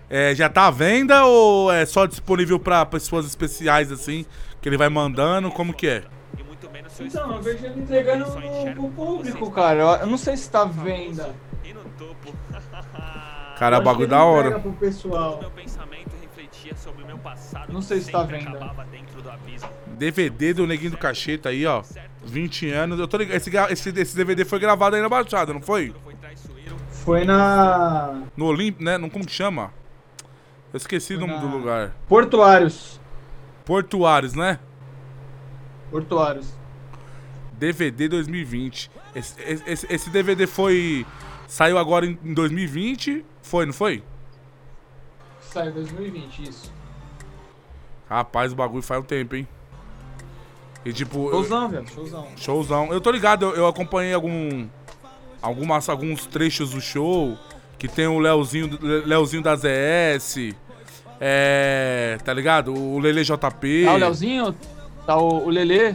É, já tá à venda ou é só disponível pra pessoas especiais assim? Que ele vai mandando? Como que é? Então, eu vejo ele entregando no, pro público, cara. Eu, eu não sei se tá à venda. Cara, Eu o bagulho da hora. Pro pessoal. Não sei se tá à venda. DVD do Neguinho do Cacheta aí, ó. 20 anos. Eu tô ligado. Esse, esse, esse DVD foi gravado aí na Baixada, não foi? Foi na. No Olimpo, né? Não, como que chama? Eu esqueci o nome do lugar. Portuários. Portuários, né? Portuários. DVD 2020. Esse, esse, esse DVD foi. Saiu agora em em 2020? Foi, não foi? Saiu em 2020, isso. Rapaz, o bagulho faz um tempo, hein? E tipo. eu- Showzão, velho. Showzão. Showzão. Eu tô ligado, eu, eu acompanhei algum. Algumas, alguns trechos do show. Que tem o Leozinho, Leozinho da ZS. É. Tá ligado? O Lele JP. Tá o Leozinho, tá o, o Lelê.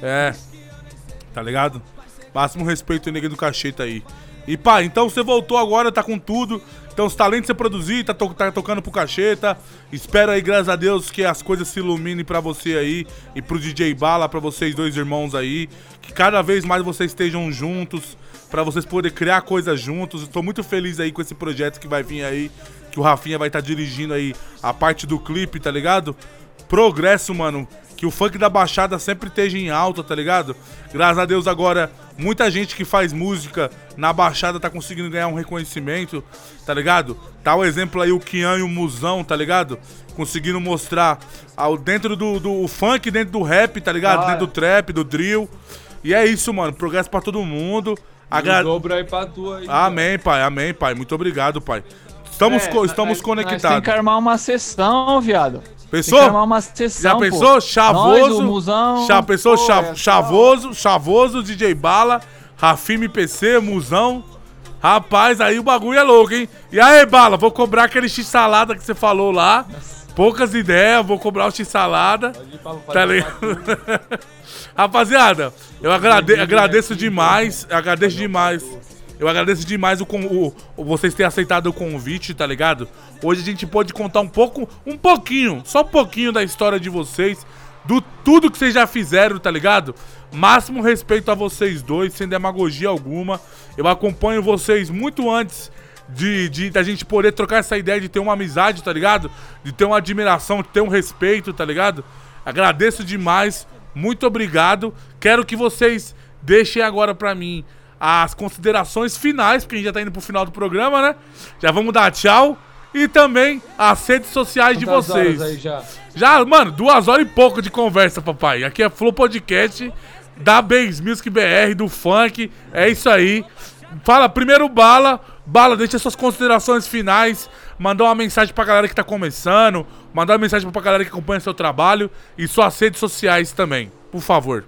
É. Tá ligado? Máximo respeito Neguinho do Cacheta aí. E pá, então você voltou agora, tá com tudo. Então os talentos você produzir, tá, to- tá tocando pro Cacheta. Espero aí, graças a Deus, que as coisas se iluminem pra você aí. E pro DJ Bala, pra vocês dois irmãos aí. Que cada vez mais vocês estejam juntos. Pra vocês poderem criar coisas juntos. Estou muito feliz aí com esse projeto que vai vir aí. Que o Rafinha vai estar dirigindo aí a parte do clipe, tá ligado? progresso, mano. Que o funk da Baixada sempre esteja em alta, tá ligado? Graças a Deus agora, muita gente que faz música na Baixada tá conseguindo ganhar um reconhecimento, tá ligado? Tá o exemplo aí o Kian e o Musão, tá ligado? Conseguindo mostrar ao, dentro do, do funk, dentro do rap, tá ligado? Dentro do trap, do drill. E é isso, mano. Progresso pra todo mundo. Agra- dobro aí pra tu aí. Amém, pai. Amém, pai. Muito obrigado, pai. Estamos, É, co- estamos nós- Nós tem conectados. que armar uma sessão, viado. Pensou? Tem uma sessão, Já pô. pensou? Chavoso. Nós, Musão, Já pensou? pô, Cha- é chavoso, Chavoso, DJ Bala, Rafim PC, Musão. Rapaz, aí o bagulho é louco, hein? E aí, Bala, vou cobrar aquele x-salada que você falou lá. Poucas ideias, vou cobrar o x-salada. Tá ligado? Rapaziada, eu agrade- agradeço demais, agradeço demais. Eu agradeço demais o, o, o- vocês terem aceitado o convite, tá ligado? Hoje a gente pode contar um pouco, um pouquinho, só um pouquinho da história de vocês, do tudo que vocês já fizeram, tá ligado? Máximo respeito a vocês dois, sem demagogia alguma. Eu acompanho vocês muito antes de, de da gente poder trocar essa ideia de ter uma amizade, tá ligado? De ter uma admiração, de ter um respeito, tá ligado? Agradeço demais, muito obrigado. Quero que vocês deixem agora pra mim as considerações finais, porque a gente já tá indo pro final do programa, né? Já vamos dar tchau. E também as redes sociais de Quantas vocês. horas aí já? Já, mano, duas horas e pouco de conversa, papai. Aqui é Flow Podcast da Bass Music BR, do funk. É isso aí. Fala primeiro Bala. Bala, deixa suas considerações finais. Mandar uma mensagem pra galera que tá começando. Mandar uma mensagem pra galera que acompanha seu trabalho. E suas redes sociais também, por favor.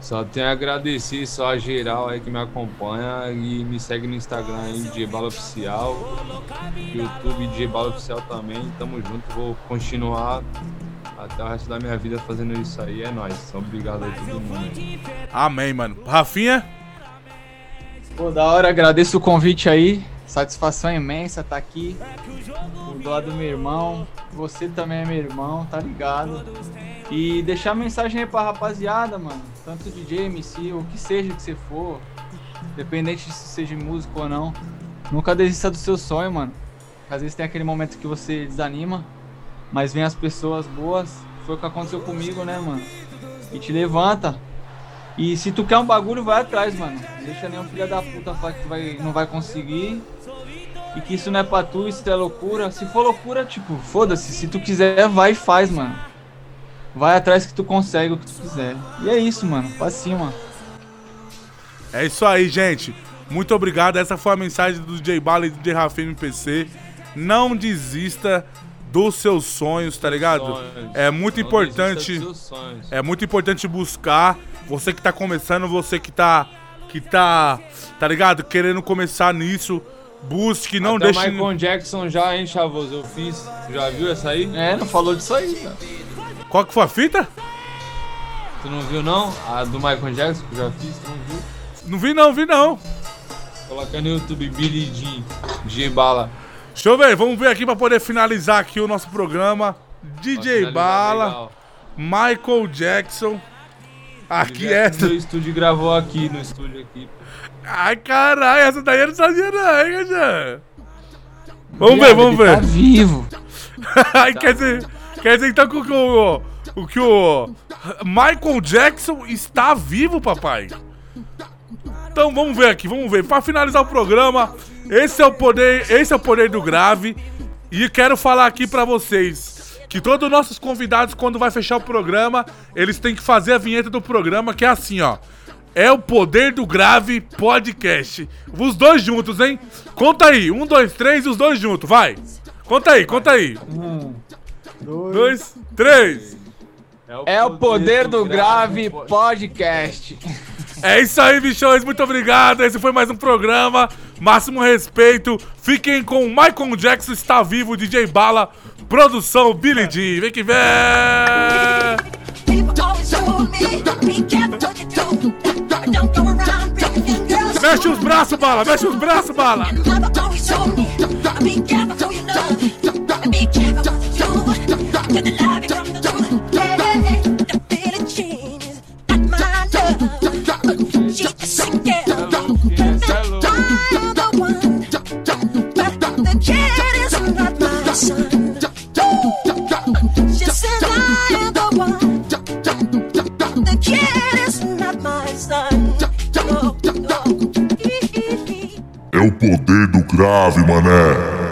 Só tenho a agradecer só a geral aí que me acompanha e me segue no Instagram aí, DJ Bala Oficial, YouTube DJ Bala Oficial também. Tamo junto, vou continuar até o resto da minha vida fazendo isso aí. É nóis. Obrigado aí todo mundo. aí. Amém, mano. Rafinha? Pô, da hora, agradeço o convite aí. Satisfação imensa estar aqui. Do lado do meu irmão. Você também é meu irmão, tá ligado? E deixar a mensagem aí pra rapaziada, mano. tanto DJ, MC, o que seja que você for, independente de se seja músico ou não, nunca desista do seu sonho, mano. Às vezes tem aquele momento que você desanima, mas vem as pessoas boas, foi o que aconteceu comigo, né, mano? E te levanta. E se tu quer um bagulho, vai atrás, mano. Deixa nenhum filho da puta falar que tu vai, não vai conseguir. E que isso não é pra tu, isso é loucura. Se for loucura, tipo, foda-se. Se tu quiser, vai e faz, mano. Vai atrás que tu consegue o que tu quiser. E é isso, mano. Pra cima. É isso aí, gente. Muito obrigado. Essa foi a mensagem do DJ Bala e do DJ Rafa MPC. Não desista dos seus sonhos, tá ligado? sonhos. É muito Não importante. É muito importante buscar. Você que tá começando, você que tá. Que tá. Tá ligado? Querendo começar nisso. Busque, não Até deixe. Michael Jackson já, hein, Chavoso? Eu fiz. Já viu essa aí? É, não falou disso aí, cara. Qual que foi a fita? Tu não viu, não? A do Michael Jackson que eu já fiz, tu não viu? Não vi não, vi não. Coloca no YouTube Billy Jean, DJ Bala. Deixa eu ver, vamos ver aqui pra poder finalizar aqui o nosso programa. DJ Bala, legal. Michael Jackson. Aqui é essa. No estúdio gravou aqui, no estúdio aqui. Ai, caralho, essa daí eu não sabia não, hein, Gajã? Vamos ver, vamos ele ver. Tá vivo. Ai, quer dizer, quer dizer então que o, o, o que o Michael Jackson está vivo, papai? Então vamos ver aqui, vamos ver. Pra finalizar o programa, esse é o poder, esse é o poder do grave. E quero falar aqui pra vocês que todos os nossos convidados, quando vai fechar o programa, eles têm que fazer a vinheta do programa, que é assim, ó. É o poder do grave podcast. Os dois juntos, hein? Conta aí. Um, dois, três e os dois juntos, vai. Conta aí, conta aí. Um, dois, três. É o poder do grave podcast. É isso aí, bichões. Muito obrigado. Esse foi mais um programa. Máximo respeito. Fiquem com o Michael Jackson está vivo, DJ Bala, produção Billy D. Vem que vem. Mexe os braços, Bala. Mexe os braços, Bala. É o poder do grave, mané.